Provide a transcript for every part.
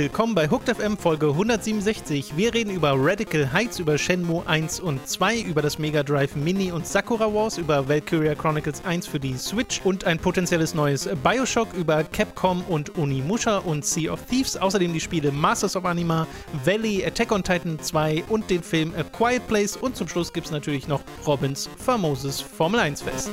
willkommen bei Hooked FM Folge 167. Wir reden über Radical Heights, über Shenmue 1 und 2, über das Mega Drive Mini und Sakura Wars, über Valkyria Chronicles 1 für die Switch und ein potenzielles neues Bioshock, über Capcom und Onimusha und Sea of Thieves, außerdem die Spiele Masters of Anima, Valley, Attack on Titan 2 und den Film A Quiet Place und zum Schluss gibt es natürlich noch Robins famoses Formel 1 Fest.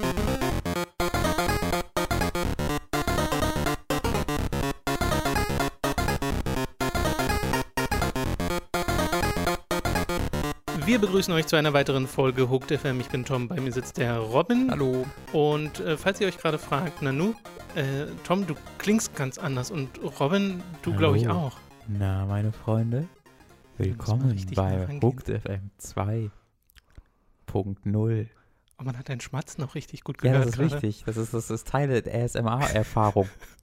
Wir begrüßen euch zu einer weiteren Folge Hooked FM. Ich bin Tom, bei mir sitzt der Robin. Hallo. Und äh, falls ihr euch gerade fragt, Nanu, äh, Tom, du klingst ganz anders und Robin, du glaube ich auch. Na, meine Freunde, willkommen bei Hooked FM 2.0. Oh, man hat deinen Schmatz noch richtig gut gehört. Ja, das ist grade. richtig. Das ist, das ist Teil der ASMR-Erfahrung.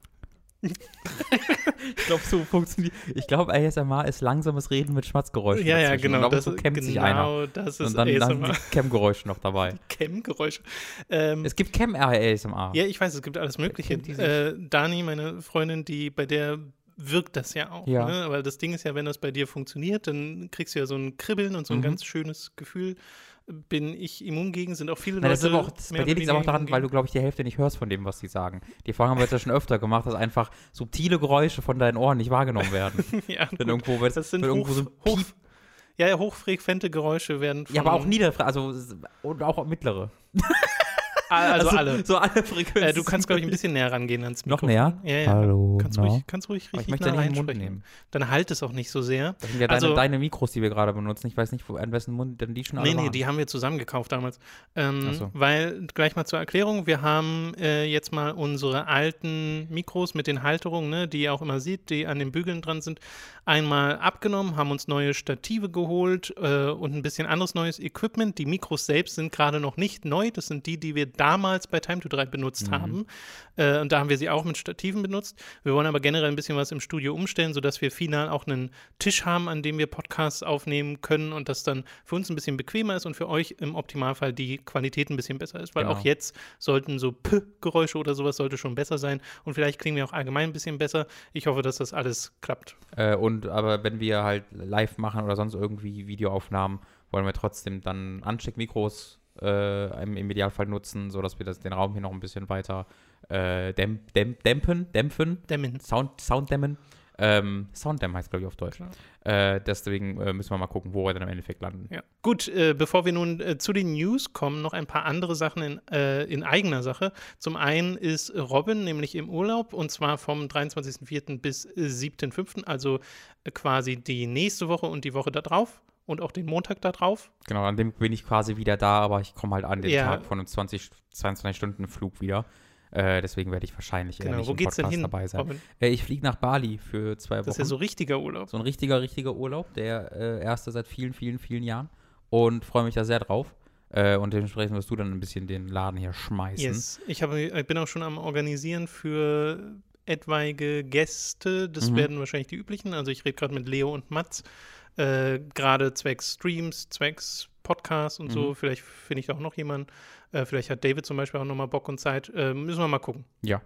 ich glaube, so funktioniert. Ich glaube, ASMR ist langsames Reden mit Schmatzgeräuschen. Ja, ja, genau. das, so kämmt genau sich einer. das ist Und dann, ASMR. dann Cam-Geräusche noch dabei. Cam-Geräusche. Ähm, Es gibt Cam-ASMR. ja, ich weiß, es gibt alles Mögliche. Äh, Dani, meine Freundin, die bei der wirkt das ja auch. Ja. Ne? Weil das Ding ist ja, wenn das bei dir funktioniert, dann kriegst du ja so ein Kribbeln und so ein Mhm. ganz schönes Gefühl. Bin ich immun gegen, sind auch viele Nein, das ist Leute. aber auch, das, bei dir liegt es aber auch daran, weil du, glaube ich, die Hälfte nicht hörst von dem, was sie sagen. Die Erfahrung haben wir jetzt ja schon öfter gemacht, dass einfach subtile Geräusche von deinen Ohren nicht wahrgenommen werden. ja, Wenn gut. irgendwo, wenn, das sind wenn hoch, irgendwo so ein hoch, Piep, ja, ja, hochfrequente Geräusche werden ja, aber auch niedere, also und auch mittlere. Also, alle. So alle Frequenzen. Äh, du kannst, glaube ich, ein bisschen näher rangehen ans Noch Mikrofon. näher? Ja, ja. Hallo. Kannst, na? ruhig, kannst ruhig Aber richtig ich möchte nah den Mund nehmen. Dann halt es auch nicht so sehr. Das sind ja Also- deine, deine Mikros, die wir gerade benutzen. Ich weiß nicht, wo, an wessen Mund denn die schon alle Nee, nee, waren. die haben wir zusammen gekauft damals. Ähm, so. Weil, gleich mal zur Erklärung, wir haben äh, jetzt mal unsere alten Mikros mit den Halterungen, ne, die ihr auch immer seht, die an den Bügeln dran sind, einmal abgenommen, haben uns neue Stative geholt äh, und ein bisschen anderes neues Equipment. Die Mikros selbst sind gerade noch nicht neu, das sind die, die wir damals bei Time to 3 benutzt Mhm. haben. Äh, und da haben wir sie auch mit Stativen benutzt. Wir wollen aber generell ein bisschen was im Studio umstellen, sodass wir final auch einen Tisch haben, an dem wir Podcasts aufnehmen können und das dann für uns ein bisschen bequemer ist und für euch im Optimalfall die Qualität ein bisschen besser ist. Weil Genau. auch jetzt sollten so P-Geräusche oder sowas sollte schon besser sein und vielleicht klingen wir auch allgemein ein bisschen besser. Ich hoffe, dass das alles klappt. Äh, und aber wenn wir halt live machen oder sonst irgendwie Videoaufnahmen, wollen wir trotzdem dann Ansteckmikros äh, im, im Idealfall nutzen, sodass wir das, den Raum hier noch ein bisschen weiter äh, dämp, dämp, dämpen, dämpfen, Dämmen. Sound, Sounddämmen. Ähm, Sounddämmen heißt, glaube ich, auf Deutsch. Äh, deswegen äh, müssen wir mal gucken, wo wir dann im Endeffekt landen. Ja. Gut, äh, bevor wir nun äh, zu den News kommen, noch ein paar andere Sachen in, äh, in eigener Sache. Zum einen ist Robin nämlich im Urlaub und zwar vom 23.04. bis äh, 7.05., also äh, quasi die nächste Woche und die Woche da drauf und auch den Montag da drauf. Genau, an dem bin ich quasi wieder da, aber ich komme halt an den Ja. Tag von einem 20, 22 Stunden Flug wieder. Äh, deswegen werde ich wahrscheinlich eher Genau, nicht wo im geht's denn Podcast hin? dabei sein. Äh, ich fliege nach Bali für zwei Wochen. Das ist ja so richtiger Urlaub. So ein richtiger, richtiger Urlaub, der äh, erste seit vielen, vielen, vielen Jahren. Und freue mich da sehr drauf. Äh, und dementsprechend wirst du dann ein bisschen den Laden hier schmeißen. Yes. Ich, habe, ich bin auch schon am Organisieren für etwaige Gäste. Das Mhm. werden wahrscheinlich die üblichen. Also ich rede gerade mit Leo und Mats. Äh, gerade zwecks Streams, zwecks Podcasts und so. Mhm. Vielleicht finde ich da auch noch jemanden. Äh, vielleicht hat David zum Beispiel auch nochmal Bock und Zeit. Äh, müssen wir mal gucken. Ja.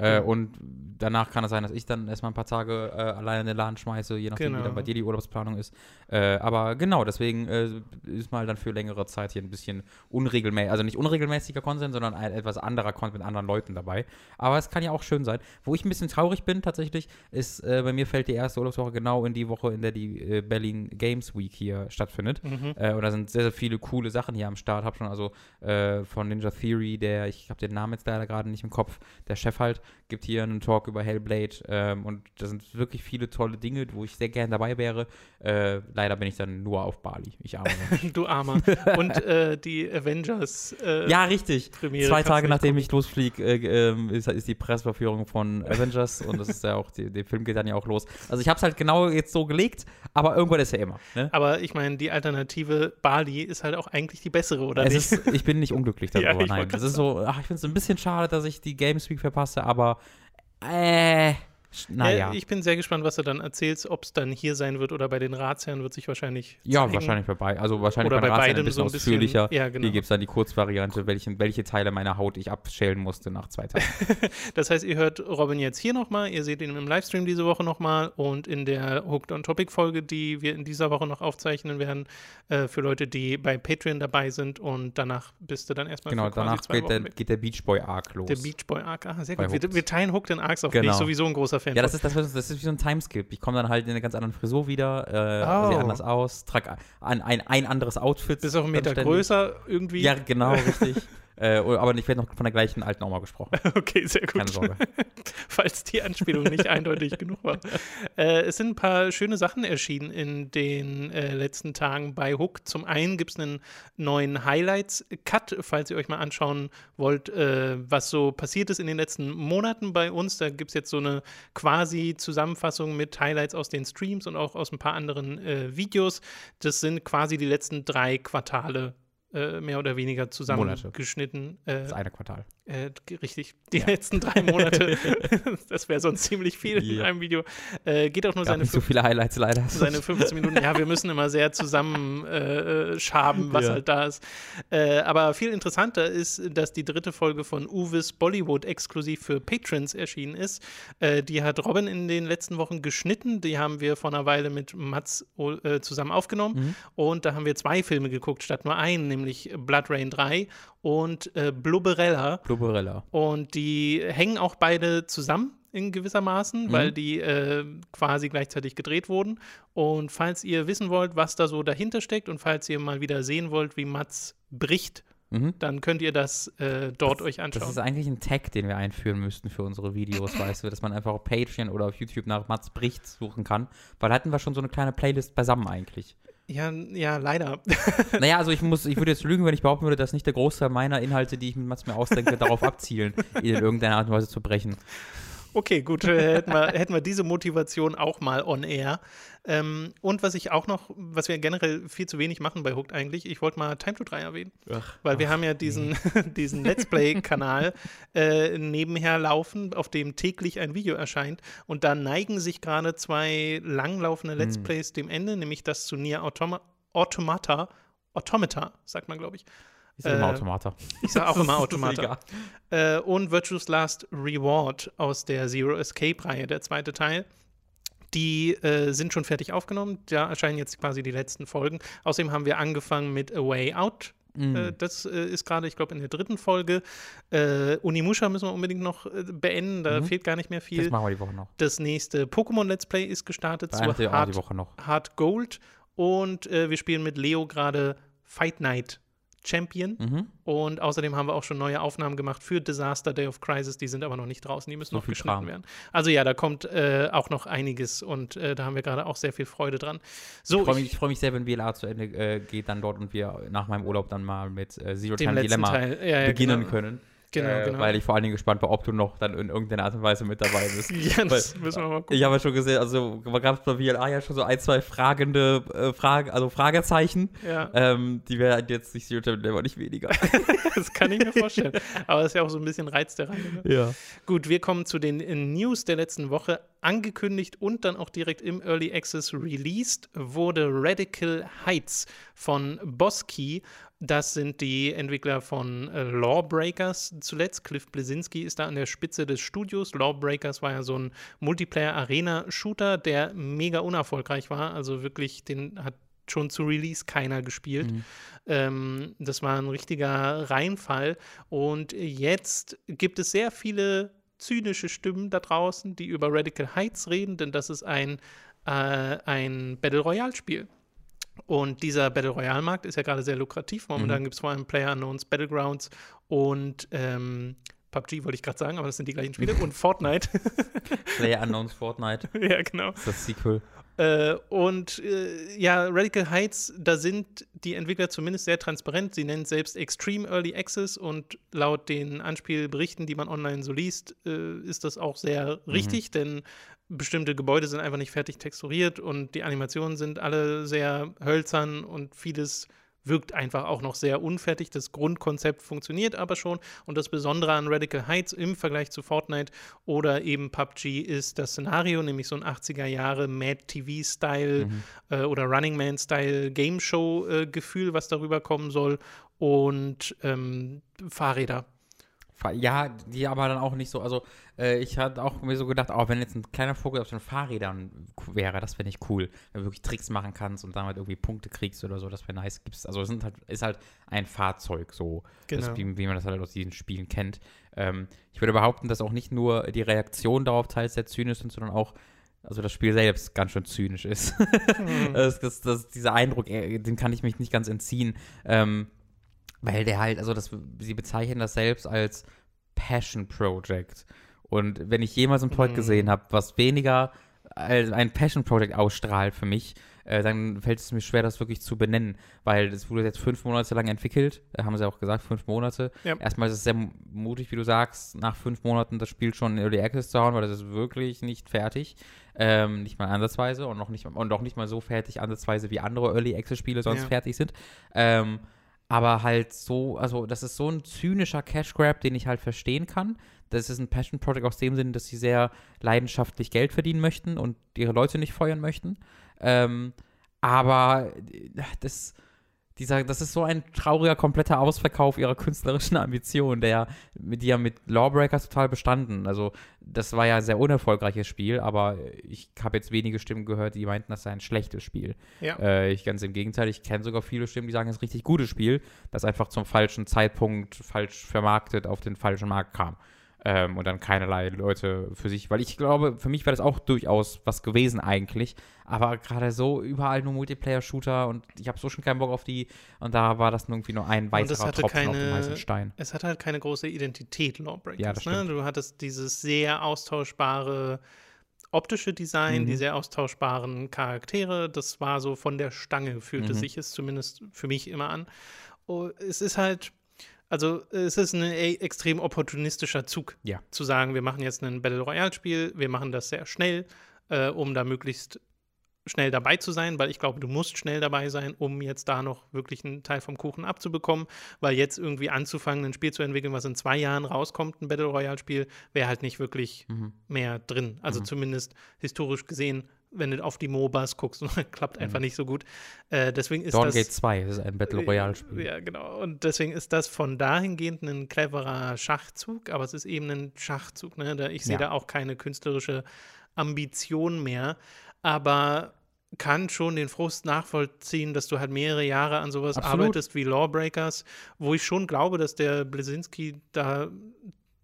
Äh, und danach kann es sein, dass ich dann erstmal ein paar Tage äh, alleine in den Laden schmeiße, je nachdem, wie Genau. dann bei dir die Urlaubsplanung ist. Äh, aber genau, deswegen äh, ist mal dann für längere Zeit hier ein bisschen unregelmäßig, also nicht unregelmäßiger Content, sondern ein etwas anderer Content mit anderen Leuten dabei. Aber es kann ja auch schön sein. Wo ich ein bisschen traurig bin tatsächlich, ist, äh, bei mir fällt die erste Urlaubswoche genau in die Woche, in der die äh, Berlin Games Week hier stattfindet. Mhm. Und da sind sehr, sehr viele coole Sachen hier am Start. Hab schon also von Ninja Theory, der, ich habe den Namen jetzt leider gerade nicht im Kopf, der Chef halt, gibt hier einen Talk über Hellblade. Ähm, und da sind wirklich viele tolle Dinge, wo ich sehr gern dabei wäre. Äh, leider bin ich dann nur auf Bali. Ich arme. Du Armer. und äh, die Avengers. Äh, Ja, richtig. Premiere Zwei Tage nachdem ich losfliege, äh, ähm, ist, ist die Presseverführung von Avengers und das ist ja auch, die, der Film geht dann ja auch los. Also ich habe es halt genau jetzt so gelegt, aber irgendwann ist ja immer. Ne? Aber ich meine, die Alternative Bali ist halt auch eigentlich die bessere, oder Es nicht? ist, ich bin nicht unglücklich Ja, darüber, ich nein. Es ist so, ach, ich finde es ein bisschen schade, dass ich die Games Week verpasse, aber äh, Naja. Äh, ich bin sehr gespannt, was du dann erzählst, ob es dann hier sein wird oder bei den Ratsherren wird sich wahrscheinlich. Ja, zeigen. wahrscheinlich vorbei. Also wahrscheinlich Oder bei, bei Ratsherren ein bisschen so ein bisschen- ausführlicher. ja, genau. Hier gibt es dann die Kurzvariante, welche, welche Teile meiner Haut ich abschälen musste nach zwei Tagen. Das heißt, ihr hört Robin jetzt hier nochmal, ihr seht ihn im Livestream diese Woche nochmal und in der Hooked on Topic Folge, die wir in dieser Woche noch aufzeichnen werden, äh, für Leute, die bei Patreon dabei sind und danach bist du dann erstmal genau, danach geht der, geht der Beach Boy Arc los. Der Beach Boy Arc, ah, sehr Bei gut. Wir, wir teilen Hooked in Arcs auf, bin Genau. ich sowieso ein großer Fan ja, das ist, das, das ist wie so ein Timeskip. Ich komme dann halt in eine ganz andere Frisur wieder, äh, Oh. sehe anders aus, trage ein, ein, ein anderes Outfit. Bist auch einen Meter größer irgendwie. Ja, genau, richtig. äh, aber ich werde noch von der gleichen alten Oma gesprochen. Okay, sehr gut. Keine Sorge. falls die Anspielung nicht eindeutig genug war. Äh, es sind ein paar schöne Sachen erschienen in den äh, letzten Tagen bei Hook. Zum einen gibt es einen neuen Highlights-Cut, falls ihr euch mal anschauen wollt, äh, was so passiert ist in den letzten Monaten bei uns. Da gibt es jetzt so eine quasi Zusammenfassung mit Highlights aus den Streams und auch aus ein paar anderen äh, Videos. Das sind quasi die letzten drei Quartale. Äh, Mehr oder weniger zusammengeschnitten. Äh, Das eine Quartal. äh, richtig. Die letzten drei Monate. das wäre sonst ziemlich viel in Ja. einem Video. Äh, geht auch nur Gab seine, nicht so viele Highlights leider. seine 15 Minuten. Ja, wir müssen immer sehr zusammen äh, äh, schaben, was Ja. halt da ist. Aber viel interessanter ist, dass die dritte Folge von Uwes Bollywood exklusiv für Patrons erschienen ist. Die hat Robin in den letzten Wochen geschnitten. Die haben wir vor einer Weile mit Mats zusammen aufgenommen. Mhm. Und da haben wir zwei Filme geguckt, statt nur einen, nämlich Blood Rain 3 und äh, Blubberella. Blubberella. Und die hängen auch beide zusammen in gewissermaßen, Mhm. weil die äh, quasi gleichzeitig gedreht wurden. Und falls ihr wissen wollt, was da so dahinter steckt und falls ihr mal wieder sehen wollt, wie Mats bricht, Mhm. dann könnt ihr das äh, dort euch anschauen. Das ist eigentlich ein Tag, den wir einführen müssten für unsere Videos, weißt du, dass man einfach auf Patreon oder auf YouTube nach Mats Bricht suchen kann. Weil da hatten wir schon so eine kleine Playlist beisammen eigentlich. Ja, ja, leider. Naja, also ich muss, ich würde jetzt lügen, wenn ich behaupten würde, dass nicht der Großteil meiner Inhalte, die ich mit Mats mir ausdenke, darauf abzielen, ihn in irgendeiner Art und Weise zu brechen. Okay, gut, äh, hätten wir, hätten wir diese Motivation auch mal on air. Ähm, und was ich auch noch, was wir generell viel zu wenig machen bei Hooked eigentlich, ich wollte mal Time to 3 erwähnen. Weil wir haben ja diesen, diesen Let's Play-Kanal äh, nebenher laufen, auf dem täglich ein Video erscheint. Und da neigen sich gerade zwei langlaufende Let's Hm. Plays dem Ende, nämlich das zu Nier Automa Automata, Automata, sagt man, glaube ich. Ich sag immer Äh, Automata. Ich sage auch immer Das Automata. Äh, und Virtue's Last Reward aus der Zero Escape-Reihe, der zweite Teil. Die äh, sind schon fertig aufgenommen. Da erscheinen jetzt quasi die letzten Folgen. Außerdem haben wir angefangen mit A Way Out. Mhm. Äh, das äh, ist gerade, ich glaube, in der dritten Folge. Äh, Unimusha müssen wir unbedingt noch äh, beenden. Da Mhm. fehlt gar nicht mehr Das viel. machen wir die Woche noch. Das nächste Pokémon Let's Play ist gestartet Bei zu Hard, Woche noch. Hard Gold. Und äh, wir spielen mit Leo gerade Fight Night Champion. Mhm. Und außerdem haben wir auch schon neue Aufnahmen gemacht für Disaster Day of Crisis. Die sind aber noch nicht draußen, die müssen So noch geschnitten Kram. werden. Also ja, da kommt äh, auch noch einiges und äh, da haben wir gerade auch sehr viel Freude dran. So, ich freue mich, ich- ich freu mich sehr, wenn WLA zu Ende äh, geht dann dort und wir nach meinem Urlaub dann mal mit äh, Zero Time Dilemma Teil ja, ja, beginnen genau. können. Genau, äh, genau. Weil ich vor allen Dingen gespannt war, ob du noch dann in irgendeiner Art und Weise mit dabei bist. Ja, das müssen wir mal gucken. Ich habe ja schon gesehen, also gab es bei VLA ja schon so ein, zwei fragende äh, Fragen, also Fragezeichen. Ja, Ähm, die werden jetzt nicht Zero Dilemma nicht weniger. das kann ich mir vorstellen. Aber das ist ja auch so ein bisschen Reiz der Reihe. Ne? ja. Gut, wir kommen zu den äh, News der letzten Woche. Angekündigt und dann auch direkt im Early Access released wurde Radical Heights von Bosky. Das sind die Entwickler von äh, Lawbreakers zuletzt. Cliff Blesinski ist da an der Spitze des Studios. Lawbreakers war ja so ein Multiplayer-Arena-Shooter, der mega unerfolgreich war. Also wirklich, den hat schon zu Release keiner gespielt. Mhm. Ähm, das war ein richtiger Reinfall. Und jetzt gibt es sehr viele zynische Stimmen da draußen, die über Radical Heights reden, denn das ist ein, äh, ein Battle Royale-Spiel. Und dieser Battle Royale-Markt ist ja gerade sehr lukrativ. Momentan Mhm. gibt es vor allem Player Unknowns Battlegrounds und ähm, PUBG wollte ich gerade sagen, aber das sind die gleichen Spiele. und Fortnite. Player Unknowns Fortnite. ja, genau. Das ist das Sequel. Äh, und äh, ja, Radical Heights, da sind die Entwickler zumindest sehr transparent. Sie nennen es selbst Extreme Early Access und laut den Anspielberichten, die man online so liest, äh, ist das auch sehr richtig, denn bestimmte Gebäude sind einfach nicht fertig texturiert und die Animationen sind alle sehr hölzern und vieles wirkt einfach auch noch sehr unfertig. Das Grundkonzept funktioniert aber schon. Und das Besondere an Radical Heights im Vergleich zu Fortnite oder eben PUBG ist das Szenario, nämlich so ein 80er Jahre Mad TV-Style mhm. äh, oder Running Man-Style Game Show-Gefühl, äh, was darüber kommen soll. Und ähm, Fahrräder. Ja, die aber dann auch nicht so. Also, äh, ich hatte auch mir so gedacht, auch oh, wenn jetzt ein kleiner Vogel auf den Fahrrädern wäre, das wäre nicht cool. Wenn du wirklich Tricks machen kannst und damit irgendwie Punkte kriegst oder so, das wäre nice. Gibt's, also, es halt, ist halt ein Fahrzeug, so, genau. das, wie, wie, man das halt aus diesen Spielen kennt. Ähm, ich würde behaupten, dass auch nicht nur die Reaktion darauf teils sehr zynisch sind, sondern auch also das Spiel selbst ganz schön zynisch ist. Mhm. das, das, das, dieser Eindruck, äh, den kann ich mich nicht ganz entziehen. Ähm, weil der halt, also das, sie bezeichnen das selbst als Passion Project. Und wenn ich jemals ein Projekt mhm. gesehen habe, was weniger als ein Passion Project ausstrahlt für mich, äh, dann fällt es mir schwer, das wirklich zu benennen, weil das wurde jetzt fünf Monate lang entwickelt, äh, haben sie auch gesagt, fünf Monate. Ja. Erstmal ist es sehr mutig, wie du sagst, nach fünf Monaten das Spiel schon in Early Access zu hauen, weil das ist wirklich nicht fertig. Ähm, nicht mal ansatzweise und noch nicht, und auch nicht mal so fertig ansatzweise, wie andere Early Access Spiele sonst ja. fertig sind. Ähm, aber halt so, also das ist so ein zynischer Cash Grab, den ich halt verstehen kann. Das ist ein Passion Project aus dem Sinne, dass sie sehr leidenschaftlich Geld verdienen möchten und ihre Leute nicht feuern möchten. Ähm, aber äh, das, dieser, das ist so ein trauriger, kompletter Ausverkauf ihrer künstlerischen Ambition, der mit ja mit Lawbreakers total bestanden. Also, das war ja ein sehr unerfolgreiches Spiel, aber ich habe jetzt wenige Stimmen gehört, die meinten, das sei ein schlechtes Spiel. Ja. Äh, ich ganz im Gegenteil, ich kenne sogar viele Stimmen, die sagen, es ist ein richtig gutes Spiel, das einfach zum falschen Zeitpunkt falsch vermarktet auf den falschen Markt kam ähm, und dann keinerlei Leute für sich, weil ich glaube, für mich wäre das auch durchaus was gewesen eigentlich, aber gerade so überall nur Multiplayer-Shooter und ich habe so schon keinen Bock auf die und da war das irgendwie nur ein weiterer Tropfen keine, auf dem heißen Stein. Es hat halt keine große Identität, Lawbreakers. Ja, das ne? Du hattest dieses sehr austauschbare optische Design, mhm. die sehr austauschbaren Charaktere, das war so von der Stange, fühlte mhm. sich es zumindest für mich immer an. Oh, es ist halt also es ist ein e, extrem opportunistischer Zug, ja. zu sagen, wir machen jetzt ein Battle Royale-Spiel, wir machen das sehr schnell, äh, um da möglichst schnell dabei zu sein, weil ich glaube, du musst schnell dabei sein, um jetzt da noch wirklich einen Teil vom Kuchen abzubekommen, weil jetzt irgendwie anzufangen, ein Spiel zu entwickeln, was in zwei Jahren rauskommt, ein Battle Royale-Spiel, wäre halt nicht wirklich mhm. mehr drin. Also mhm. zumindest historisch gesehen wenn du auf die MOBAs guckst, klappt einfach mhm. nicht so gut. Äh, deswegen ist Dawn das. Gate 2 ist ein Battle Royale-Spiel. Ja, genau. Und deswegen ist das von dahingehend ein cleverer Schachzug, aber es ist eben ein Schachzug. Ne? Da, ich sehe ja. da auch keine künstlerische Ambition mehr. Aber kann schon den Frust nachvollziehen, dass du halt mehrere Jahre an sowas Absolut. arbeitest wie Lawbreakers, wo ich schon glaube, dass der Blesinski da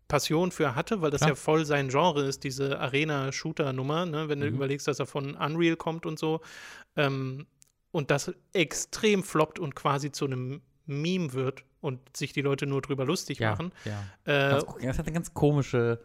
Passion für hatte, weil das Klar. ja voll sein Genre ist, diese Arena-Shooter-Nummer, ne? wenn mhm. du überlegst, dass er von Unreal kommt und so. Ähm, und das extrem floppt und quasi zu einem Meme wird und sich die Leute nur drüber lustig ja, machen. Ja. Äh, ganz, das hat eine ganz komische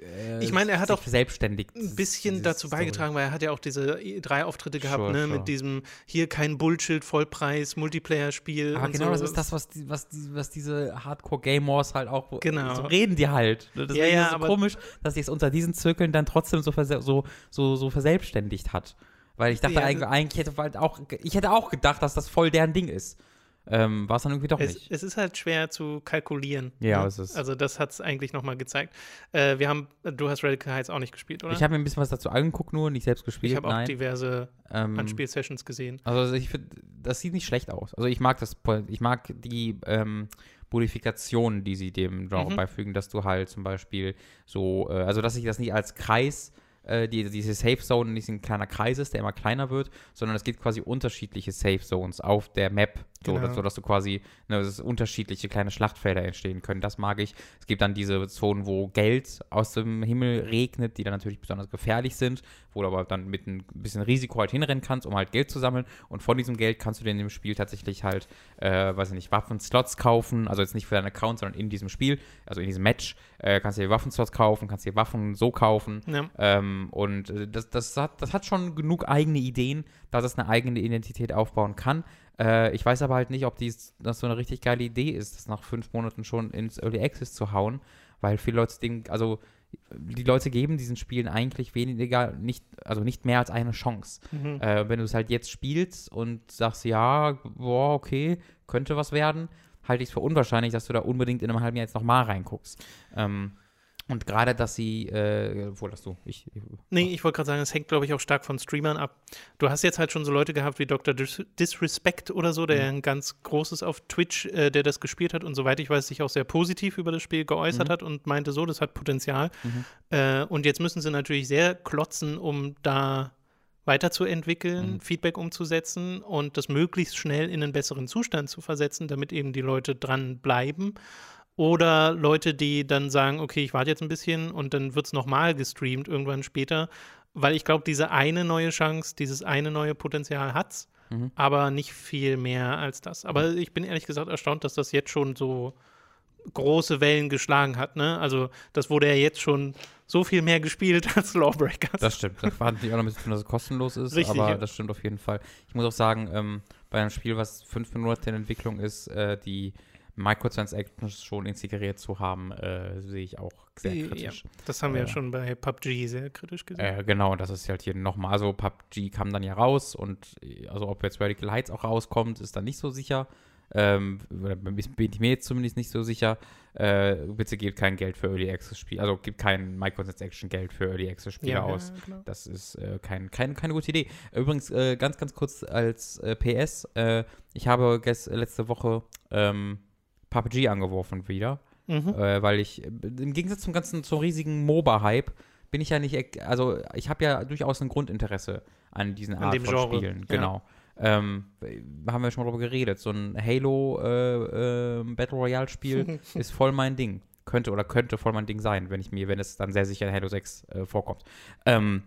äh, ich meine, er hat auch selbstständig ein bisschen dazu beigetragen, weil er hat ja auch diese drei Auftritte gehabt, sure, ne, sure. mit diesem hier kein Bullshit, Vollpreis, Multiplayer-Spiel. Aber genau, so. das ist das, was, die, was, die, was diese Hardcore-Gamers halt auch genau. so reden die halt. Das ja, ja, ist so komisch, dass sich es unter diesen Zirkeln dann trotzdem so, so, so, so verselbstständigt hat. Weil ich dachte ja, eigentlich, eigentlich hätte halt auch, ich hätte auch gedacht, dass das voll deren Ding ist ähm, war es dann irgendwie doch es, nicht. Es ist halt schwer zu kalkulieren. Ja, ne? es ist. Also das hat es eigentlich nochmal gezeigt. Äh, wir haben, du hast Radical Heights auch nicht gespielt, oder? Ich habe mir ein bisschen was dazu angeguckt, nur nicht selbst gespielt. Ich habe auch diverse ähm, Anspielsessions gesehen. Also ich finde, das sieht nicht schlecht aus. Also ich mag das, ich mag die ähm, Modifikationen, die sie dem Genre mhm. beifügen, dass du halt zum Beispiel so, äh, also dass ich das nicht als Kreis äh, die, diese Safe Zone nicht ein kleiner Kreis ist, der immer kleiner wird, sondern es gibt quasi unterschiedliche Safe Zones auf der Map, so, genau. dass, so dass du quasi ne, dass unterschiedliche kleine Schlachtfelder entstehen können. Das mag ich. Es gibt dann diese Zonen, wo Geld aus dem Himmel regnet, die dann natürlich besonders gefährlich sind, wo du aber dann mit ein bisschen Risiko halt hinrennen kannst, um halt Geld zu sammeln. Und von diesem Geld kannst du dir in dem Spiel tatsächlich halt, äh, weiß ich nicht, Waffenslots kaufen. Also jetzt nicht für deinen Account, sondern in diesem Spiel, also in diesem Match, äh, kannst du dir Waffenslots kaufen, kannst dir Waffen so kaufen. Ja. Ähm, und äh, das, das, hat, das hat schon genug eigene Ideen, dass es eine eigene Identität aufbauen kann. Äh, ich weiß aber halt nicht, ob dies, das so eine richtig geile Idee ist, das nach fünf Monaten schon ins Early Access zu hauen, weil viele Leute denken, also die Leute geben diesen Spielen eigentlich weniger, nicht, also nicht mehr als eine Chance. Mhm. Äh, wenn du es halt jetzt spielst und sagst, ja, boah, okay, könnte was werden, halte ich es für unwahrscheinlich, dass du da unbedingt in einem halben Jahr jetzt nochmal reinguckst. Ähm, und gerade, dass sie, äh, wo das du? Ich, ich, Nee, ich wollte gerade sagen, es hängt, glaube ich, auch stark von Streamern ab. Du hast jetzt halt schon so Leute gehabt wie Dr. Dis Disrespect oder so, der Mhm. ein ganz großes auf Twitch, äh, der das gespielt hat und soweit ich weiß, sich auch sehr positiv über das Spiel geäußert Mhm. hat und meinte so, das hat Potenzial. Mhm. Äh, und jetzt müssen sie natürlich sehr klotzen, um da weiterzuentwickeln, Mhm. Feedback umzusetzen und das möglichst schnell in einen besseren Zustand zu versetzen, damit eben die Leute dran bleiben. Oder Leute, die dann sagen, okay, ich warte jetzt ein bisschen und dann wird es nochmal gestreamt irgendwann später. Weil ich glaube, diese eine neue Chance, dieses eine neue Potenzial hat's, Mhm. aber nicht viel mehr als das. Aber ich bin ehrlich gesagt erstaunt, dass das jetzt schon so große Wellen geschlagen hat. Ne? Also das wurde ja jetzt schon so viel mehr gespielt als Lawbreakers. Das stimmt. Das war natürlich auch noch ein bisschen, dass es kostenlos ist, Richtig, aber ja. das stimmt auf jeden Fall. Ich muss auch sagen, ähm, bei einem Spiel, was fünf Monate in Entwicklung ist, äh, die Microtransactions schon integriert zu haben, äh, sehe ich auch sehr Ja, kritisch. Das haben wir ja Äh, schon bei PUBG sehr kritisch gesehen. Äh, genau, das ist halt hier nochmal. Also PUBG kam dann ja raus und äh, also ob jetzt Radical Heights auch rauskommt, ist dann nicht so sicher. Ähm, oder bin ich mir jetzt zumindest nicht so sicher. Äh, bitte gebt kein Geld für Early Access Spiele, also gebt kein Microtransaction Geld für Early Access Spiele aus. genau. Das ist äh, kein, kein, keine gute Idee. Übrigens, äh, ganz, ganz kurz als äh, PS, äh, ich habe letzte Woche ähm, PUBG angeworfen wieder, Mhm. äh, weil ich, im Gegensatz zum ganzen, zum riesigen MOBA-Hype, bin ich ja nicht, also ich habe ja durchaus ein Grundinteresse an diesen An Art von Genre, Spielen. ja. Genau. Ähm, haben wir schon mal drüber geredet. So ein Halo äh, äh, Battle Royale Spiel ist voll mein Ding. Könnte oder könnte voll mein Ding sein, wenn ich mir, wenn es dann sehr sicher in Halo 6 äh, vorkommt. Ähm,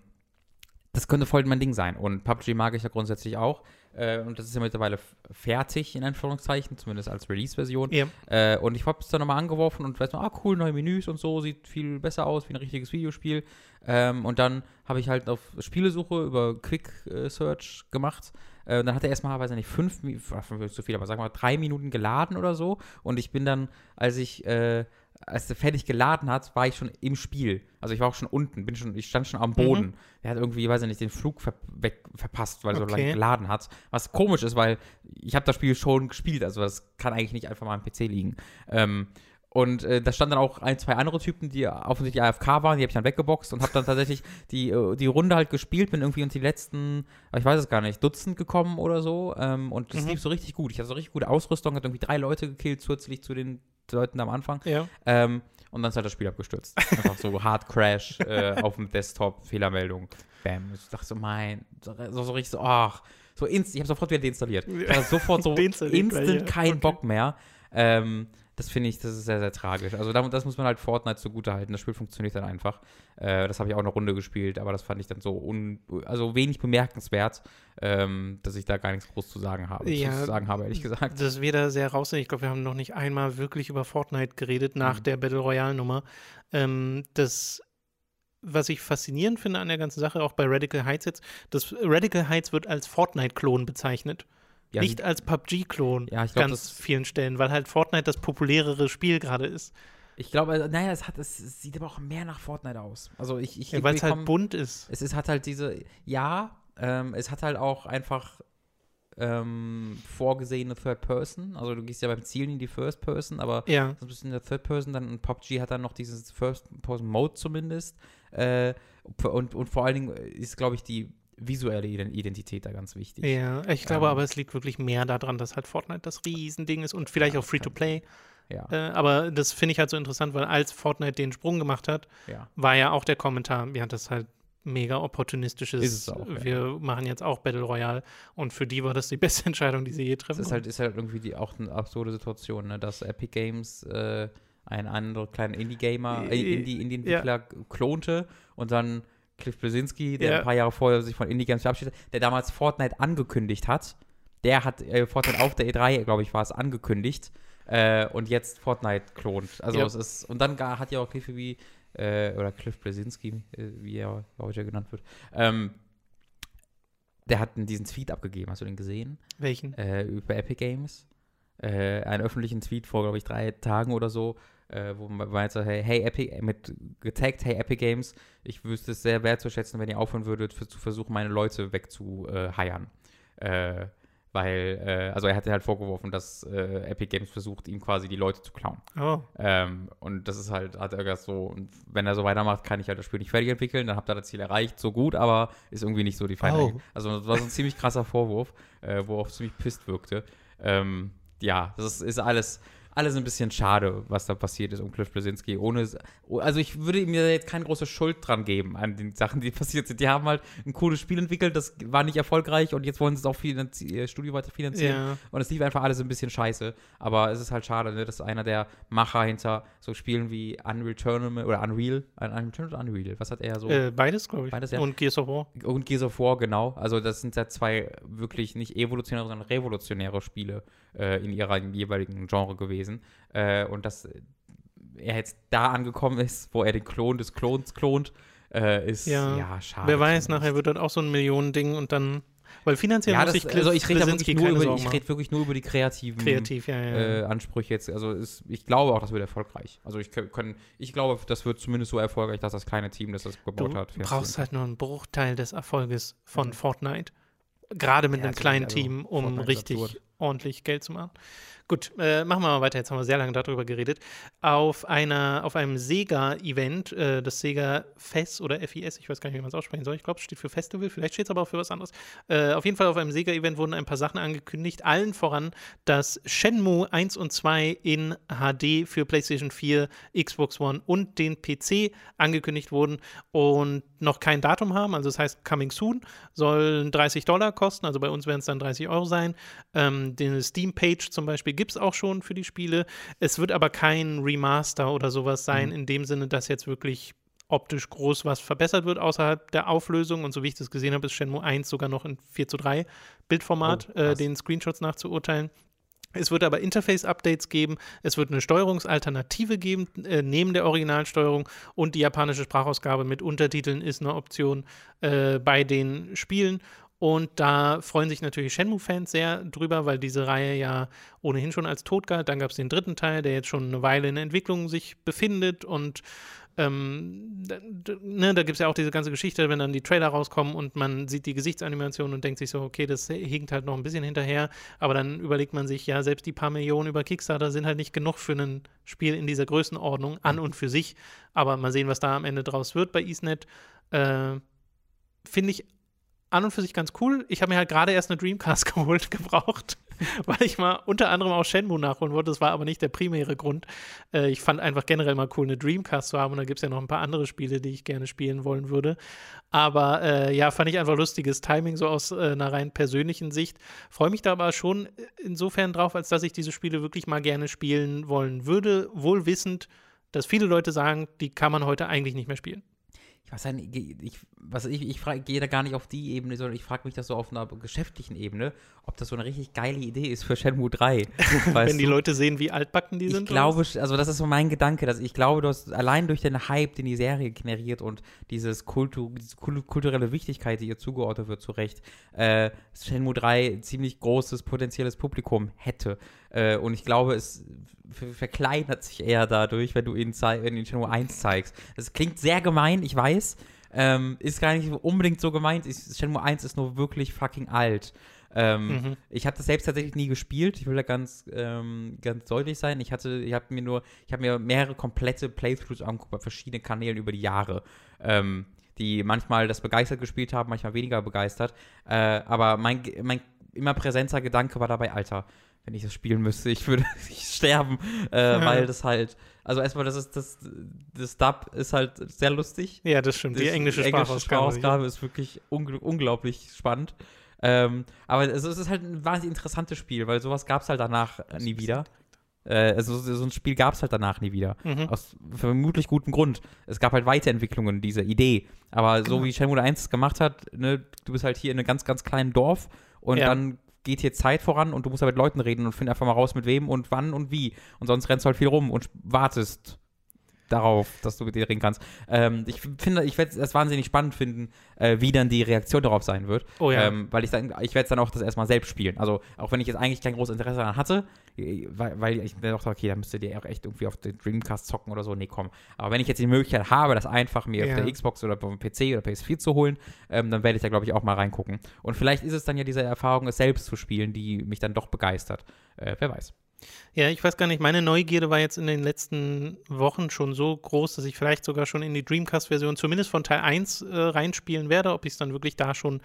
das könnte voll mein Ding sein. Und PUBG mag ich ja grundsätzlich auch. Äh, und das ist ja mittlerweile fertig, in Anführungszeichen, zumindest als Release-Version. Ja. Äh, und ich habe es dann nochmal angeworfen und weiß noch, ah cool, neue Menüs und so, sieht viel besser aus wie ein richtiges Videospiel. Ähm, und dann habe ich halt auf Spielesuche über Quick äh, Search gemacht. Äh, und dann hat er erstmal, weiß ich nicht, fünf, fünf ist zu viel, aber sagen wir mal drei Minuten geladen oder so. Und ich bin dann, als ich, äh, als er fertig geladen hat, war ich schon im Spiel. Also ich war auch schon unten, bin schon, ich stand schon am Boden. Er hat irgendwie, weiß ich nicht, den Flug ver weg, verpasst, weil er so Okay. lange geladen hat. Was komisch ist, weil ich habe das Spiel schon gespielt, also das kann eigentlich nicht einfach mal am PC liegen. Ähm, und äh, da standen dann auch ein, zwei andere Typen, die offensichtlich AFK waren, die habe ich dann weggeboxt und habe dann tatsächlich die, äh, die Runde halt gespielt, bin irgendwie unter die letzten, ich weiß es gar nicht, Dutzend gekommen oder so. Ähm, und das Mhm. lief so richtig gut. Ich hatte so richtig gute Ausrüstung, hat irgendwie drei Leute gekillt, zusätzlich zu den Leuten am Anfang. Ja. Ähm, und dann ist halt das Spiel abgestürzt. Einfach so Hard Crash äh, auf dem Desktop, Fehlermeldung. Bam. Ich dachte so, mein, so, so richtig so, ach, so inst, ich habe sofort wieder deinstalliert. Ich hatte sofort so gleich, instant ja. kein Okay. Bock mehr. Ähm, das finde ich, das ist sehr, sehr tragisch. Also da- das muss man halt Fortnite zugute halten. Das Spiel funktioniert dann einfach. Äh, das habe ich auch eine Runde gespielt, aber das fand ich dann so un, also wenig bemerkenswert, ähm, dass ich da gar nichts groß zu sagen habe. Ja. zu sagen habe, ehrlich gesagt. Das wir da sehr raus. Ich glaube, wir haben noch nicht einmal wirklich über Fortnite geredet nach Mhm. der Battle Royale-Nummer. Ähm, das, was ich faszinierend finde an der ganzen Sache, auch bei Radical Heights jetzt, das Radical Heights wird als Fortnite-Klon bezeichnet. Ja, nicht als PUBG-Klon. Ja, ich glaub, ganz vielen Stellen, weil halt Fortnite das populärere Spiel gerade ist. Ich glaube, also, naja, es, hat, es, es sieht aber auch mehr nach Fortnite aus. Also ich, ich Ja, weil es halt bunt ist. Es ist, hat halt diese, ja, ähm, es hat halt auch einfach ähm, vorgesehene Third Person. Also du gehst ja beim Zielen in die First Person, aber Ja. so ein bisschen in der Third Person, dann und PUBG hat dann noch dieses First Person Mode zumindest. Äh, und, und vor allen Dingen ist, glaube ich, die visuelle Ident- Identität da ganz wichtig. Ja, ich glaube Ähm. aber, es liegt wirklich mehr daran, dass halt Fortnite das Riesending ist und vielleicht Ja, auch Free-to-Play. Ja, Äh, aber das finde ich halt so interessant, weil als Fortnite den Sprung gemacht hat, ja. war ja auch der Kommentar, ja, das ist halt mega opportunistisches. Ist es auch, ja. Wir machen jetzt auch Battle Royale und für die war das die beste Entscheidung, die sie je treffen. ist halt, ist halt irgendwie die, auch eine absurde Situation, ne? dass Epic Games äh, einen anderen kleinen Indie-Gamer, äh, Äh, Indie- Indie-Entwickler klonte und dann Cliff Blesinski, der Ja. ein paar Jahre vorher sich von Indie-Games verabschiedet hat, der damals Fortnite angekündigt hat. Der hat äh, Fortnite auf der E3, glaube ich, war es, angekündigt äh, und jetzt Fortnite klont. Also Ja. es ist, und dann gar, hat ja auch Cliff wie, äh, oder Cliff Blesinski, äh, wie er heute genannt wird, ähm, der hat diesen Tweet abgegeben. Hast du den gesehen? Welchen? äh, über Epic Games. Äh, einen öffentlichen Tweet vor, glaube ich, drei Tagen oder so, äh, wo man meinte, hey, hey Epic, mit getaggt, hey Epic Games, ich wüsste es sehr wertzuschätzen, wenn ihr aufhören würdet, für, zu versuchen, meine Leute wegzuheiern. Äh, weil, äh, also er hatte halt vorgeworfen, dass äh, Epic Games versucht, ihm quasi die Leute zu klauen. Oh. Ähm, und das ist halt, hat er gesagt, so, und wenn er so weitermacht, kann ich halt das Spiel nicht fertig entwickeln, dann habt ihr das Ziel erreicht, so gut, aber ist irgendwie nicht so die Final. Oh. Also das war so ein ziemlich krasser Vorwurf, äh, wo auch ziemlich pisst wirkte. Ähm, ja, das ist alles, alles ein bisschen schade, was da passiert ist um Cliff Blasinski. Ohne, also ich würde ihm jetzt keine große Schuld dran geben an den Sachen, die passiert sind. Die haben halt ein cooles Spiel entwickelt, das war nicht erfolgreich und jetzt wollen sie es auch finanzi ihr Studio weiter finanzieren. Ja. Und es lief einfach alles ein bisschen scheiße. Aber es ist halt schade, ne, dass einer der Macher hinter so Spielen wie Unreal Tournament oder Unreal, Unreal Tournament oder Unreal, was hat er so? Äh, beides, glaube ich. Beides, ja. Und Gears of War. und Gears of War, genau. Also das sind ja zwei wirklich nicht evolutionäre, sondern revolutionäre Spiele äh, in ihrer jeweiligen Genre gewesen. Äh, und dass er jetzt da angekommen ist, wo er den Klon des Klons klont, äh, ist ja, Ja. schade. Wer weiß, nachher wird das auch so ein Millionending und dann. Weil finanziell ja, muss das, sich also ich rede wirklich nur über, ich rede wirklich nur über die kreativen Kreativ, ja, ja. äh, Ansprüche jetzt. Also ist, ich glaube auch, das wird erfolgreich. Also ich können, ich glaube, das wird zumindest so erfolgreich, dass das kleine Team, das das du gebaut hat. brauchst halt nur einen Bruchteil des Erfolges von Fortnite. Gerade mit Ja, einem natürlich, kleinen also Team, um richtig ordentlich Geld zu machen. Gut, äh, machen wir mal weiter. Jetzt haben wir sehr lange darüber geredet. Auf, einer, auf einem Sega-Event, äh, das Sega FES oder FIS, ich weiß gar nicht, wie man es aussprechen soll. Ich glaube, es steht für Festival, vielleicht steht es aber auch für was anderes. Äh, auf jeden Fall auf einem Sega-Event wurden ein paar Sachen angekündigt. Allen voran, dass Shenmue 1 und 2 in HD für PlayStation 4, Xbox One und den PC angekündigt wurden und noch kein Datum haben. Also das heißt, coming soon sollen 30 Dollar kosten. Also bei uns werden es dann 30 Euro sein. Ähm, den Steam-Page zum Beispiel gibt es auch schon für die Spiele. Es wird aber kein Remaster oder sowas sein, Mhm. in dem Sinne, dass jetzt wirklich optisch groß was verbessert wird außerhalb der Auflösung. Und so wie ich das gesehen habe, ist Shenmue 1 sogar noch in 4 zu 3 Bildformat, Oh, äh, den Screenshots nachzuurteilen. Es wird aber Interface-Updates geben, es wird eine Steuerungsalternative geben, äh, neben der Originalsteuerung und die japanische Sprachausgabe mit Untertiteln ist eine Option äh, bei den Spielen. Und da freuen sich natürlich Shenmue-Fans sehr drüber, weil diese Reihe ja ohnehin schon als tot galt. Dann gab es den dritten Teil, der jetzt schon eine Weile in Entwicklung sich befindet und ähm, ne, da gibt es ja auch diese ganze Geschichte, wenn dann die Trailer rauskommen und man sieht die Gesichtsanimation und denkt sich so, okay, das hinkt halt noch ein bisschen hinterher, aber dann überlegt man sich, ja, selbst die paar Millionen über Kickstarter sind halt nicht genug für ein Spiel in dieser Größenordnung an und für sich, aber mal sehen, was da am Ende draus wird bei EastNet. Äh, Finde ich an und für sich ganz cool. Ich habe mir halt gerade erst eine Dreamcast geholt, gebraucht, weil ich mal unter anderem auch Shenmue nachholen wollte. Das war aber nicht der primäre Grund. Äh, ich fand einfach generell mal cool, eine Dreamcast zu haben. Und da gibt es ja noch ein paar andere Spiele, die ich gerne spielen wollen würde. Aber äh, ja, fand ich einfach lustiges Timing, so aus äh, einer rein persönlichen Sicht. Freue mich da aber schon insofern drauf, als dass ich diese Spiele wirklich mal gerne spielen wollen würde, wohl wissend, dass viele Leute sagen, die kann man heute eigentlich nicht mehr spielen. Ich weiß nicht, ich, was ich, ich frage, gehe da gar nicht auf die Ebene, sondern ich frage mich das so auf einer geschäftlichen Ebene, ob das so eine richtig geile Idee ist für Shenmue 3. Wenn die du? Leute sehen, wie altbacken die Ich sind. glaube, also das ist so mein Gedanke, dass ich glaube, dass allein durch den Hype, den die Serie generiert und dieses Kultu, diese kul- kulturelle Wichtigkeit, die ihr zugeordnet wird, zu Recht, äh, Shenmue 3 ein ziemlich großes potenzielles Publikum hätte. Äh, und ich glaube, es ver- verkleinert sich eher dadurch, wenn du ihn, wenn du ihn Shenmue 1 zeigst. Das klingt sehr gemein, ich weiß. Ähm, ist gar nicht unbedingt so gemeint. Shenmue 1 ist nur wirklich fucking alt. Ähm, Mhm. Ich habe das selbst tatsächlich nie gespielt. Ich will da ganz, ähm, ganz deutlich sein. Ich hatte, ich habe mir nur, ich habe mir mehrere komplette Playthroughs angeguckt bei verschiedenen Kanälen über die Jahre, ähm, die manchmal das begeistert gespielt haben, manchmal weniger begeistert. Äh, aber mein, mein immer präsenter Gedanke war dabei, Alter, wenn ich das spielen müsste, ich würde sterben, äh, Ja. weil das halt, also erstmal, das ist das, das Dub ist halt sehr lustig. Ja, das stimmt. Die Das- englische Sprachausgabe. Sprachausgabe ist wirklich ungl unglaublich spannend. Ähm, aber es, es ist halt ein wahnsinnig interessantes Spiel, weil sowas gab es halt danach äh, nie wieder. Äh, also so so ein Spiel gab es halt danach nie wieder. Mhm. Aus vermutlich gutem Grund. Es gab halt Weiterentwicklungen dieser Idee. Aber so Genau. wie Shenmue 1 es gemacht hat, ne, du bist halt hier in einem ganz, ganz kleinen Dorf und Ja. dann geht hier Zeit voran und du musst halt mit Leuten reden und find einfach mal raus, mit wem und wann und wie. Und sonst rennst du halt viel rum und wartest. Darauf, dass du mit dir reden kannst. Ähm, ich finde, ich werde es wahnsinnig spannend finden, äh, wie dann die Reaktion darauf sein wird. Oh ja. Ähm, weil ich dann, ich werde es dann auch das erstmal selbst spielen. Also auch wenn ich jetzt eigentlich kein großes Interesse daran hatte, weil, weil ich mir dachte, okay, da müsstet ihr auch echt irgendwie auf den Dreamcast zocken oder so. Nee, komm. Aber wenn ich jetzt die Möglichkeit habe, das einfach mir Ja. auf der Xbox oder auf dem PC oder PS4 zu holen, ähm, dann werde ich da, glaube ich, auch mal reingucken. Und vielleicht ist es dann ja diese Erfahrung, es selbst zu spielen, die mich dann doch begeistert. Äh, wer weiß. Ja, ich weiß gar nicht, meine Neugierde war jetzt in den letzten Wochen schon so groß, dass ich vielleicht sogar schon in die Dreamcast-Version zumindest von Teil 1 äh, reinspielen werde. Ob ich es dann wirklich da schon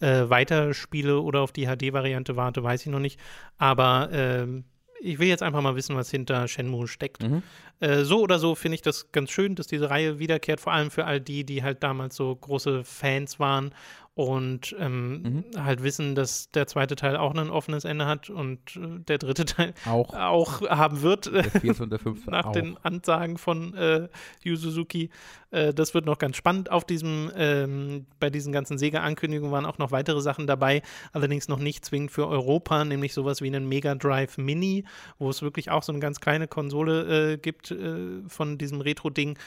äh, weiterspiele oder auf die HD-Variante warte, weiß ich noch nicht. Aber ähm, ich will jetzt einfach mal wissen, was hinter Shenmue steckt. Mhm. Äh, so oder so finde ich das ganz schön, dass diese Reihe wiederkehrt, vor allem für all die, die halt damals so große Fans waren und ähm, halt wissen, dass der zweite Teil auch ein offenes Ende hat und äh, der dritte Teil Auch auch haben wird, der vierte und der fünfte nach auch. den Ansagen von äh, Yu Suzuki. Äh, das wird noch ganz spannend. Auf diesem, ähm, bei diesen ganzen Sega-Ankündigungen waren auch noch weitere Sachen dabei, allerdings noch nicht zwingend für Europa, nämlich sowas wie einen Mega Drive Mini, wo es wirklich auch so eine ganz kleine Konsole äh, gibt äh, von diesem Retro-Ding.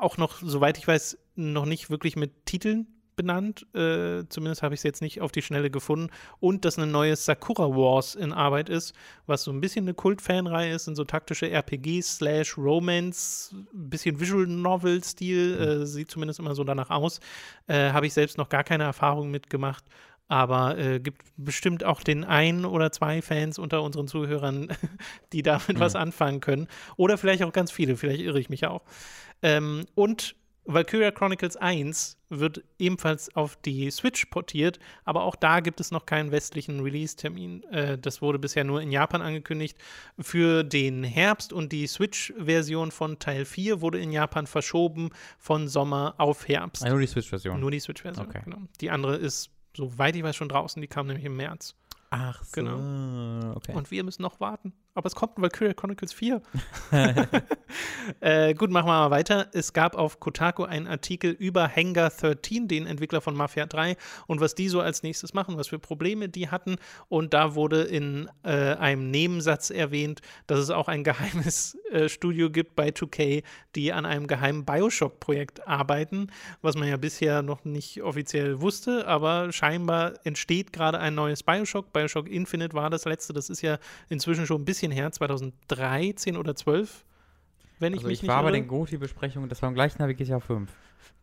Auch noch, soweit ich weiß, noch nicht wirklich mit Titeln benannt. Äh, zumindest habe ich es jetzt nicht auf die Schnelle gefunden. Und dass ein neues Sakura Wars in Arbeit ist, was so ein bisschen eine Kult-Fanreihe ist, sind so taktische RPGs slash Romance, ein bisschen Visual Novel-Stil, äh, sieht zumindest immer so danach aus. Äh, habe ich selbst noch gar keine Erfahrung mitgemacht. Aber äh, gibt bestimmt auch den ein oder zwei Fans unter unseren Zuhörern, die damit was anfangen können. Oder vielleicht auch ganz viele, vielleicht irre ich mich auch. Ähm, und Valkyria Chronicles 1 wird ebenfalls auf die Switch portiert, aber auch da gibt es noch keinen westlichen Release-Termin. Äh, das wurde bisher nur in Japan angekündigt für den Herbst und die Switch-Version von Teil 4 wurde in Japan verschoben von Sommer auf Herbst. Ah, nur die Switch-Version. Nur die Switch-Version, Okay. genau. Die andere ist, soweit ich weiß, schon draußen, die kam nämlich im März. Ach so. Genau. Okay. Und wir müssen noch warten. Aber es kommt ein Valkyria Chronicles 4. äh, gut, machen wir mal weiter. Es gab auf Kotaku einen Artikel über Hangar 13, den Entwickler von Mafia 3, und was die so als nächstes machen, was für Probleme die hatten. Und da wurde in äh, einem Nebensatz erwähnt, dass es auch ein geheimes äh, Studio gibt bei 2K, die an einem geheimen Bioshock-Projekt arbeiten, was man ja bisher noch nicht offiziell wusste, aber scheinbar entsteht gerade ein neues Bioshock. Bioshock Infinite war das letzte, das ist ja inzwischen schon ein bisschen her, 2013 oder 12, wenn ich also mich ich nicht war bei irre. den Goti-Besprechungen, das war im gleichen Jahr wie GTA 5.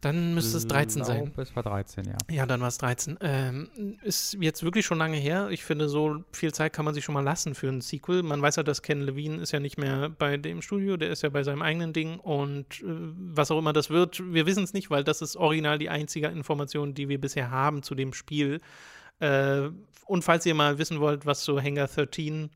Dann müsste es 13 sein. Ich glaube, Es war 13, ja. Ja, dann war es 13. Ähm, ist jetzt wirklich schon lange her. Ich finde, so viel Zeit kann man sich schon mal lassen für ein Sequel. Man weiß ja, dass Ken Levine ist ja nicht mehr bei dem Studio, der ist ja bei seinem eigenen Ding und äh, was auch immer das wird, wir wissen es nicht, weil das ist original die einzige Information, die wir bisher haben zu dem Spiel. Äh, und falls ihr mal wissen wollt, was so Hangar 13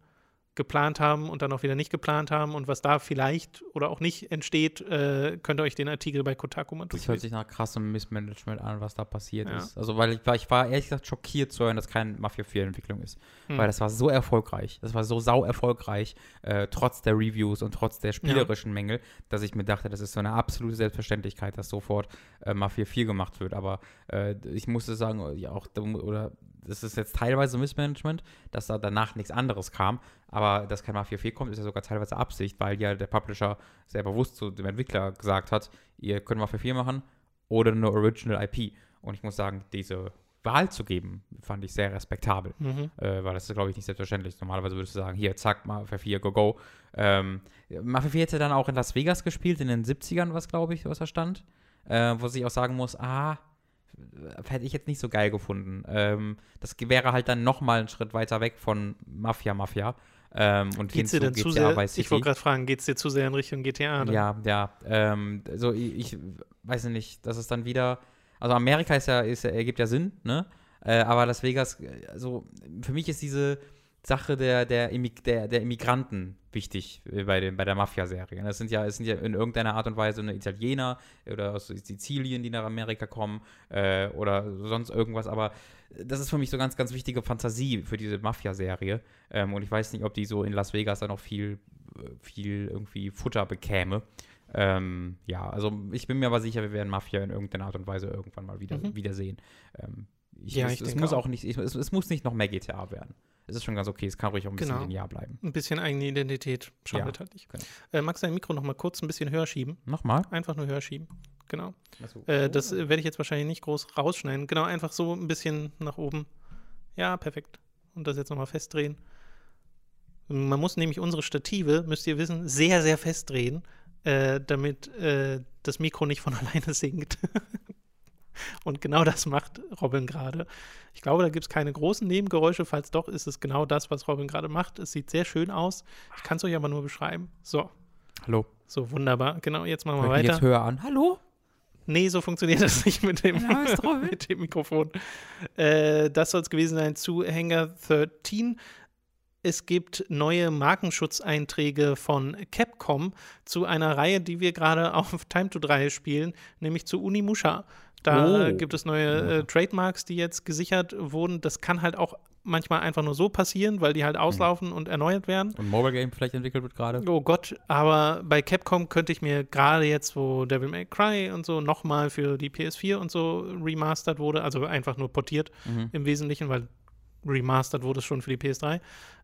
geplant haben und dann auch wieder nicht geplant haben und was da vielleicht oder auch nicht entsteht, äh, könnt ihr euch den Artikel bei Kotaku mal Das hört durchlesen. sich nach krassem Missmanagement an, was da passiert Ja. ist. Also, weil ich war, ich war ehrlich gesagt schockiert zu hören, dass kein Mafia 4-Entwicklung ist. Hm. Weil das war so erfolgreich. Das war so sau erfolgreich, äh, trotz der Reviews und trotz der spielerischen Mängel, dass ich mir dachte, das ist so eine absolute Selbstverständlichkeit, dass sofort äh, Mafia 4 gemacht wird. Aber äh, ich musste sagen, ja, auch, oder das ist jetzt teilweise Missmanagement, dass da danach nichts anderes kam. Aber dass kein Mafia 4 kommt, ist ja sogar teilweise Absicht, weil ja der Publisher sehr bewusst zu dem Entwickler gesagt hat, ihr könnt Mafia 4 machen oder eine Original IP. Und ich muss sagen, diese Wahl zu geben, fand ich sehr respektabel. Mhm. Äh, weil das ist, glaube ich, nicht selbstverständlich. Normalerweise würdest du sagen, hier, zack, Mafia 4, go, go. Ähm, Mafia 4 hätte dann auch in Las Vegas gespielt, in den 70ern, was, glaube ich, was da stand. Äh, wo ich auch sagen muss, ah, hätte ich jetzt nicht so geil gefunden. Ähm, das wäre halt dann nochmal einen Schritt weiter weg von Mafia, Mafia. Ähm, und Geht's dir denn zu sehr? Ich wollte gerade fragen, geht es dir zu sehr in Richtung GTA? Dann? Ja, ja. Ähm, also ich, ich weiß nicht, das ist dann wieder. Also Amerika ist ja, ist, ja- ergibt ja Sinn, ne? Äh, aber Las Vegas, also für mich ist diese Sache der, der, der, der Immigranten wichtig bei, dem, bei der Mafia-Serie. Das sind ja, es sind ja in irgendeiner Art und Weise eine Italiener oder aus Sizilien, die nach Amerika kommen äh, oder sonst irgendwas, aber das ist für mich so ganz, ganz wichtige Fantasie für diese Mafia-Serie. Ähm, und ich weiß nicht, ob die so in Las Vegas dann noch viel, viel irgendwie Futter bekäme. Ähm, ja, also ich bin mir aber sicher, wir werden Mafia in irgendeiner Art und Weise irgendwann mal wieder Mhm. wiedersehen. Ähm, ich, Ja, es, es muss auch. auch nicht, ich, es, es muss nicht noch mehr GTA werden. Es ist schon ganz okay. Es kann ruhig auch ein bisschen Genau. linear bleiben. Ein bisschen eigene Identität schadet Ja, halt nicht. genau. Äh, magst du dein Mikro noch mal kurz ein bisschen höher schieben? Nochmal. Einfach nur höher schieben. Genau. Achso. Äh, das äh, werde ich jetzt wahrscheinlich nicht groß rausschneiden. Genau, einfach so ein bisschen nach oben. Ja, perfekt. Und das jetzt nochmal festdrehen. Man muss nämlich unsere Stative, müsst ihr wissen, sehr, sehr festdrehen, äh, damit äh, das Mikro nicht von alleine sinkt. Und genau das macht Robin gerade. Ich glaube, da gibt es keine großen Nebengeräusche. Falls doch, ist es genau das, was Robin gerade macht. Es sieht sehr schön aus. Ich kann es euch aber nur beschreiben. So, Hallo. so wunderbar. Genau, jetzt machen wir weiter. jetzt höher an. Hallo? Nee, so funktioniert das nicht mit dem, Robin. mit dem Mikrofon. Äh, das soll es gewesen sein zu Hangar 13. Es gibt neue Markenschutzeinträge von Capcom zu einer Reihe, die wir gerade auf Time to 3 spielen, nämlich zu Unimusha. Da Oh. gibt es neue äh, Trademarks, die jetzt gesichert wurden. Das kann halt auch manchmal einfach nur so passieren, weil die halt auslaufen und erneuert werden. Und Mobile Game vielleicht entwickelt wird gerade. Oh Gott, aber bei Capcom könnte ich mir gerade jetzt, wo Devil May Cry und so nochmal für die PS4 und so remastered wurde, also einfach nur portiert Mhm. im Wesentlichen, weil remastered wurde es schon für die PS3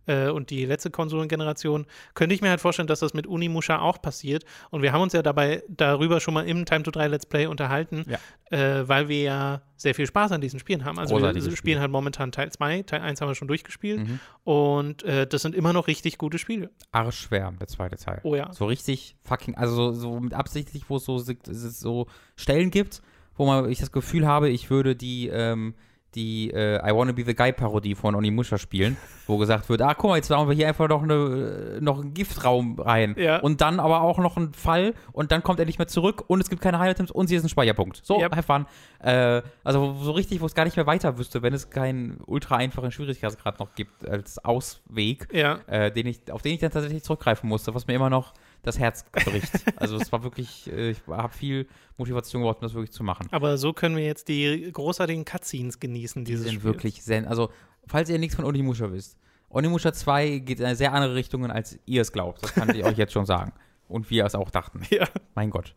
äh, und die letzte Konsolengeneration, könnte ich mir halt vorstellen, dass das mit Unimusha auch passiert. Und wir haben uns ja dabei darüber schon mal im Time to 3 Let's Play unterhalten, Ja. äh, weil wir ja sehr viel Spaß an diesen Spielen haben. Also wir Großartige spielen Spiele. halt momentan Teil 2, Teil 1 haben wir schon durchgespielt Mhm. und äh, das sind immer noch richtig gute Spiele. Arschschwer, der zweite Teil. Oh ja. So richtig fucking, also so, so mit absichtlich, wo es so, so Stellen gibt, wo man ich das Gefühl habe, ich würde die, ähm, die äh, I Wanna Be the Guy Parodie von Onimusha spielen, wo gesagt wird, ah, guck mal, jetzt machen wir hier einfach noch, eine, äh, noch einen Giftraum rein. Ja. Und dann aber auch noch ein Fall und dann kommt er nicht mehr zurück und es gibt keine Highlight-Items und sie ist ein Speicherpunkt. So, Yep. have fun. Äh, also so richtig, wo es gar nicht mehr weiter wüsste, wenn es keinen ultra einfachen Schwierigkeitsgrad noch gibt als Ausweg Ja. äh, den ich, auf den ich dann tatsächlich zurückgreifen musste, was mir immer noch das Herz bricht. also es war wirklich, äh, ich habe viel Motivation gebraucht, um das wirklich zu machen. Aber so können wir jetzt die großartigen Cutscenes genießen, Die dieses sind Spiels. wirklich sehr, also falls ihr nichts von Onimusha wisst, Onimusha 2 geht in eine sehr andere Richtung, als ihr es glaubt. Das kann ich euch jetzt schon sagen. Und wir es auch dachten. Ja. Mein Gott.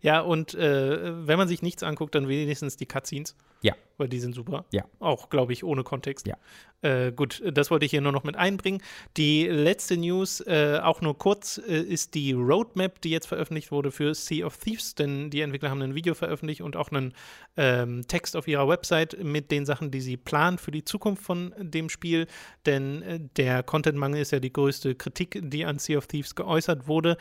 Ja, und äh, wenn man sich nichts anguckt, dann wenigstens die Cutscenes. Ja. Weil die sind super. Ja. Auch, glaube ich, ohne Kontext. Ja. Äh, gut, das wollte ich hier nur noch mit einbringen. Die letzte News, äh, auch nur kurz, äh, ist die Roadmap, die jetzt veröffentlicht wurde für Sea of Thieves, denn die Entwickler haben ein Video veröffentlicht und auch einen ähm, Text auf ihrer Website mit den Sachen, die sie planen für die Zukunft von dem Spiel. Denn äh, der Contentmangel ist ja die größte Kritik, die an Sea of Thieves geäußert wurde.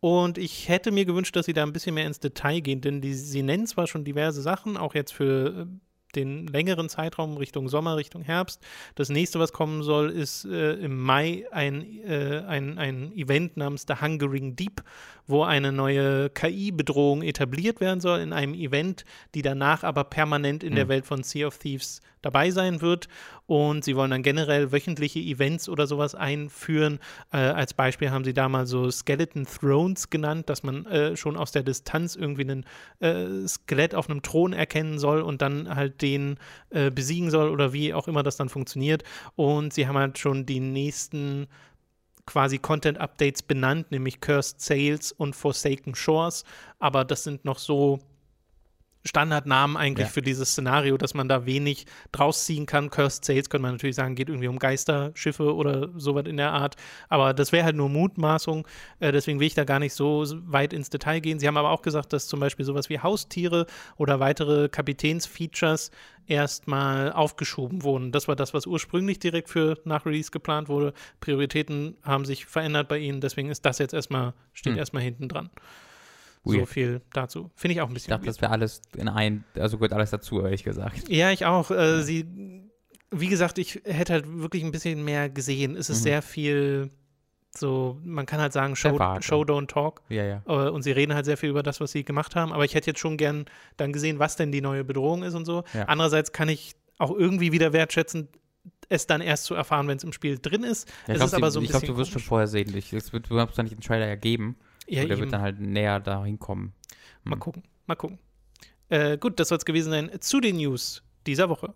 Und ich hätte mir gewünscht, dass sie da ein bisschen mehr ins Detail gehen, denn die, sie nennen zwar schon diverse Sachen, auch jetzt für äh, den längeren Zeitraum Richtung Sommer, Richtung Herbst. Das nächste, was kommen soll, ist äh, im Mai ein, äh, ein, ein Event namens The Hungering Deep, wo eine neue KI-Bedrohung etabliert werden soll in einem Event, die danach aber permanent in der Mhm. Welt von Sea of Thieves dabei sein wird. Und sie wollen dann generell wöchentliche Events oder sowas einführen. Äh, als Beispiel haben sie da mal so Skeleton Thrones genannt, dass man äh, schon aus der Distanz irgendwie ein äh, Skelett auf einem Thron erkennen soll und dann halt den äh, besiegen soll oder wie auch immer das dann funktioniert. Und sie haben halt schon die nächsten quasi Content-Updates benannt, nämlich Cursed Sales und Forsaken Shores. Aber das sind noch so Standardnamen eigentlich Ja. für dieses Szenario, dass man da wenig draus ziehen kann. Cursed Sales könnte man natürlich sagen, geht irgendwie um Geisterschiffe oder sowas in der Art. Aber das wäre halt nur Mutmaßung. Äh, deswegen will ich da gar nicht so weit ins Detail gehen. Sie haben aber auch gesagt, dass zum Beispiel sowas wie Haustiere oder weitere Kapitänsfeatures erstmal aufgeschoben wurden. Das war das, was ursprünglich direkt für nach Release geplant wurde. Prioritäten haben sich verändert bei ihnen, deswegen ist das jetzt erstmal, steht Hm. erstmal hinten dran. So Weird. viel dazu. Finde ich auch ein Ich bisschen. dachte, das wäre alles in ein, also gehört alles dazu, ehrlich gesagt. Ja, ich auch. Äh, sie, wie gesagt, ich hätte halt wirklich ein bisschen mehr gesehen. Es ist Mhm. sehr viel so, man kann halt sagen, Show. Show don't talk. Ja, ja. Äh, und sie reden halt sehr viel über das, was sie gemacht haben. Aber ich hätte jetzt schon gern dann gesehen, was denn die neue Bedrohung ist und so. Ja. Andererseits kann ich auch irgendwie wieder wertschätzen, es dann erst zu erfahren, wenn es im Spiel drin ist. ja es ich glaub, ist aber sie- so ein ich glaube, du wirst schon vorher sehen. Ich, es wird, du hast da nicht einen Trailer ergeben. Ja, und der eben. wird dann halt näher da hinkommen. Mal Hm. gucken, mal gucken. Äh, gut, das soll es gewesen sein zu den News dieser Woche.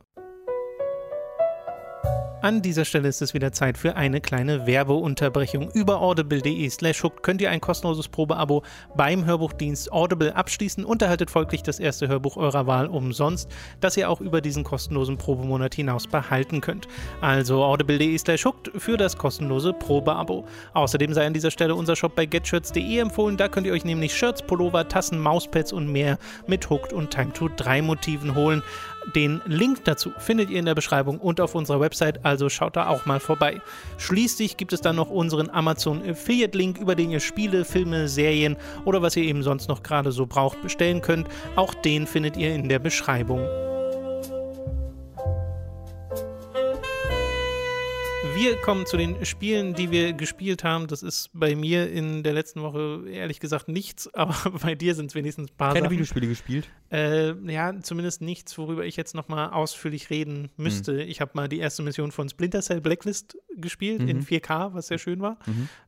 An dieser Stelle ist es wieder Zeit für eine kleine Werbeunterbrechung. Über audible.de slash hooked könnt ihr ein kostenloses Probeabo beim Hörbuchdienst Audible abschließen und erhaltet folglich das erste Hörbuch eurer Wahl umsonst, das ihr auch über diesen kostenlosen Probemonat hinaus behalten könnt. Also audible.de slash hooked für das kostenlose Probeabo. Außerdem sei an dieser Stelle unser Shop bei getshirts.de empfohlen. Da könnt ihr euch nämlich Shirts, Pullover, Tassen, Mauspads und mehr mit Hooked und Time to 3 Motiven holen. Den Link dazu findet ihr in der Beschreibung und auf unserer Website, also schaut da auch mal vorbei. Schließlich gibt es dann noch unseren Amazon Affiliate Link, über den ihr Spiele, Filme, Serien oder was ihr eben sonst noch gerade so braucht bestellen könnt. Auch den findet ihr in der Beschreibung. Wir kommen zu den Spielen, die wir gespielt haben. Das ist bei mir in der letzten Woche ehrlich gesagt nichts, aber bei dir sind es wenigstens ein paar Keine Sachen. Videospiele gespielt? Äh, ja, zumindest nichts, worüber ich jetzt nochmal ausführlich reden müsste. Ich habe mal die erste Mission von Splinter Cell Blacklist gespielt in 4K, was sehr schön war.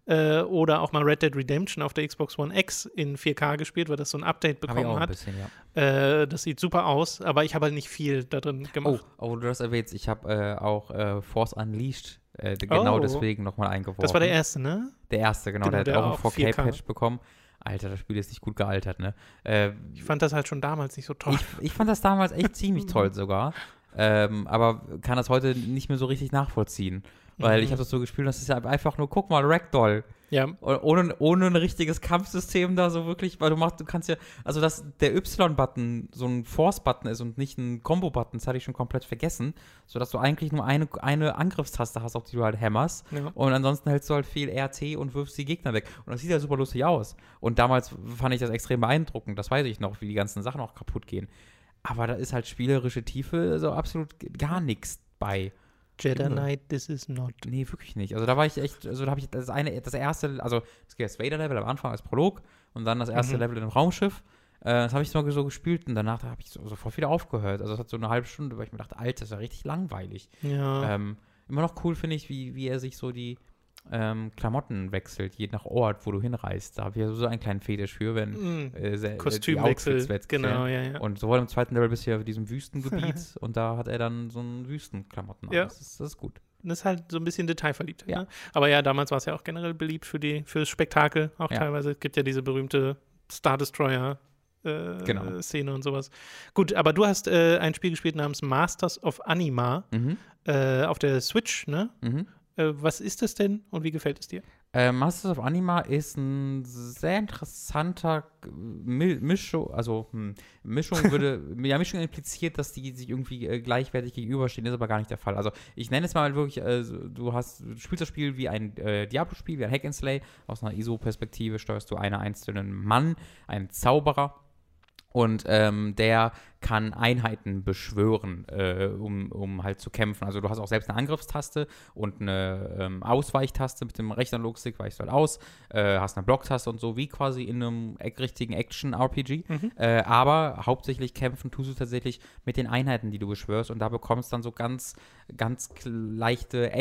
Äh, oder auch mal Red Dead Redemption auf der Xbox One X in 4K gespielt, weil das so ein Update bekommen auch ein hat. bisschen, ja. Äh, das sieht super aus, aber ich habe halt nicht viel da drin Oh, gemacht. oh, du das erwähnst, ich habe äh, auch äh, Force Unleashed äh, genau Oh. deswegen nochmal eingeworfen. Das war der erste, ne? Der erste, genau. Genau, der der hat auch einen 4K. 4K-Patch bekommen. Alter, das Spiel ist nicht gut gealtert, ne? Äh, Ich fand das halt schon damals nicht so toll. ich, ich fand das damals echt ziemlich toll sogar. Ähm, aber kann das heute nicht mehr so richtig nachvollziehen. Weil Mhm. ich habe das so gespielt, das ist ja einfach nur, guck mal, Ragdoll. Ja, Ohne, ohne ein richtiges Kampfsystem da so wirklich, weil du machst, du kannst ja, also dass der Y-Button so ein Force-Button ist und nicht ein Combo-Button, das hatte ich schon komplett vergessen, sodass du eigentlich nur eine, eine Angriffstaste hast, auf die du halt hämmerst ja. und ansonsten hältst du halt viel RT und wirfst die Gegner weg. Und das sieht ja super lustig aus. Und damals fand ich das extrem beeindruckend, das weiß ich noch, wie die ganzen Sachen auch kaputt gehen. Aber da ist halt spielerische Tiefe so absolut gar nichts bei. Jedi Ja. Knight, this is not. Nee, wirklich nicht. Also da war ich echt, also da habe ich das eine, das erste, also es gibt das Vader-Level am Anfang als Prolog und dann das erste Mhm. Level in dem Raumschiff. Äh, das habe ich so, so gespielt und danach habe ich so, sofort wieder aufgehört. Also es hat so eine halbe Stunde, weil ich mir dachte, Alter, das ist ja richtig langweilig. Ja. Ähm, immer noch cool finde ich, wie, wie er sich so die ähm, Klamotten wechselt, je nach Ort, wo du hinreist. Da habe ich ja so einen kleinen Fetisch für, wenn Mhm. äh, äh, Kostümwechsel. Genau, ja, ja. Und sowohl im zweiten Level bist du ja auf diesem Wüstengebiet und da hat er dann so einen Wüstenklamotten an. Ja. Das, ist, das ist gut. Das ist halt so ein bisschen detailverliebt. Ja. Ne? Aber ja, damals war es ja auch generell beliebt für die fürs Spektakel auch Ja. teilweise. Es gibt ja diese berühmte Star Destroyer äh, Genau. Szene und sowas. Gut, aber du hast äh, ein Spiel gespielt namens Masters of Anima Mhm. äh, auf der Switch, ne? Mhm. Äh, was ist das denn und wie gefällt es dir? Äh, Masters of Anima ist ein sehr interessanter Mi Mischung, also hm, Mischung würde, ja, Mischung impliziert, dass die sich irgendwie äh, gleichwertig gegenüberstehen, ist aber gar nicht der Fall. Also ich nenne es mal wirklich, äh, du hast, du spielst das Spiel wie ein äh, Diablo-Spiel, wie ein Hack and Slay, aus einer ISO-Perspektive steuerst du einen einzelnen Mann, einen Zauberer, und ähm, der kann Einheiten beschwören, äh, um, um halt zu kämpfen. Also du hast auch selbst eine Angriffstaste und eine ähm, Ausweichtaste. Mit dem rechten Analogstick weichst du halt aus, äh, hast eine Blocktaste und so, wie quasi in einem richtigen Action-RPG. Äh, aber hauptsächlich kämpfen tust du tatsächlich mit den Einheiten, die du beschwörst und da bekommst dann so ganz, ganz leichte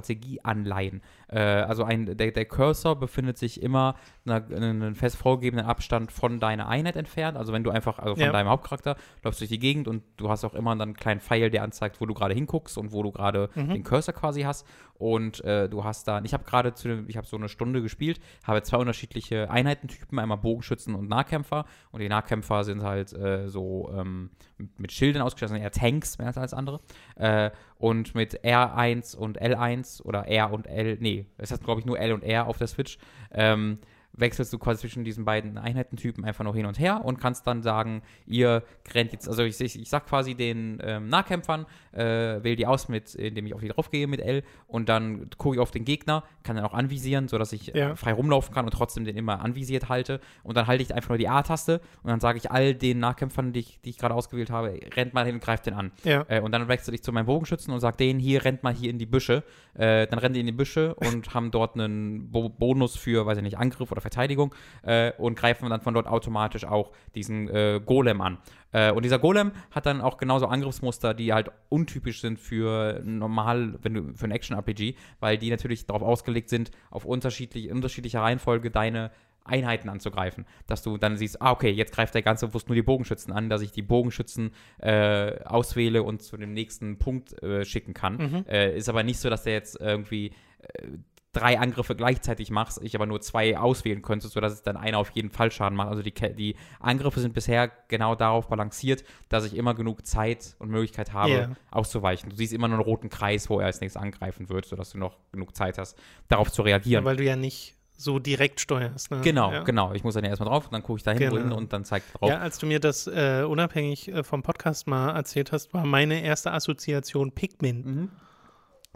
Echtzeit-Strategie-Anleihen. Äh, also ein, der, der Cursor befindet sich immer einer- einen fest vorgegebenen Abstand von deiner Einheit entfernt. Also wenn du einfach, also von Ja. deinem Hauptcharakter, läufst durch die Gegend und du hast auch immer dann einen kleinen Pfeil, der anzeigt, wo du gerade hinguckst und wo du gerade den Cursor quasi hast. Und äh, du hast dann, ich habe gerade zu dem, ich habe so eine Stunde gespielt, habe zwei unterschiedliche Einheitentypen, einmal Bogenschützen und Nahkämpfer. Und die Nahkämpfer sind halt äh, so ähm, mit- Schilden ausgestattet, sind eher Tanks mehr als andere. Äh, und mit R1 und L1 oder R und L, nee, es heißt glaube ich nur L und R auf der Switch, ähm, wechselst du quasi zwischen diesen beiden Einheitentypen einfach noch hin und her und kannst dann sagen, ihr rennt jetzt, also ich, ich, ich sag quasi den ähm, Nahkämpfern, äh, wähle die aus, mit, indem ich auf die draufgehe mit L und dann gucke ich auf den Gegner, kann dann auch anvisieren, sodass ich Ja. äh, frei rumlaufen kann und trotzdem den immer anvisiert halte und dann halte ich einfach nur die A-Taste und dann sage ich all den Nahkämpfern, die ich, die ich gerade ausgewählt habe, rennt mal hin und greift den an. Ja. Äh, und dann wechsle ich zu meinem Bogenschützen und sage denen, hier rennt mal hier in die Büsche. Äh, dann rennen die in die Büsche und haben dort einen Bo Bonus für, weiß ich nicht, Angriff oder Verteidigung äh, und greifen dann von dort automatisch auch diesen äh, Golem an. Äh, und dieser Golem hat dann auch genauso Angriffsmuster, die halt untypisch sind für normal, wenn du für ein Action-RPG, weil die natürlich darauf ausgelegt sind, auf unterschiedlich, in unterschiedlicher Reihenfolge deine Einheiten anzugreifen. Dass du dann siehst, ah, okay, jetzt greift der ganze Wurst nur die Bogenschützen an, dass ich die Bogenschützen äh, auswähle und zu dem nächsten Punkt äh, schicken kann. Mhm. Äh, ist aber nicht so, dass der jetzt irgendwie äh, drei Angriffe gleichzeitig machst, ich aber nur zwei auswählen könnte, sodass es dann einer auf jeden Fall Schaden macht. Also die, die Angriffe sind bisher genau darauf balanciert, dass ich immer genug Zeit und Möglichkeit habe, Ja. auszuweichen. Du siehst immer nur einen roten Kreis, wo er als nächstes angreifen wird, sodass du noch genug Zeit hast, darauf zu reagieren. Weil du ja nicht so direkt steuerst. Ne? Genau, ja. genau. Ich muss dann ja erstmal drauf und dann gucke ich da hin Genau. und dann zeigt drauf. Ja, als du mir das äh, unabhängig äh, vom Podcast mal erzählt hast, war meine erste Assoziation Pikmin. Mhm.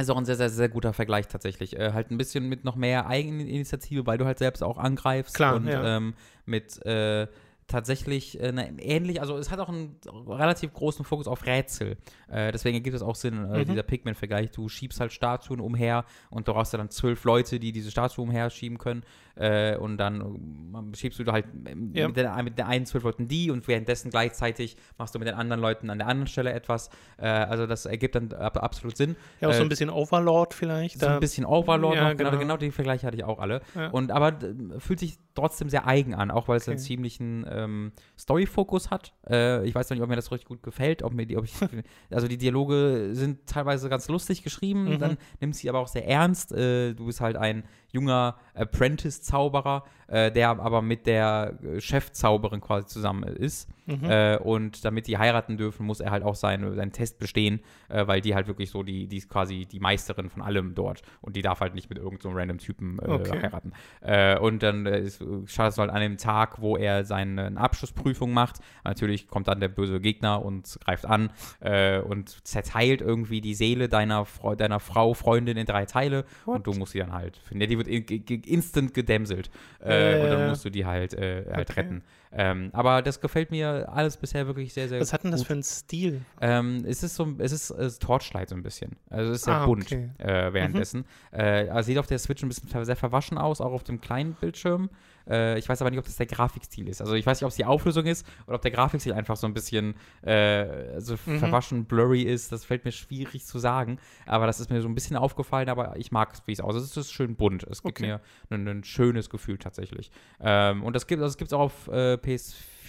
Ist auch ein sehr, sehr, sehr guter Vergleich tatsächlich. Äh, halt ein bisschen mit noch mehr Eigeninitiative, weil du halt selbst auch angreifst Klar, und ja. ähm, mit äh, tatsächlich äh, ne, ähnlich, also es hat auch einen relativ großen Fokus auf Rätsel. Äh, deswegen gibt es auch Sinn, äh, Mhm. dieser Pigment-Vergleich. Du schiebst halt Statuen umher und du hast ja dann zwölf Leute, die diese Statue umherschieben können. Äh, und dann ähm, schiebst du halt ähm, Ja. mit, der, mit der einen zwölf Leuten die und währenddessen gleichzeitig machst du mit den anderen Leuten an der anderen Stelle etwas. Äh, also das ergibt dann ab, absolut Sinn. Ja, auch so Äh, ein bisschen Overlord vielleicht. so ein bisschen Overlord Ja, noch, genau, genau. genau die Vergleiche hatte ich auch alle. Ja. Und aber fühlt sich trotzdem sehr eigen an, auch weil es Okay. einen ziemlichen ähm, Story-Fokus hat. Äh, ich weiß noch nicht, ob mir das richtig gut gefällt, ob mir die, ob ich, also die Dialoge sind teilweise ganz lustig geschrieben, Mhm. dann nimmt sie aber auch sehr ernst. Äh, du bist halt ein junger Apprentice-Zauberer, äh, der aber mit der äh, Chefzauberin quasi zusammen ist. Mhm. Äh, und damit die heiraten dürfen, muss er halt auch seine, seinen Test bestehen, äh, weil die halt wirklich so, die, die ist quasi die Meisterin von allem dort. Und die darf halt nicht mit irgendeinem so random Typen äh, Okay. heiraten. Äh, und dann äh, ist- startet es halt an dem Tag, wo er seine Abschlussprüfung macht. Natürlich kommt dann der böse Gegner und greift an äh, und zerteilt irgendwie die Seele deiner, Frau, deiner Frau, Freundin in drei Teile. Und du musst sie dann halt finden. Ja, die wird in, instant gedämselt. Äh, Äh, und dann musst du die halt, äh, halt okay. retten. Ähm, aber das gefällt mir alles bisher wirklich sehr, sehr Was hat denn das gut. für einen Stil? Ähm, es ist so, es ist, es ist Torchlight so ein bisschen. Also es ist sehr Ah, bunt okay. äh, währenddessen. Äh, also sieht auf der Switch ein bisschen sehr verwaschen aus, auch auf dem kleinen Bildschirm. Äh, ich weiß aber nicht, ob das der Grafikstil ist. Also ich weiß nicht, ob es die Auflösung ist oder ob der Grafikstil einfach so ein bisschen äh, so Mhm. verwaschen, blurry ist. Das fällt mir schwierig zu sagen. Aber das ist mir so ein bisschen aufgefallen, aber ich mag es, wie es aussieht. Es ist schön bunt. Es gibt Okay. mir ein, ein schönes Gefühl tatsächlich. Ähm, und das gibt es gibt's auch auf äh,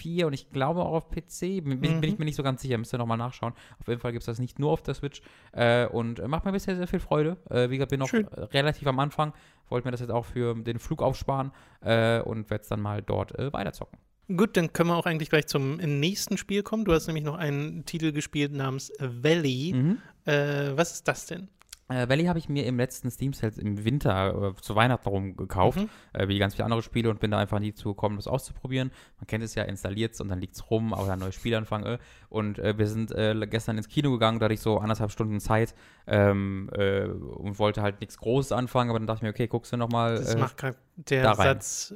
PS4 und ich glaube auch auf PC. Bin, bin Mhm. ich mir nicht so ganz sicher, müsst ihr nochmal nachschauen. Auf jeden Fall gibt es das nicht nur auf der Switch. Äh, und äh, macht mir bisher sehr viel Freude. Äh, wie gesagt, bin noch Schön. relativ am Anfang. Wollte mir das jetzt auch für den Flug aufsparen äh, und werde es dann mal dort äh, weiterzocken. Gut, dann können wir auch eigentlich gleich zum nächsten Spiel kommen. Du hast nämlich noch einen Titel gespielt namens Valley. Mhm. Äh, was ist das denn? Äh, Valley habe ich mir im letzten Steam Sale im Winter äh, zu Weihnachten rum gekauft, Mhm. äh, wie ganz viele andere Spiele und bin da einfach nie zugekommen, das auszuprobieren. Man kennt es ja, installiert es und dann liegt es rum, auch ein neues Spiel anfangen. Äh. Und äh, wir sind äh, gestern ins Kino gegangen, da hatte ich so anderthalb Stunden Zeit ähm, äh, und wollte halt nichts Großes anfangen, aber dann dachte ich mir, okay, guckst du nochmal. Das macht gerade der da. Satz.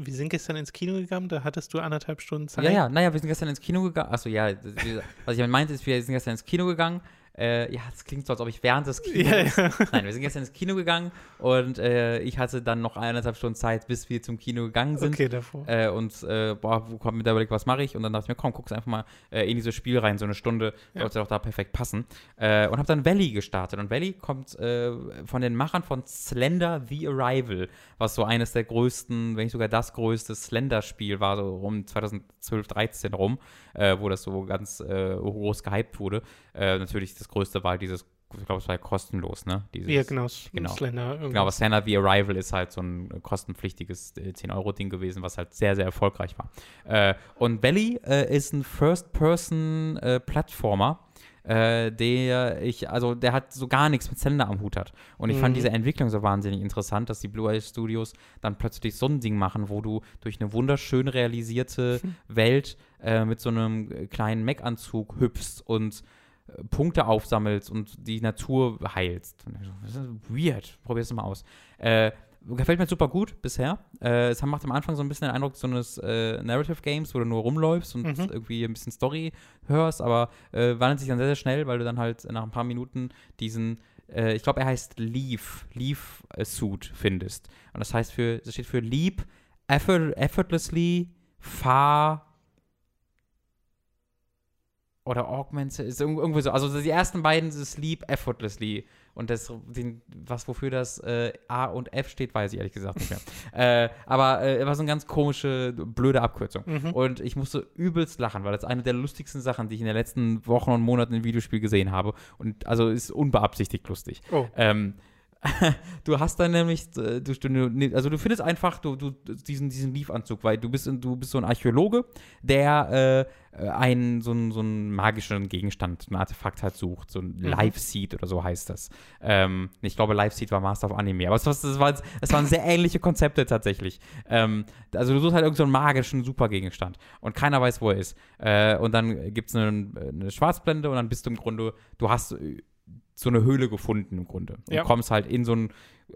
Wir sind gestern ins Kino gegangen, da hattest du anderthalb Stunden Zeit. ja, ja, naja, wir sind gestern ins Kino gegangen. Achso, ja, was ich meinte, ist, wir sind gestern ins Kino gegangen. Äh, ja, das klingt so, als ob ich während des Kinos. Ja, ja. Nein, wir sind gestern ins Kino gegangen und äh, ich hatte dann noch eineinhalb Stunden Zeit, bis wir zum Kino gegangen sind. Okay, davor. Äh, und äh, boah, wo kommt mir da überlegt, was mache ich? Und dann dachte ich mir, komm, guck's einfach mal äh, in dieses Spiel rein, so eine Stunde, Ja. sollte doch da perfekt passen. Äh, und habe dann Valley gestartet. Und Valley kommt von den Machern von Slender The Arrival, was so eines der größten, wenn nicht sogar das größte Slender-Spiel war, so um 2012, 13 rum, wo das so ganz groß gehypt wurde. Äh, natürlich das größte war dieses, ich glaube, es war ja kostenlos, ne? Dieses, ja, genau. Genau. Slender. Genau, aber. Santa The Arrival ist halt so ein kostenpflichtiges äh, 10-Euro-Ding gewesen, was halt sehr, sehr erfolgreich war. Äh, und Valley äh, ist ein First-Person-Plattformer, äh, der ich, also der hat so gar nichts mit Zelda am Hut hat. Und ich Mhm. fand diese Entwicklung so wahnsinnig interessant, dass die Blue Eye Studios dann plötzlich so ein Ding machen, wo du durch eine wunderschön realisierte Welt äh, mit so einem äh, kleinen Mech-Anzug hüpfst und äh, Punkte aufsammelst und die Natur heilst. Das ist weird. Probier es mal aus. Äh, gefällt mir super gut bisher. Äh, es macht am Anfang so ein bisschen den Eindruck so eines äh, Narrative Games, wo du nur rumläufst und Mhm. irgendwie ein bisschen Story hörst, aber äh, wandelt sich dann sehr, sehr schnell, weil du dann halt nach ein paar Minuten diesen äh, ich glaube, er heißt Leaf, Leaf Suit findest. Und das heißt für, das steht für Leap, effort, effortlessly, far oder Augmented, ist irg- irgendwie so. Also die ersten beiden sind Sleep Effortlessly. Und das, den, was wofür das äh, A und F steht, weiß ich ehrlich gesagt nicht mehr. äh, aber äh, war so eine ganz komische, blöde Abkürzung. Und ich musste übelst lachen, weil das eine der lustigsten Sachen, die ich in den letzten Wochen und Monaten im Videospiel gesehen habe. Und also ist unbeabsichtigt lustig. Oh. Ähm, du hast dann nämlich, äh, du, du, also du findest einfach du, du, diesen, diesen Liefanzug, weil du bist, du bist so ein Archäologe, der äh, einen, so, einen, so einen magischen Gegenstand, ein Artefakt halt sucht, so ein Live-Seed oder so heißt das. Ähm, ich glaube, Live-Seed war Master of Anime, aber es, das, war, das waren sehr ähnliche Konzepte tatsächlich. Ähm, also du suchst halt irgendeinen so einen magischen Supergegenstand und keiner weiß, wo er ist. Äh, und dann gibt es eine, eine Schwarzblende und dann bist du im Grunde, du hast so eine Höhle gefunden im Grunde. Und Ja. kommst halt in so ein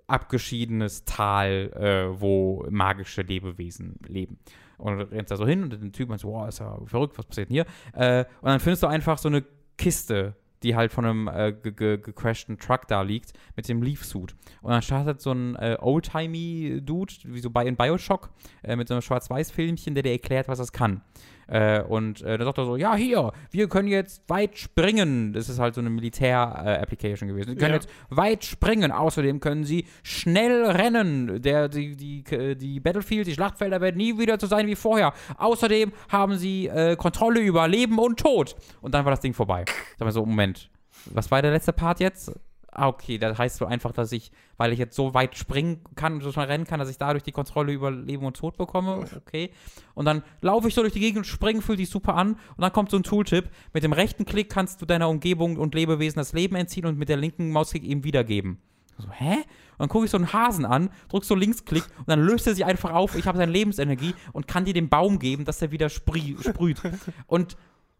abgeschiedenes Tal, äh, wo magische Lebewesen leben. Und du rennst da so hin und der Typ meint so, wow, ist ja verrückt, was passiert denn hier? Äh, und dann findest du einfach so eine Kiste, die halt von einem äh, ge ge gecrashten Truck da liegt, mit dem Leaf-Suit. Und dann startet so ein äh, Oldtimey-Dude, wie so bei in Bioshock, äh, mit so einem Schwarz-Weiß-Filmchen, der dir erklärt, was das kann. Äh, und äh, dann sagt er so, ja, hier, wir können jetzt weit springen. Das ist halt so eine Militär-Application gewesen. Sie können Ja. jetzt weit springen. Außerdem können sie schnell rennen. Der, die, die, die Battlefield, die Schlachtfelder werden nie wieder so sein wie vorher. Außerdem haben sie äh, Kontrolle über Leben und Tod. Und dann war das Ding vorbei. Sag mal so, Moment. Was war der letzte Part jetzt? Ah, okay, das heißt so einfach, dass ich, weil ich jetzt so weit springen kann und so schnell rennen kann, dass ich dadurch die Kontrolle über Leben und Tod bekomme. Okay. Und dann laufe ich so durch die Gegend und springe, fühlt sich super an. Und dann kommt so ein Tooltip. Mit dem rechten Klick kannst du deiner Umgebung und Lebewesen das Leben entziehen und mit der linken Mausklick ihm wiedergeben. So, hä? Und dann gucke ich so einen Hasen an, drück so Linksklick und dann löst er sich einfach auf. Ich habe seine Lebensenergie und kann dir den Baum geben, dass er wieder sprüh, sprüht. Und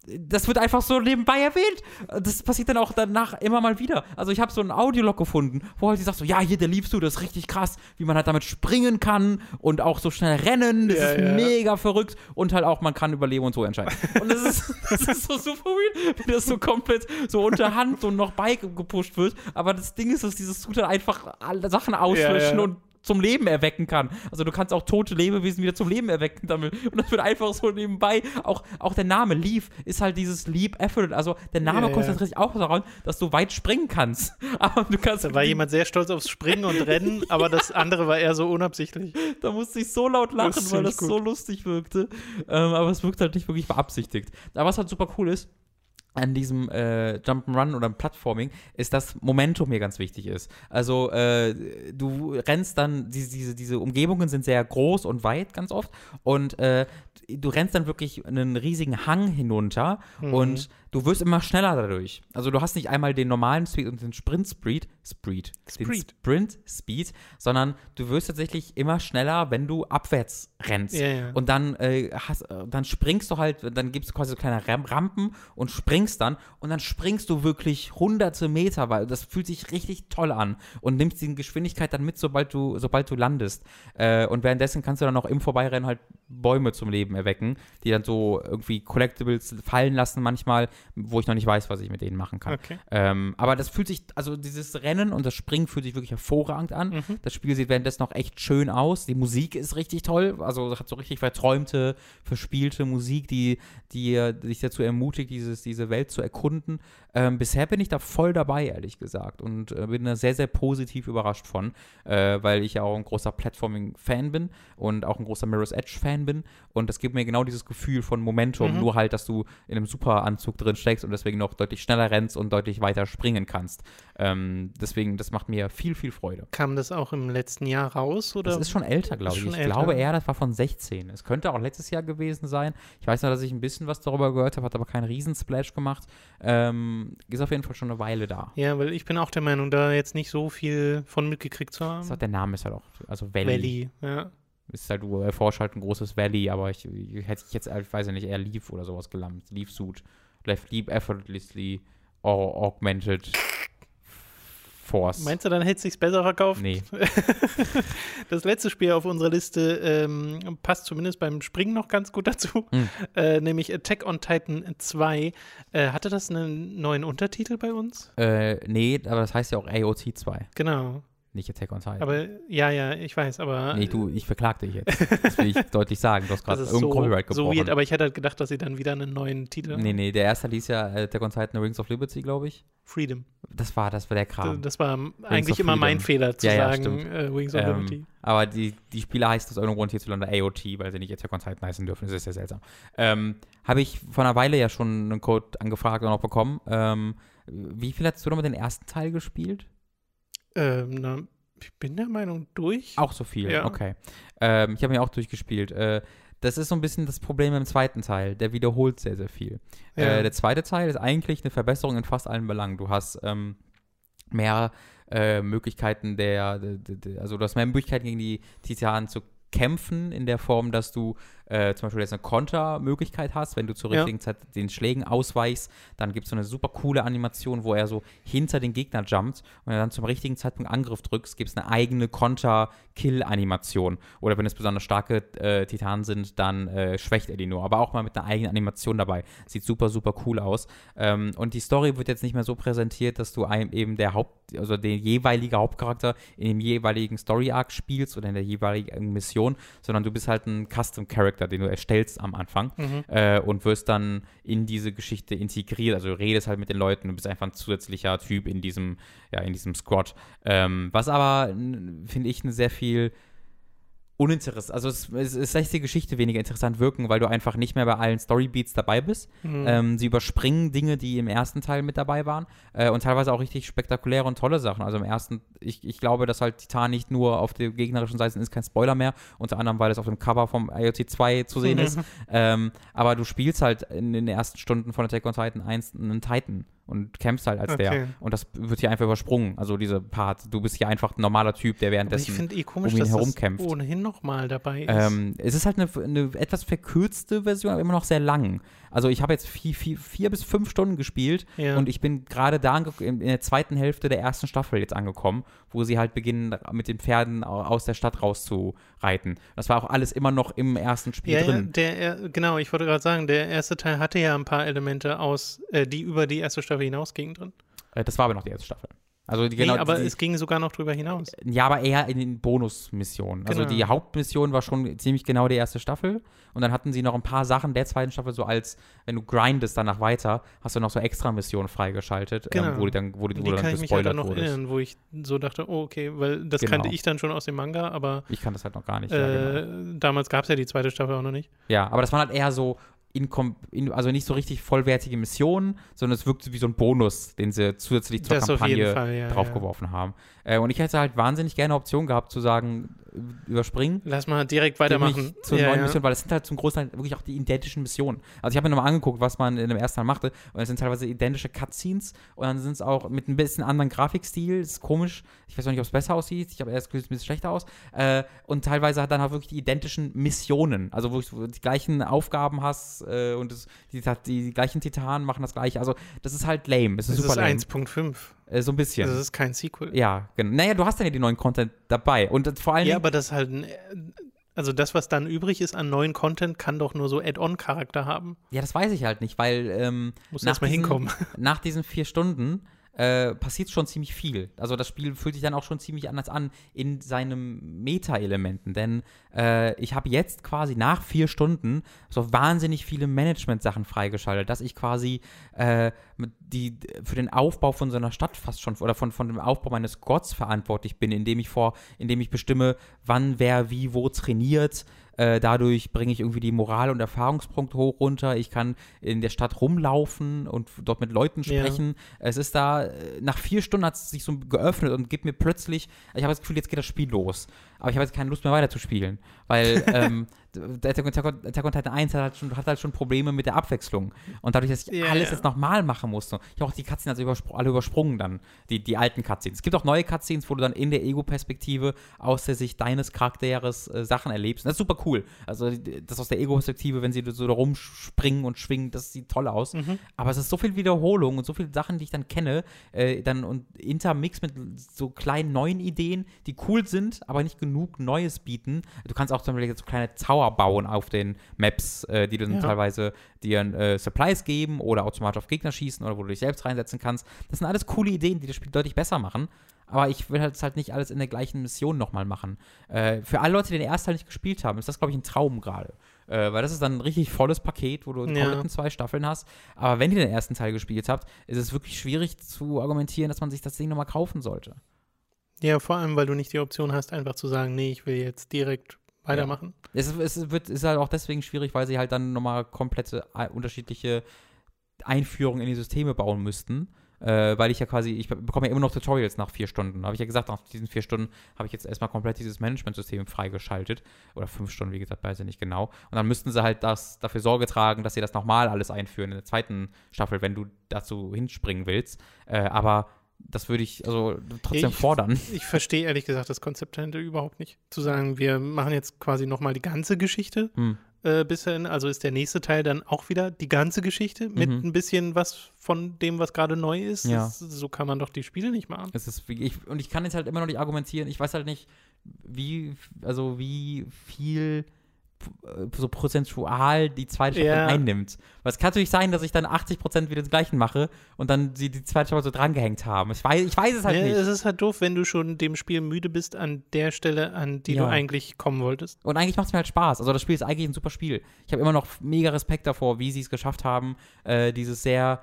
das wird einfach so nebenbei erwähnt. Das passiert dann auch danach immer mal wieder. Also ich habe so einen Audiolog gefunden, wo halt sie sagt so, ja, hier, der liebst du, das ist richtig krass, wie man halt damit springen kann und auch so schnell rennen. Das Ja, ist ja. mega verrückt. Und halt auch, man kann über Leben und so entscheiden. Und das ist, das ist so super weird, wie das so komplett so unter Hand und noch beigepusht wird. Aber das Ding ist, dass dieses Tool dann einfach alle Sachen auslöschen ja. und zum Leben erwecken kann. Also du kannst auch tote Lebewesen wieder zum Leben erwecken damit. Und das wird einfach so nebenbei, auch, auch der Name Leaf ist halt dieses Leap Effort. Also der Name ja. konzentriert sich auch daran, dass du weit springen kannst. Aber du kannst Da war jemand sehr stolz aufs Springen und Rennen, aber das andere war eher so unabsichtlich. da musste ich so laut lachen, Das weil das ziemlich so lustig wirkte. Ähm, aber es wirkt halt nicht wirklich beabsichtigt. Aber was halt super cool ist, an diesem äh, Jump'n'Run oder Plattforming ist, dass Momentum hier ganz wichtig ist. Also äh, du rennst dann, diese, diese, diese Umgebungen sind sehr groß und weit ganz oft und äh, du rennst dann wirklich einen riesigen Hang hinunter und du wirst immer schneller dadurch. Also du hast nicht einmal den normalen Speed und den Sprint Speed, Speed, Speed. Sprint Speed, sondern du wirst tatsächlich immer schneller, wenn du abwärts rennst. Ja, ja. Und dann, äh, hast, äh, dann springst du halt, dann gibt es quasi so kleine Ram Rampen und springst dann und dann springst du wirklich hunderte Meter, weil das fühlt sich richtig toll an und nimmst die Geschwindigkeit dann mit, sobald du, sobald du landest. Äh, und währenddessen kannst du dann auch im Vorbeirennen halt Bäume zum Leben erwecken, die dann so irgendwie Collectibles fallen lassen manchmal, wo ich noch nicht weiß, was ich mit denen machen kann. Okay. Ähm, aber das fühlt sich, also dieses Rennen und das Springen fühlt sich wirklich hervorragend an. Mhm. Das Spiel sieht währenddessen noch echt schön aus. Die Musik ist richtig toll. Also hat so richtig verträumte, verspielte Musik, die, die äh, dich dazu ermutigt, dieses, diese Welt zu erkunden. Ähm, bisher bin ich da voll dabei, ehrlich gesagt. Und äh, bin da sehr, sehr positiv überrascht von, äh, weil ich ja auch ein großer Platforming-Fan bin und auch ein großer Mirror's Edge-Fan bin. Und das gibt mir genau dieses Gefühl von Momentum, Mhm. nur halt, dass du in einem Superanzug drin steckst und deswegen noch deutlich schneller rennst und deutlich weiter springen kannst. Ähm, deswegen, das macht mir viel, viel Freude. Kam das auch im letzten Jahr raus? Oder? Das ist schon älter, glaube ich. Ich älter. glaube eher, das war von 16. Es könnte auch letztes Jahr gewesen sein. Ich weiß noch, dass ich ein bisschen was darüber gehört habe, hat aber keinen Riesensplash gemacht. Ähm, ist auf jeden Fall schon eine Weile da. ja, weil ich bin auch der Meinung, da jetzt nicht so viel von mitgekriegt zu Das haben. hat, der Name ist halt auch, also Valley. Valley, ja. Ist halt, du erforschst halt ein großes Valley, aber ich, ich hätte ich jetzt, ich weiß ja nicht, eher Leaf oder sowas gelangt. Leaf Suit. Left Leap Effortlessly or Augmented Force. Meinst du, dann hätte es sich besser verkauft? Nee. Das letzte Spiel auf unserer Liste ähm, passt zumindest beim Springen noch ganz gut dazu, Hm. äh, nämlich Attack on Titan 2. Äh, hatte das einen neuen Untertitel bei uns? Äh, nee, aber das heißt ja auch AOT 2. Genau. Nicht Attack on Titan. Aber ja, ja, ich weiß, aber. nee, du, ich verklag dich jetzt. Das will ich deutlich sagen. Du hast gerade irgendein so, Copyright so gebrochen. weird, aber ich hätte halt gedacht, dass sie dann wieder einen neuen Titel nee, nee, der erste hieß ja äh, Attack on Titan Rings of Liberty, glaube ich. Freedom. Das war, das war der Kram. Das war eigentlich of immer mein. Fehler zu Ja, ja, sagen, äh, Wings of Liberty. Ähm, aber die, die Spieler heißen aus irgendeinem Grund hierzulande AOT, weil sie nicht Attack on Titan heißen dürfen. Das ist ja seltsam. Ähm, Habe ich vor einer Weile ja schon einen Code angefragt und auch bekommen. Ähm, wie viel hast du nochmal den ersten Teil gespielt? Ähm, na, ich bin der Meinung, durch. Auch so viel, Ja. okay. Ähm, ich habe ihn auch durchgespielt. Äh, das ist so ein bisschen das Problem im zweiten Teil. Der wiederholt sehr, sehr viel. Ja. Äh, der zweite Teil ist eigentlich eine Verbesserung in fast allen Belangen. Du hast ähm, mehr äh, Möglichkeiten der, der, der- der, also du hast mehr Möglichkeiten gegen die Titanen zu kämpfen, in der Form, dass du äh, zum Beispiel jetzt eine Kontermöglichkeit hast, wenn du zur Ja. richtigen Zeit den Schlägen ausweichst, dann gibt es so eine super coole Animation, wo er so hinter den Gegner jumpt und wenn du dann zum richtigen Zeitpunkt Angriff drückst, gibt es eine eigene Konter-Kill-Animation. Oder wenn es besonders starke äh, Titanen sind, dann äh, schwächt er die nur. Aber auch mal mit einer eigenen Animation dabei. Sieht super, super cool aus. Ähm, und die Story wird jetzt nicht mehr so präsentiert, dass du einem eben der Haupt, also den jeweiligen Hauptcharakter in dem jeweiligen Story-Arc spielst oder in der jeweiligen Mission, sondern du bist halt ein Custom-Character, den du erstellst am Anfang Mhm. äh, und wirst dann in diese Geschichte integriert. Also du redest halt mit den Leuten, du bist einfach ein zusätzlicher Typ in diesem, ja, in diesem Squad. Ähm, was aber, finde ich, eine sehr viel uninteressant, also es, es, es lässt die Geschichte weniger interessant wirken, weil du einfach nicht mehr bei allen Storybeats dabei bist. Mhm. Ähm, sie überspringen Dinge, die im ersten Teil mit dabei waren äh, und teilweise auch richtig spektakuläre und tolle Sachen. Also im ersten, ich, ich glaube, dass halt Titan nicht nur auf der gegnerischen Seite ist, kein Spoiler mehr, unter anderem, weil es auf dem Cover vom IoT 2 zu sehen ist. Ähm, aber du spielst halt in den ersten Stunden von Attack on Titan 1 einen Titan und kämpfst halt als Okay. der. Und das wird hier einfach übersprungen. Also diese Part, du bist hier einfach ein normaler Typ, der Aber ich währenddessen finde eh komisch, um ihn dass das herumkämpft. ohnehin nochmal dabei ist. ähm, es ist halt eine, eine etwas verkürzte Version, aber immer noch sehr lang. Also ich habe jetzt vier, vier, vier bis fünf Stunden gespielt Ja. und ich bin gerade da in der zweiten Hälfte der ersten Staffel jetzt angekommen, wo sie halt beginnen, mit den Pferden au- aus der Stadt rauszureiten. Das war auch alles immer noch im ersten Spiel ja, ja, drin. der, er- genau, ich wollte gerade sagen, der erste Teil hatte ja ein paar Elemente aus, äh, die über die erste Staffel hinausgingen drin. Äh, das war aber noch die erste Staffel. Also die, Nee, genau, aber die, es ging sogar noch drüber hinaus. Ja, aber eher in den Bonusmissionen. Also Genau. die Hauptmission war schon ziemlich genau die erste Staffel. Und dann hatten sie noch ein paar Sachen der zweiten Staffel, so als, wenn du grindest danach weiter, hast du noch so extra Missionen freigeschaltet, ähm, Genau. wo du dann, wo du, wo Die du kann dann ich mich halt auch noch wurdest. erinnern, wo ich so dachte, oh, okay, weil das Genau. kannte ich dann schon aus dem Manga, aber Ich kann das halt noch gar nicht. ja, genau. äh, damals gab es ja die zweite Staffel auch noch nicht. ja, aber das waren halt eher so, in, also nicht so richtig vollwertige Missionen, sondern es wirkte wie so ein Bonus, den sie zusätzlich zur das Kampagne Fall, ja. ja. draufgeworfen haben. Äh, und ich hätte halt wahnsinnig gerne eine Option gehabt, zu sagen, überspringen. Lass mal direkt weitermachen. zur ja, neuen ja. Mission, weil es sind halt zum Großteil wirklich auch die identischen Missionen. Also ich habe mir nochmal angeguckt, was man in dem ersten Teil machte und es sind teilweise identische Cutscenes und dann sind es auch mit ein bisschen anderen Grafikstil, das ist komisch, ich weiß noch nicht, ob es besser aussieht, ich habe erst gedacht, es ein bisschen schlechter aus äh, und teilweise hat dann auch wirklich die identischen Missionen, also wo du die gleichen Aufgaben hast äh, und es, die, die, die gleichen Titanen machen das gleiche, also das ist halt lame, es ist Das super ist lame, 1.5. äh, so ein bisschen. Das ist kein Sequel. ja, genau. Naja, du hast dann ja die neuen Content dabei und vor allen Ja, aber das ist halt ein, also das, was dann übrig ist an neuen Content, kann doch nur so Add-on-Charakter haben. Ja, das weiß ich halt nicht, weil ähm, Muss nach erst mal diesen- hinkommen. nach diesen vier Stunden äh, passiert schon ziemlich viel. Also das Spiel fühlt sich dann auch schon ziemlich anders an in seinen Meta-Elementen. Denn äh, ich habe jetzt quasi nach vier Stunden so wahnsinnig viele Management-Sachen freigeschaltet, dass ich quasi äh, mit die, für den Aufbau von so einer Stadt fast schon oder von, von dem Aufbau meines Squads verantwortlich bin, indem ich vor, indem ich bestimme, wann wer wie wo trainiert. Äh, dadurch bringe ich irgendwie die Moral- und Erfahrungspunkte hoch runter. Ich kann in der Stadt rumlaufen und dort mit Leuten Ja. sprechen. Es ist da, äh, nach vier Stunden hat es sich so geöffnet und gibt mir plötzlich, ich habe das Gefühl, jetzt geht das Spiel los. Aber ich habe jetzt keine Lust mehr weiterzuspielen. Weil ähm, Attack on- Attack on Titan 1 hat halt, schon, hat halt schon Probleme mit der Abwechslung. Und dadurch, dass ich Ja, alles jetzt nochmal machen musste, ich habe auch die Cutscenes also überspr alle übersprungen dann, die, die alten Cutscenes. Es gibt auch neue Cutscenes, wo du dann in der Ego-Perspektive aus der Sicht deines Charakters äh, Sachen erlebst. Und das ist super cool. Also das aus der Ego-Perspektive, wenn sie so da rumspringen und schwingen, das sieht toll aus. Mhm. Aber es ist so viel Wiederholung und so viele Sachen, die ich dann kenne, äh, dann und intermix mit so kleinen neuen Ideen, die cool sind, aber nicht genug Neues bieten. Du kannst auch zum Beispiel so kleine Tower bauen auf den Maps, äh, die dann Ja. teilweise dir äh, Supplies geben oder automatisch auf Gegner schießen oder wo du dich selbst reinsetzen kannst. Das sind alles coole Ideen, die das Spiel deutlich besser machen. aber ich will halt, halt nicht alles in der gleichen Mission nochmal machen. Äh, für alle Leute, die den ersten Teil nicht gespielt haben, ist das, glaube ich, ein Traum gerade. Äh, weil das ist dann ein richtig volles Paket, wo du ja. kompletten zwei Staffeln hast. Aber wenn ihr den ersten Teil gespielt habt, ist es wirklich schwierig zu argumentieren, dass man sich das Ding nochmal kaufen sollte. Ja, vor allem, weil du nicht die Option hast, einfach zu sagen, nee, ich will jetzt direkt weitermachen. Ja. Es, es wird, ist halt auch deswegen schwierig, weil sie halt dann nochmal komplette äh, unterschiedliche Einführungen in die Systeme bauen müssten äh, weil ich ja quasi, ich bekomme ja immer noch Tutorials nach vier Stunden. Habe ich ja gesagt, nach diesen vier Stunden habe ich jetzt erstmal komplett dieses Management-System freigeschaltet. Oder fünf Stunden, wie gesagt, weiß ich nicht genau. Und dann müssten sie halt das, dafür Sorge tragen, dass sie das nochmal alles einführen in der zweiten Staffel, wenn du dazu hinspringen willst. Äh, aber das würde ich also trotzdem ich, fordern. Ich verstehe ehrlich gesagt das Konzept dahinter überhaupt nicht. Zu sagen, wir machen jetzt quasi nochmal die ganze Geschichte. Hm äh, bisher, also ist der nächste Teil dann auch wieder die ganze Geschichte mit mhm. ein bisschen was von dem, was gerade neu ist. Ja. Das, so kann man doch die Spiele nicht machen. Es ist, ich, und ich kann jetzt halt immer noch nicht argumentieren. Ich weiß halt nicht, wie, also wie viel so prozentual die zweite Staffel ja. einnimmt. Weil es kann natürlich sein, dass ich dann 80 Prozent wieder das Gleiche mache und dann sie die zweite Staffel so drangehängt haben. Ich weiß, ich weiß es halt ja, nicht. Es ist halt doof, wenn du schon dem Spiel müde bist an der Stelle, an die ja. du eigentlich kommen wolltest. Und eigentlich macht es mir halt Spaß. Also das Spiel ist eigentlich ein super Spiel. Ich habe immer noch mega Respekt davor, wie sie es geschafft haben, äh, dieses sehr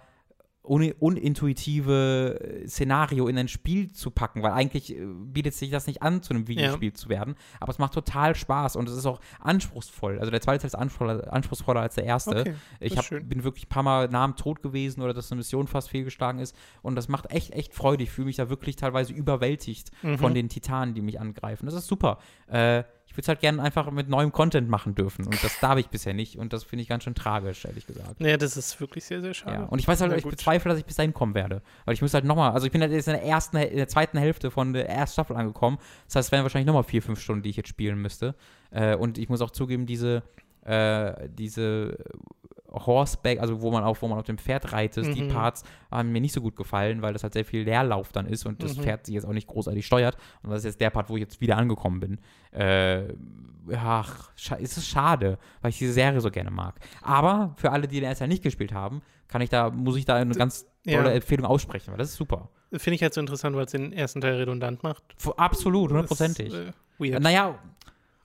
un unintuitive äh, Szenario in ein Spiel zu packen, weil eigentlich äh, bietet sich das nicht an, zu einem Videospiel ja. zu werden. Aber es macht total Spaß und es ist auch anspruchsvoll. Also der zweite Teil ist anspruchsvoller, anspruchsvoller als der erste. Okay, ich hab, bin wirklich ein paar Mal nah am Tod gewesen oder dass eine Mission fast fehlgeschlagen ist. Und das macht echt, echt Freude. Ich fühle mich da wirklich teilweise überwältigt mhm. von den Titanen, die mich angreifen. Das ist super. Äh, würde es halt gerne einfach mit neuem Content machen dürfen. Und das darf ich bisher nicht. Und das finde ich ganz schön tragisch, ehrlich gesagt. Ja, das ist wirklich sehr, sehr schade. Ja. Und ich weiß halt, ja, ich bezweifle, dass ich bis dahin kommen werde. Weil ich muss halt nochmal, also ich bin halt jetzt in der ersten, in der zweiten Hälfte von der ersten Staffel angekommen. Das heißt, es wären wahrscheinlich nochmal vier, fünf Stunden, die ich jetzt spielen müsste. Äh, und ich muss auch zugeben, diese, äh, diese Horseback, also wo man auf, wo man auf dem Pferd reitet, mhm. die Parts haben mir nicht so gut gefallen, weil das halt sehr viel Leerlauf dann ist und das mhm. Pferd sich jetzt auch nicht großartig steuert. Und das ist jetzt der Part, wo ich jetzt wieder angekommen bin. Äh, ach, ist es schade, weil ich diese Serie so gerne mag. Aber für alle, die den erst nicht gespielt haben, kann ich da, muss ich da eine ganz tolle ja. Empfehlung aussprechen, weil das ist super. Finde ich halt so interessant, weil es den ersten Teil redundant macht. Absolut, hundertprozentig. Äh, naja,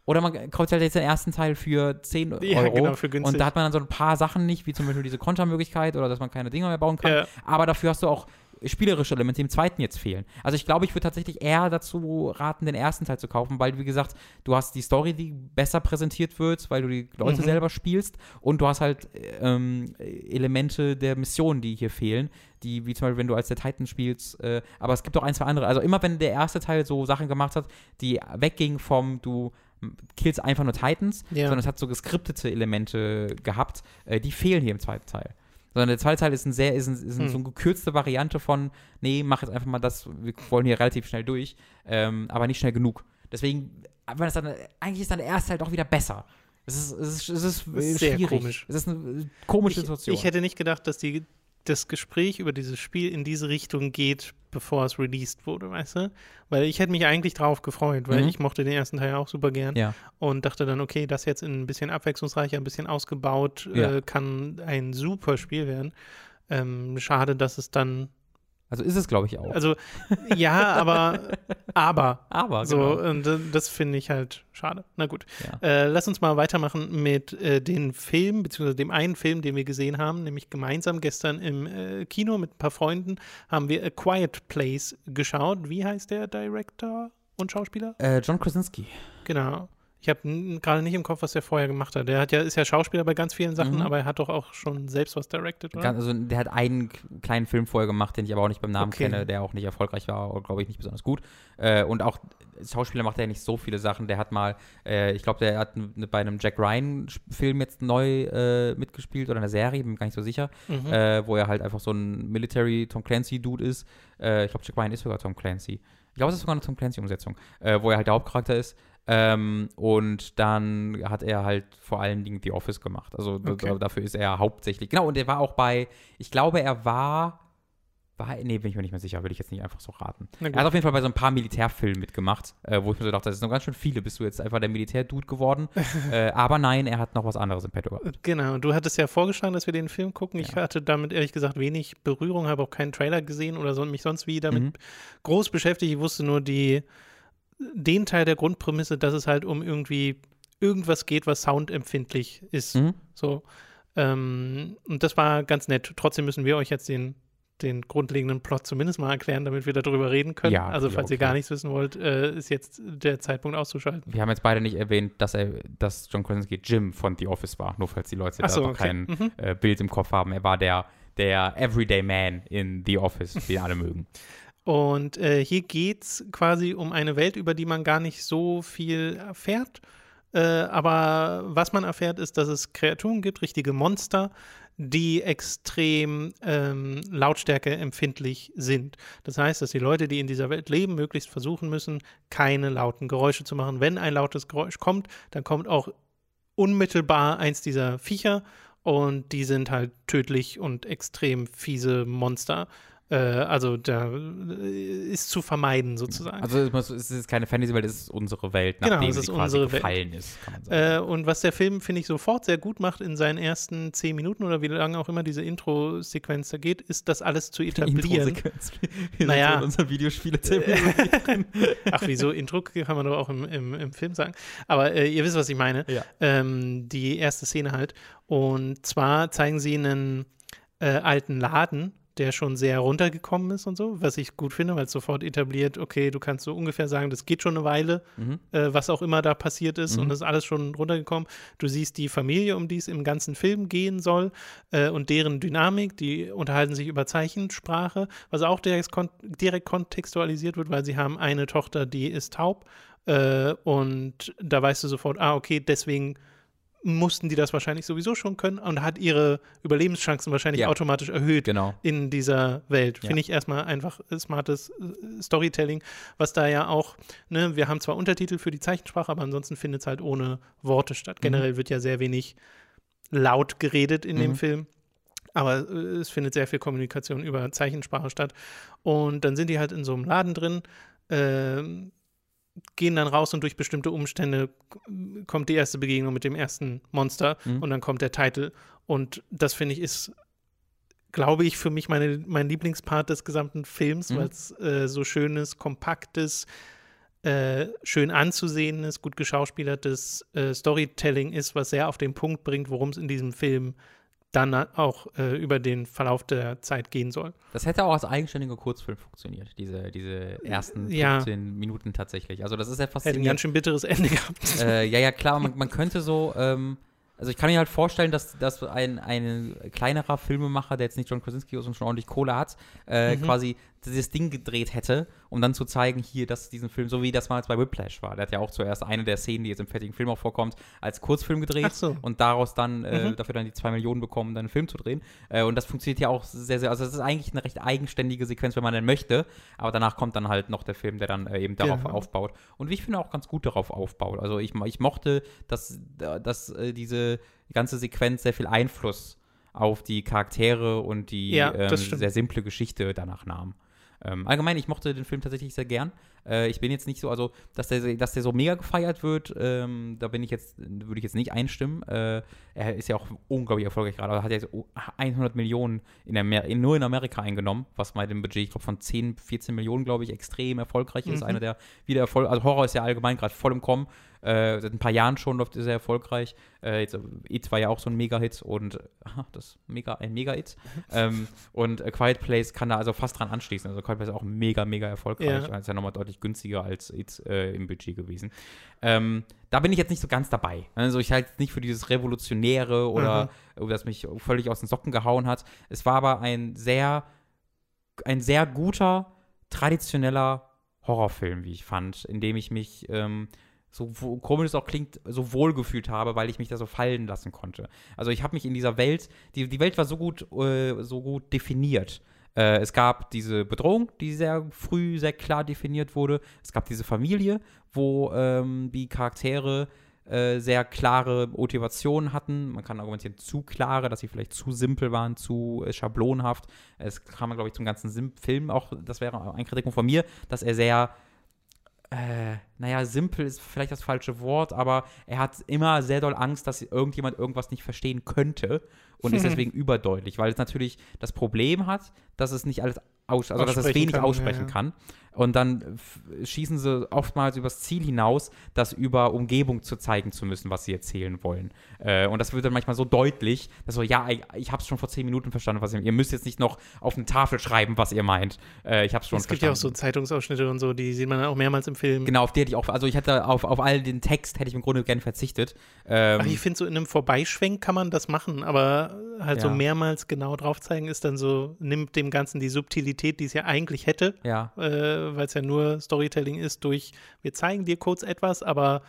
oder man kauft halt jetzt den ersten Teil für 10 Euro. Ja, genau, für günstig. Und da hat man dann so ein paar Sachen nicht, wie zum Beispiel diese Kontermöglichkeit oder dass man keine Dinger mehr bauen kann. Ja. Aber dafür hast du auch spielerische Elemente, die im zweiten jetzt fehlen. Also ich glaube, ich würde tatsächlich eher dazu raten, den ersten Teil zu kaufen, weil, wie gesagt, du hast die Story, die besser präsentiert wird, weil du die Leute mhm. selber spielst und du hast halt ähm, Elemente der Mission, die hier fehlen, die, wie zum Beispiel, wenn du als der Titan spielst, äh, aber es gibt auch ein, zwei andere. Also immer, wenn der erste Teil so Sachen gemacht hat, die weggingen vom, du Kills einfach nur Titans, ja. sondern es hat so geskriptete Elemente gehabt, äh, die fehlen hier im zweiten Teil. Sondern der zweite Teil ist, ein sehr, ist, ein, ist ein, hm. so eine gekürzte Variante von, nee, mach jetzt einfach mal das, wir wollen hier relativ schnell durch, ähm, aber nicht schnell genug. Deswegen, wenn es dann, eigentlich ist dann der erste Teil doch wieder besser. Es ist, es ist, es ist, es ist schwierig. komisch. Es ist eine komische Situation. Ich, ich hätte nicht gedacht, dass die das Gespräch über dieses Spiel in diese Richtung geht, bevor es released wurde, weißt du? Weil ich hätte mich eigentlich drauf gefreut, weil mhm. ich mochte den ersten Teil auch super gern ja. und dachte dann, okay, das jetzt ein bisschen abwechslungsreicher, ein bisschen ausgebaut, ja. äh, kann ein super Spiel werden. Ähm, schade, dass es dann also ist es, glaube ich, auch. Also, ja, aber, aber. Aber, so, genau. Und das finde ich halt schade. Na gut. Ja. Äh, lass uns mal weitermachen mit äh, den Filmen, beziehungsweise dem einen Film, den wir gesehen haben, nämlich gemeinsam gestern im äh, Kino mit ein paar Freunden haben wir A Quiet Place geschaut. Wie heißt der Director und Schauspieler? Äh, John Krasinski. Genau. Ich habe gerade nicht im Kopf, was der vorher gemacht hat. Der hat ja, ist ja Schauspieler bei ganz vielen Sachen, mhm. aber er hat doch auch schon selbst was directed, oder? Also der hat einen kleinen Film vorher gemacht, den ich aber auch nicht beim Namen okay. kenne, der auch nicht erfolgreich war oder glaube ich nicht besonders gut. Äh, und auch Schauspieler macht er ja nicht so viele Sachen. Der hat mal, äh, ich glaube, der hat bei einem Jack Ryan-Film jetzt neu äh, mitgespielt oder einer Serie, bin mir gar nicht so sicher, mhm. Äh, wo er halt einfach so ein Military Tom Clancy-Dude ist. Äh, ich glaube, Jack Ryan ist sogar Tom Clancy. Ich glaube, es ist sogar eine Tom Clancy-Umsetzung, äh, wo er halt der Hauptcharakter ist. Ähm, und dann hat er halt vor allen Dingen The Office gemacht. Also okay. dafür ist er hauptsächlich. Genau, und er war auch bei, ich glaube, er war War, nee, bin ich mir nicht mehr sicher, will ich jetzt nicht einfach so raten. Er hat auf jeden Fall bei so ein paar Militärfilmen mitgemacht, äh, wo ich mir so dachte, das sind noch ganz schön viele, bist du jetzt einfach der Militärdude geworden. äh, aber nein, er hat noch was anderes im Petto gehabt. Genau, du hattest ja vorgeschlagen, dass wir den Film gucken. Ich Ja. hatte damit ehrlich gesagt wenig Berührung, habe auch keinen Trailer gesehen oder so, mich sonst wie damit Mhm. groß beschäftigt. Ich wusste nur die, den Teil der Grundprämisse, dass es halt um irgendwie irgendwas geht, was soundempfindlich ist. Mhm. So. Ähm, und das war ganz nett. Trotzdem müssen wir euch jetzt den, den grundlegenden Plot zumindest mal erklären, damit wir darüber reden können. Ja, also, falls ihr gar nichts wissen wollt, äh, ist jetzt der Zeitpunkt auszuschalten. Wir haben jetzt beide nicht erwähnt, dass er, dass John Krasinski Jim von The Office war, nur falls die Leute Ach so, da noch okay. kein Mhm. äh, Bild im Kopf haben. Er war der, der Everyday Man in The Office, den alle mögen. Und äh, hier geht es quasi um eine Welt, über die man gar nicht so viel erfährt. Äh, aber was man erfährt, ist, dass es Kreaturen gibt, richtige Monster, die extrem ähm, Lautstärke empfindlich sind. Das heißt, dass die Leute, die in dieser Welt leben, möglichst versuchen müssen, keine lauten Geräusche zu machen. Wenn ein lautes Geräusch kommt, dann kommt auch unmittelbar eins dieser Viecher und die sind halt tödlich und extrem fiese Monster. Äh, also da äh, ist zu vermeiden sozusagen. Also es es ist keine Fantasy-Welt, es ist unsere Welt, Genau, nachdem es sie ist quasi unsere Welt. gefallen ist, man sagen. Äh, und was der Film, finde ich, sofort sehr gut macht in seinen ersten zehn Minuten oder wie lange auch immer diese Intro-Sequenz da geht, ist das alles zu etablieren. Intro-Sequenz. Wir Naja. in unserer Videospiele Ach, wieso? Intro kann man doch auch im, im, im Film sagen. Aber äh, ihr wisst, was ich meine. Ja. Ähm, die erste Szene halt. Und zwar zeigen sie einen äh, alten Laden, der schon sehr runtergekommen ist und so, was ich gut finde, weil es sofort etabliert, okay, du kannst so ungefähr sagen, das geht schon eine Weile, Mhm. äh, was auch immer da passiert ist Mhm. und das ist alles schon runtergekommen. Du siehst die Familie, um die es im ganzen Film gehen soll äh, und deren Dynamik, die unterhalten sich über Zeichensprache, was auch direkt, kon direkt kontextualisiert wird, weil sie haben eine Tochter, die ist taub äh, und da weißt du sofort, ah, okay, deswegen mussten die das wahrscheinlich sowieso schon können und hat ihre Überlebenschancen wahrscheinlich Ja. automatisch erhöht Genau. in dieser Welt. Ja. Finde ich erstmal einfach äh, smartes äh, Storytelling, was da ja auch, ne, wir haben zwar Untertitel für die Zeichensprache, aber ansonsten findet es halt ohne Worte statt. Generell wird ja sehr wenig laut geredet in dem Mhm. Film. Aber äh, es findet sehr viel Kommunikation über Zeichensprache statt. Und dann sind die halt in so einem Laden drin, ähm, gehen dann raus und durch bestimmte Umstände kommt die erste Begegnung mit dem ersten Monster Mhm. und dann kommt der Titel. Und das finde ich ist, glaube ich, für mich meine, mein Lieblingspart des gesamten Films, Mhm. weil es äh, so schönes, kompaktes, äh, schön anzusehendes, gut geschauspielertes äh, Storytelling ist, was sehr auf den Punkt bringt, worum es in diesem Film dann auch äh, über den Verlauf der Zeit gehen soll. Das hätte auch als eigenständiger Kurzfilm funktioniert, diese, diese ersten Ja. 15 Minuten tatsächlich. Also das ist ja Hätte ein ganz schön bitteres Ende gehabt. äh, ja, ja, klar, man, man könnte so, ähm, also ich kann mir halt vorstellen, dass, dass ein, ein kleinerer Filmemacher, der jetzt nicht John Krasinski ist und schon ordentlich Kohle hat, äh, Mhm. quasi dieses Ding gedreht hätte, um dann zu zeigen, hier, dass diesen Film, so wie das mal bei Whiplash war. Der hat ja auch zuerst eine der Szenen, die jetzt im fertigen Film auch vorkommt, als Kurzfilm gedreht so. und daraus dann, äh, Mhm. dafür dann die zwei Millionen bekommen, dann einen Film zu drehen. Äh, und das funktioniert ja auch sehr, sehr, also das ist eigentlich eine recht eigenständige Sequenz, wenn man denn möchte, aber danach kommt dann halt noch der Film, der dann äh, eben darauf Genau. aufbaut. Und wie ich finde, auch ganz gut darauf aufbaut. Also ich, ich mochte, dass, dass äh, diese ganze Sequenz sehr viel Einfluss auf die Charaktere und die Ja, ähm, sehr simple Geschichte danach nahm. Ähm, allgemein, ich mochte den Film tatsächlich sehr gern. Äh, ich bin jetzt nicht so, also, dass der, dass der so mega gefeiert wird, ähm, da bin ich jetzt, würde ich jetzt nicht einstimmen. Äh, er ist ja auch unglaublich erfolgreich gerade. Er hat ja jetzt 100 Millionen in Amer in, nur in Amerika eingenommen, was bei dem Budget, ich glaube, von 10, 14 Millionen, glaube ich, extrem erfolgreich ist. Mhm. Einer der wieder Erfolg, also Horror ist ja allgemein gerade voll im Kommen. Äh, seit ein paar Jahren schon läuft er sehr erfolgreich. Äh, jetzt, äh, It war ja auch so ein Mega-Hit und aha, das Mega, ein Mega-Hit. ähm, und äh, Quiet Place kann da also fast dran anschließen. Also Quiet Place ist auch mega, mega erfolgreich. Ja. Ist ja nochmal deutlich günstiger als It äh, im Budget gewesen. Ähm, da bin ich jetzt nicht so ganz dabei. Also ich halte es nicht für dieses Revolutionäre oder äh, das mich völlig aus den Socken gehauen hat. Es war aber ein sehr, ein sehr guter, traditioneller Horrorfilm, wie ich fand, in dem ich mich ähm, so komisch es auch klingt, so wohlgefühlt habe, weil ich mich da so fallen lassen konnte. Also ich habe mich in dieser Welt, die, die Welt war so gut, äh, so gut definiert. Äh, es gab diese Bedrohung, die sehr früh, sehr klar definiert wurde. Es gab diese Familie, wo ähm, die Charaktere äh, sehr klare Motivationen hatten. Man kann argumentieren, zu klare, dass sie vielleicht zu simpel waren, zu äh, schablonhaft. Es kam, glaube ich, zum ganzen Sim Film auch, das wäre ein Kritikpunkt von mir, dass er sehr äh, naja, simpel ist vielleicht das falsche Wort, aber er hat immer sehr doll Angst, dass irgendjemand irgendwas nicht verstehen könnte und ist deswegen überdeutlich, weil es natürlich das Problem hat, dass es nicht alles aus, also dass es wenig kann, aussprechen ja, ja. kann. Und dann schießen sie oftmals übers Ziel hinaus, das über Umgebung zu zeigen zu müssen, was sie erzählen wollen. Äh, und das wird dann manchmal so deutlich, dass so, ja, ich, ich habe es schon vor zehn Minuten verstanden, was ihr Ihr müsst jetzt nicht noch auf eine Tafel schreiben, was ihr meint. Äh, ich habe es schon es verstanden. Es gibt ja auch so Zeitungsausschnitte und so, die sieht man auch mehrmals im Film. Genau, auf die hätte ich auch, also ich hätte auf, auf all den Text hätte ich im Grunde gerne verzichtet. Ähm, Ach, ich finde, so in einem Vorbeischwenk kann man das machen, aber halt ja. so mehrmals genau drauf zeigen ist dann so, nimmt dem Ganzen die Subtilität, die es ja eigentlich hätte. Ja. Äh, weil es ja nur Storytelling ist durch, wir zeigen dir kurz etwas, aber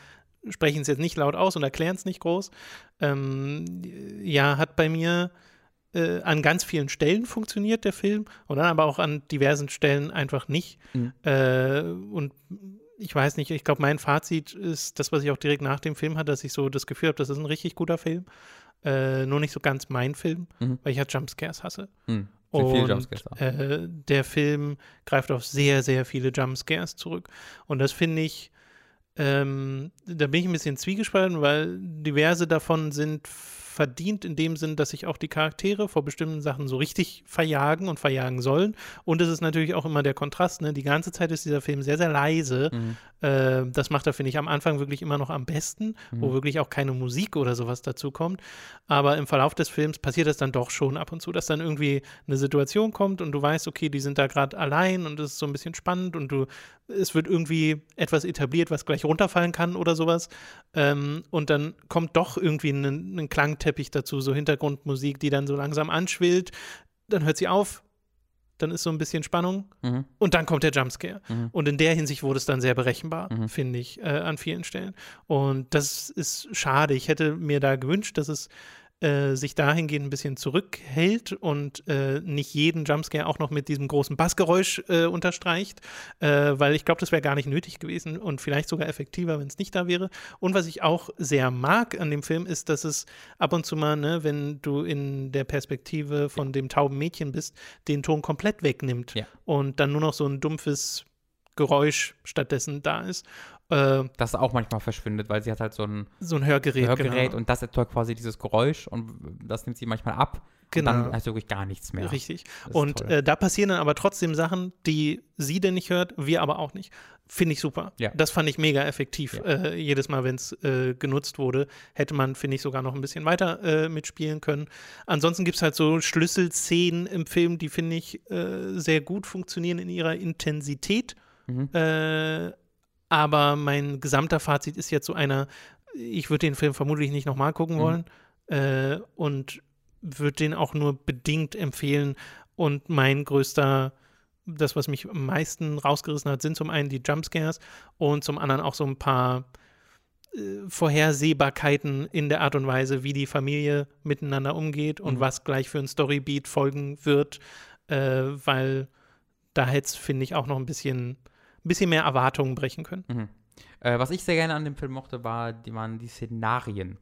sprechen es jetzt nicht laut aus und erklären es nicht groß. Ähm, ja, hat bei mir äh, an ganz vielen Stellen funktioniert, der Film, und dann aber auch an diversen Stellen einfach nicht. Mhm. Äh, und ich weiß nicht, ich glaube, mein Fazit ist das, was ich auch direkt nach dem Film hatte, dass ich so das Gefühl habe, das ist ein richtig guter Film. Äh, nur nicht so ganz mein Film, mhm. weil ich halt Jumpscares hasse. Mhm. Und äh, der Film greift auf sehr, sehr viele Jumpscares zurück. Und das finde ich, ähm, da bin ich ein bisschen zwiegespalten, weil diverse davon sind verdient in dem Sinn, dass sich auch die Charaktere vor bestimmten Sachen so richtig verjagen und verjagen sollen. Und es ist natürlich auch immer der Kontrast. Ne? Die ganze Zeit ist dieser Film sehr, sehr leise. Mhm. Äh, das macht er, finde ich, am Anfang wirklich immer noch am besten, mhm. wo wirklich auch keine Musik oder sowas dazu kommt. Aber im Verlauf des Films passiert es dann doch schon ab und zu, dass dann irgendwie eine Situation kommt und du weißt, okay, die sind da gerade allein und es ist so ein bisschen spannend und du, es wird irgendwie etwas etabliert, was gleich runterfallen kann oder sowas. Ähm, und dann kommt doch irgendwie ein, ein Klangteppich dazu, so Hintergrundmusik, die dann so langsam anschwillt. Dann hört sie auf, dann ist so ein bisschen Spannung mhm. und dann kommt der Jumpscare. Mhm. Und in der Hinsicht wurde es dann sehr berechenbar, mhm. finde ich, äh, an vielen Stellen. Und das ist schade. Ich hätte mir da gewünscht, dass es äh, sich dahingehend ein bisschen zurückhält und äh, nicht jeden Jumpscare auch noch mit diesem großen Bassgeräusch äh, unterstreicht, äh, weil ich glaube, das wäre gar nicht nötig gewesen und vielleicht sogar effektiver, wenn es nicht da wäre. Und was ich auch sehr mag an dem Film ist, dass es ab und zu mal, ne, wenn du in der Perspektive von dem tauben Mädchen bist, den Ton komplett wegnimmt ja. und dann nur noch so ein dumpfes Geräusch stattdessen da ist. Äh, das auch manchmal verschwindet, weil sie hat halt so ein, so ein Hörgerät, Hörgerät genau. und das erzeugt quasi dieses Geräusch und das nimmt sie manchmal ab. Genau. Und dann hast du wirklich gar nichts mehr. Richtig. Und äh, da passieren dann aber trotzdem Sachen, die sie denn nicht hört, wir aber auch nicht. Finde ich super. Ja. Das fand ich mega effektiv. Ja. Äh, jedes Mal, wenn es äh, genutzt wurde, hätte man, finde ich, sogar noch ein bisschen weiter äh, mitspielen können. Ansonsten gibt es halt so Schlüsselszenen im Film, die, finde ich, äh, sehr gut funktionieren in ihrer Intensität. Mhm. Aber mein gesamter Fazit ist jetzt so einer, ich würde den Film vermutlich nicht nochmal gucken mhm. wollen äh, und würde den auch nur bedingt empfehlen. Und mein größter, das, was mich am meisten rausgerissen hat, sind zum einen die Jumpscares und zum anderen auch so ein paar äh, Vorhersehbarkeiten in der Art und Weise, wie die Familie miteinander umgeht und mhm. was gleich für ein Storybeat folgen wird, äh, weil da hätte es, finde ich, auch noch ein bisschen ein bisschen mehr Erwartungen brechen können. Mhm. Äh, was ich sehr gerne an dem Film mochte, war, die, waren die Szenarien.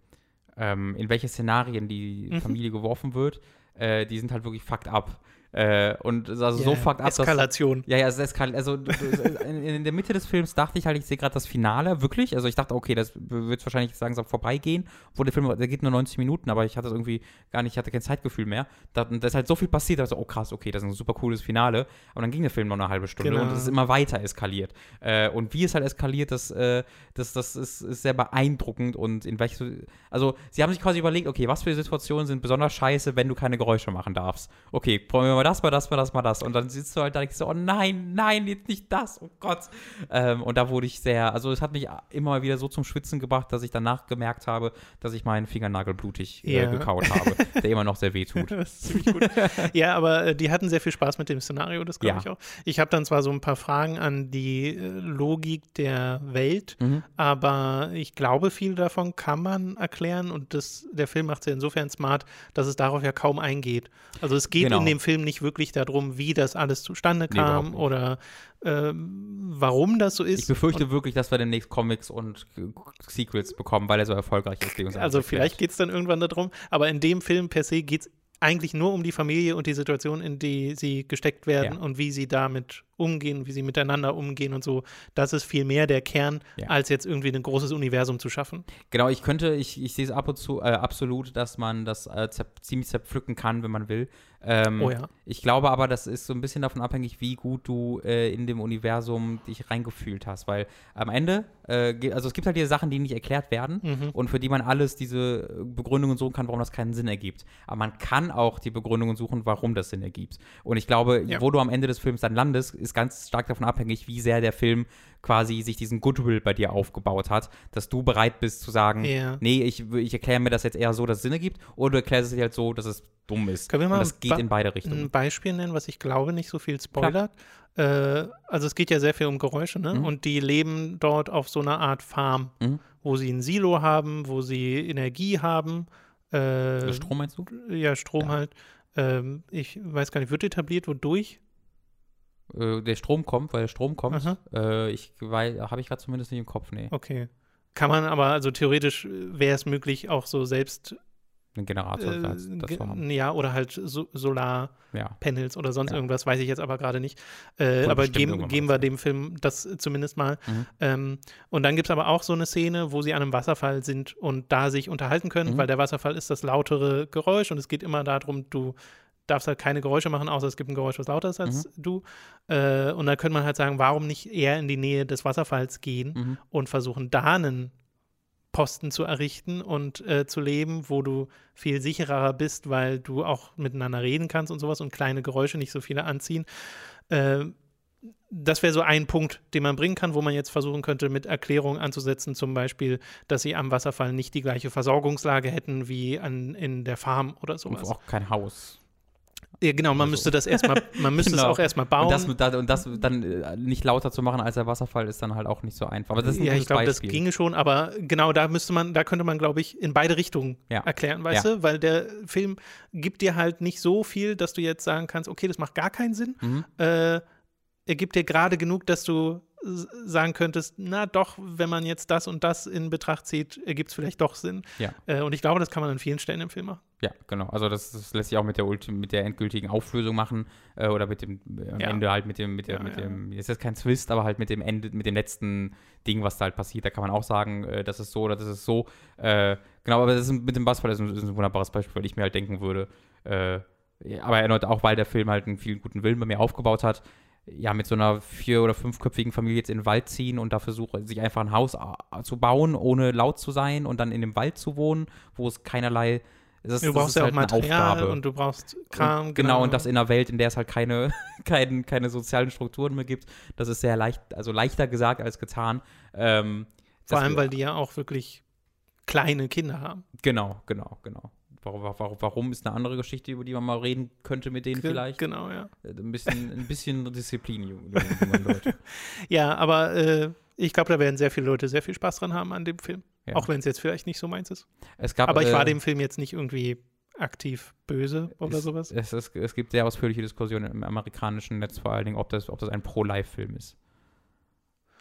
Ähm, in welche Szenarien die mhm. Familie geworfen wird. Äh, die sind halt wirklich fucked up. Äh, und also yeah, so fucked up. Eskalation. Dass, ja, ja, es eskaliert. Also in, in, der Mitte des Films dachte ich halt, ich sehe gerade das Finale, wirklich. Also ich dachte, okay, das wird wahrscheinlich sagen, so vorbeigehen. Obwohl der Film, der geht nur 90 Minuten, aber ich hatte es irgendwie gar nicht, ich hatte kein Zeitgefühl mehr. Da, da ist halt so viel passiert, also, oh krass, okay, das ist ein super cooles Finale. Aber dann ging der Film noch eine halbe Stunde genau. und es ist immer weiter eskaliert. Äh, und wie es halt eskaliert, das, äh, das, das ist, ist sehr beeindruckend und in welche, also sie haben sich quasi überlegt, okay, was für Situationen sind besonders scheiße, wenn du keine Geräusche machen darfst. Okay, probieren wir mal mal das, mal das, mal das, mal das. Und dann sitzt du halt da und denkst so, oh nein, nein, jetzt nicht das, oh Gott. Ähm, und da wurde ich sehr, also es hat mich immer wieder so zum Schwitzen gebracht, dass ich danach gemerkt habe, dass ich meinen Fingernagel blutig äh, ja. gekaut habe, der immer noch sehr weh tut. das ist ziemlich gut. ja, aber äh, die hatten sehr viel Spaß mit dem Szenario, das glaube ja. ich auch. Ich habe dann zwar so ein paar Fragen an die äh, Logik der Welt, mhm. aber ich glaube, viel davon kann man erklären und das, der Film macht es ja insofern smart, dass es darauf ja kaum eingeht. Also es geht genau. in dem Film nicht nicht wirklich darum, wie das alles zustande Nee, kam nicht. oder ähm, warum das so ist. Ich befürchte wirklich, dass wir demnächst Comics und äh, Sequels bekommen, weil er so erfolgreich ist. Also vielleicht geht es dann irgendwann darum, aber in dem Film per se geht es eigentlich nur um die Familie und die Situation, in die sie gesteckt werden Ja. und wie sie damit umgehen, wie sie miteinander umgehen und so. Das ist viel mehr der Kern, Ja. als jetzt irgendwie ein großes Universum zu schaffen. Genau, ich könnte, ich, ich sehe es ab und zu äh, absolut, dass man das äh, ziemlich zerpflücken kann, wenn man will. Ähm, Oh ja. Ich glaube aber, das ist so ein bisschen davon abhängig, wie gut du äh, in dem Universum dich reingefühlt hast, weil am Ende, äh, also es gibt halt diese Sachen, die nicht erklärt werden Mhm. und für die man alles diese äh, Begründungen suchen kann, warum das keinen Sinn ergibt. Aber man kann auch die Begründungen suchen, warum das Sinn ergibt. Und ich glaube, Ja. wo du am Ende des Films dann landest, ist ganz stark davon abhängig, wie sehr der Film quasi sich diesen Goodwill bei dir aufgebaut hat, dass du bereit bist zu sagen, Ja. nee, ich, ich erkläre mir das jetzt eher so, dass es Sinn ergibt, oder du erklärst es dir halt so, dass es dumm ist. Können wir mal Und das geht in beide Richtungen. Ein Beispiel nennen, was ich glaube nicht so viel spoilert. Äh, also es geht ja sehr viel um Geräusche, ne? Mhm. Und die leben dort auf so einer Art Farm, Mhm. wo sie ein Silo haben, wo sie Energie haben. Äh, Strom meinst du? Ja, Strom Ja. halt. Ähm, ich weiß gar nicht, wird etabliert, wodurch? Äh, der Strom kommt, weil der Strom kommt. Äh, ich habe ich gerade zumindest nicht im Kopf, nee. Okay. Kann man aber, also theoretisch wäre es möglich, auch so selbst, Ein Generator äh, das, das ge- zu haben. ja, oder halt so, Solarpanels Ja. oder sonst Ja. irgendwas, weiß ich jetzt aber gerade nicht. Äh, aber geben, geben wir dem Film das zumindest mal. Mhm. Ähm, und dann gibt es aber auch so eine Szene, wo sie an einem Wasserfall sind und da sich unterhalten können, Mhm. weil der Wasserfall ist das lautere Geräusch und es geht immer darum, du darfst halt keine Geräusche machen, außer es gibt ein Geräusch, was lauter ist als Mhm. du. Äh, und dann könnte man halt sagen, warum nicht eher in die Nähe des Wasserfalls gehen Mhm. und versuchen, da einen Posten zu errichten und äh, zu leben, wo du viel sicherer bist, weil du auch miteinander reden kannst und sowas und kleine Geräusche nicht so viele anziehen. Äh, das wäre so ein Punkt, den man bringen kann, wo man jetzt versuchen könnte, mit Erklärungen anzusetzen, zum Beispiel, dass sie am Wasserfall nicht die gleiche Versorgungslage hätten wie an, in der Farm oder Und sowas. auch kein Haus. Ja, genau, man Also. müsste das erstmal, man müsste es Genau. auch erstmal bauen. Und das, und das dann äh, nicht lauter zu machen als der Wasserfall ist dann halt auch nicht so einfach. Aber das ist ein ja, ich glaube, das ginge schon, aber genau da müsste man, da könnte man, glaube ich, in beide Richtungen Ja. erklären, weißt Ja. du? Weil der Film gibt dir halt nicht so viel, dass du jetzt sagen kannst, okay, das macht gar keinen Sinn. Mhm. Äh, er gibt dir gerade genug, dass du sagen könntest, na doch, wenn man jetzt das und das in Betracht zieht, ergibt es vielleicht doch Sinn. Ja. Äh, und ich glaube, das kann man an vielen Stellen im Film machen. Ja, genau. Also das, das lässt sich auch mit der, Ulti mit der endgültigen Auflösung machen äh, oder mit dem äh, am Ja. Ende halt mit dem, mit der, Ja, mit dem, ist jetzt kein Twist, aber halt mit dem Ende, mit dem letzten Ding, was da halt passiert. Da kann man auch sagen, äh, das ist so oder das ist so. Äh, genau, aber das ist mit dem Basketball ist ein, ist ein wunderbares Beispiel, weil ich mir halt denken würde, äh, aber erneut auch, weil der Film halt einen vielen guten Willen bei mir aufgebaut hat. Ja, mit so einer vier- oder fünfköpfigen Familie jetzt in den Wald ziehen und da versuchen, sich einfach ein Haus äh, zu bauen, ohne laut zu sein und dann in dem Wald zu wohnen, wo es keinerlei. Das, Du brauchst ja auch halt eine Material Aufgabe. und du brauchst Kram. Und, genau, und das in einer Welt, in der es halt keine, kein, keine sozialen Strukturen mehr gibt. Das ist sehr leicht, also leichter gesagt als getan. Ähm, Vor allem, wir- weil die ja auch wirklich kleine Kinder haben. Genau, genau, genau. Warum, warum, ist eine andere Geschichte, über die man mal reden könnte mit denen vielleicht? Genau, ja. Äh, Ein bisschen, ein bisschen Disziplin, junge, Leute. Ja, aber äh, ich glaube, da werden sehr viele Leute sehr viel Spaß dran haben an dem Film. Ja. Auch wenn es jetzt vielleicht nicht so meins ist. Gab, Aber ich war äh, dem Film jetzt nicht irgendwie aktiv böse oder es, sowas. Es, es, es gibt sehr ausführliche Diskussionen im amerikanischen Netz vor allen Dingen, ob das, ob das ein Pro-Life-Film ist.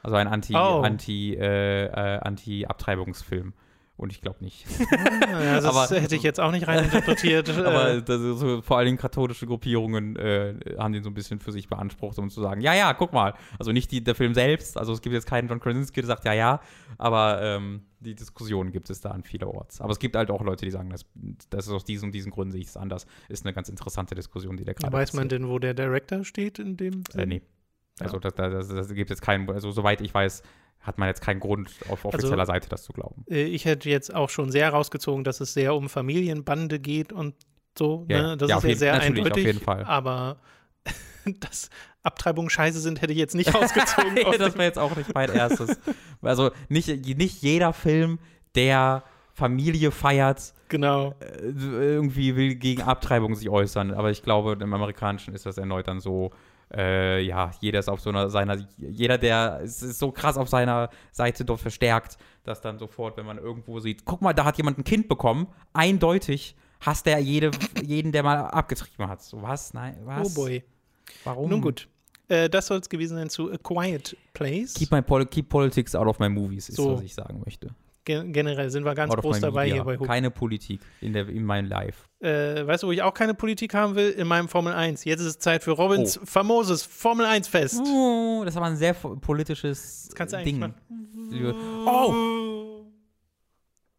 Also ein Anti, Oh. Anti, äh, äh, Anti-Abtreibungsfilm. Und ich glaube nicht. Ja, das aber- hätte ich jetzt auch nicht reininterpretiert. Aber äh, ist so, vor allen Dingen katholische Gruppierungen äh, haben den so ein bisschen für sich beansprucht, um zu sagen, ja, ja, guck mal. Also nicht die, der Film selbst, also es gibt jetzt keinen John Krasinski, der sagt, ja, ja, aber ähm, die Diskussion gibt es da an vielerorts. Aber es gibt halt auch Leute, die sagen, das, das ist aus diesen und diesen Gründen sehe ich es anders. Ist eine ganz interessante Diskussion, die der gerade weiß man denn, wo der Director steht in dem Äh, nee. Ja. Also das, das, das, das gibt jetzt keinen, also soweit ich weiß, hat man jetzt keinen Grund auf offizieller Also- Seite das zu glauben. Äh, Ich hätte jetzt auch schon sehr rausgezogen, dass es sehr um Familienbande geht und so. Ja, ne? Das ja, ist ja sehr natürlich, auf eindeutig. jeden Fall. Aber dass Abtreibungen scheiße sind, hätte ich jetzt nicht rausgezogen. aus das wäre jetzt auch nicht mein erstes. Also nicht, nicht jeder Film, der Familie feiert, genau. äh, irgendwie will gegen Abtreibung sich äußern. Aber ich glaube, im Amerikanischen ist das erneut dann so, äh, ja, jeder ist auf so einer seiner, jeder, der es ist so krass auf seiner Seite dort verstärkt, dass dann sofort, wenn man irgendwo sieht, guck mal, da hat jemand ein Kind bekommen, eindeutig hasst er jede, jeden, der mal abgetrieben hat. So, was? Nein, was? Oh boy. Warum? Nun gut. Äh, das soll es gewesen sein zu A Quiet Place. Keep, my poli keep politics out of my movies, ist, So. was ich sagen möchte. Gen generell sind wir ganz groß dabei media. hier bei Hook. Keine Politik in, der, in meinem Life. Äh, weißt du, wo ich auch keine Politik haben will? In meinem Formel 1. Jetzt ist es Zeit für Robins famoses Formel 1 Fest. Oh, das ist aber ein sehr politisches kannst du Ding. machen. Oh!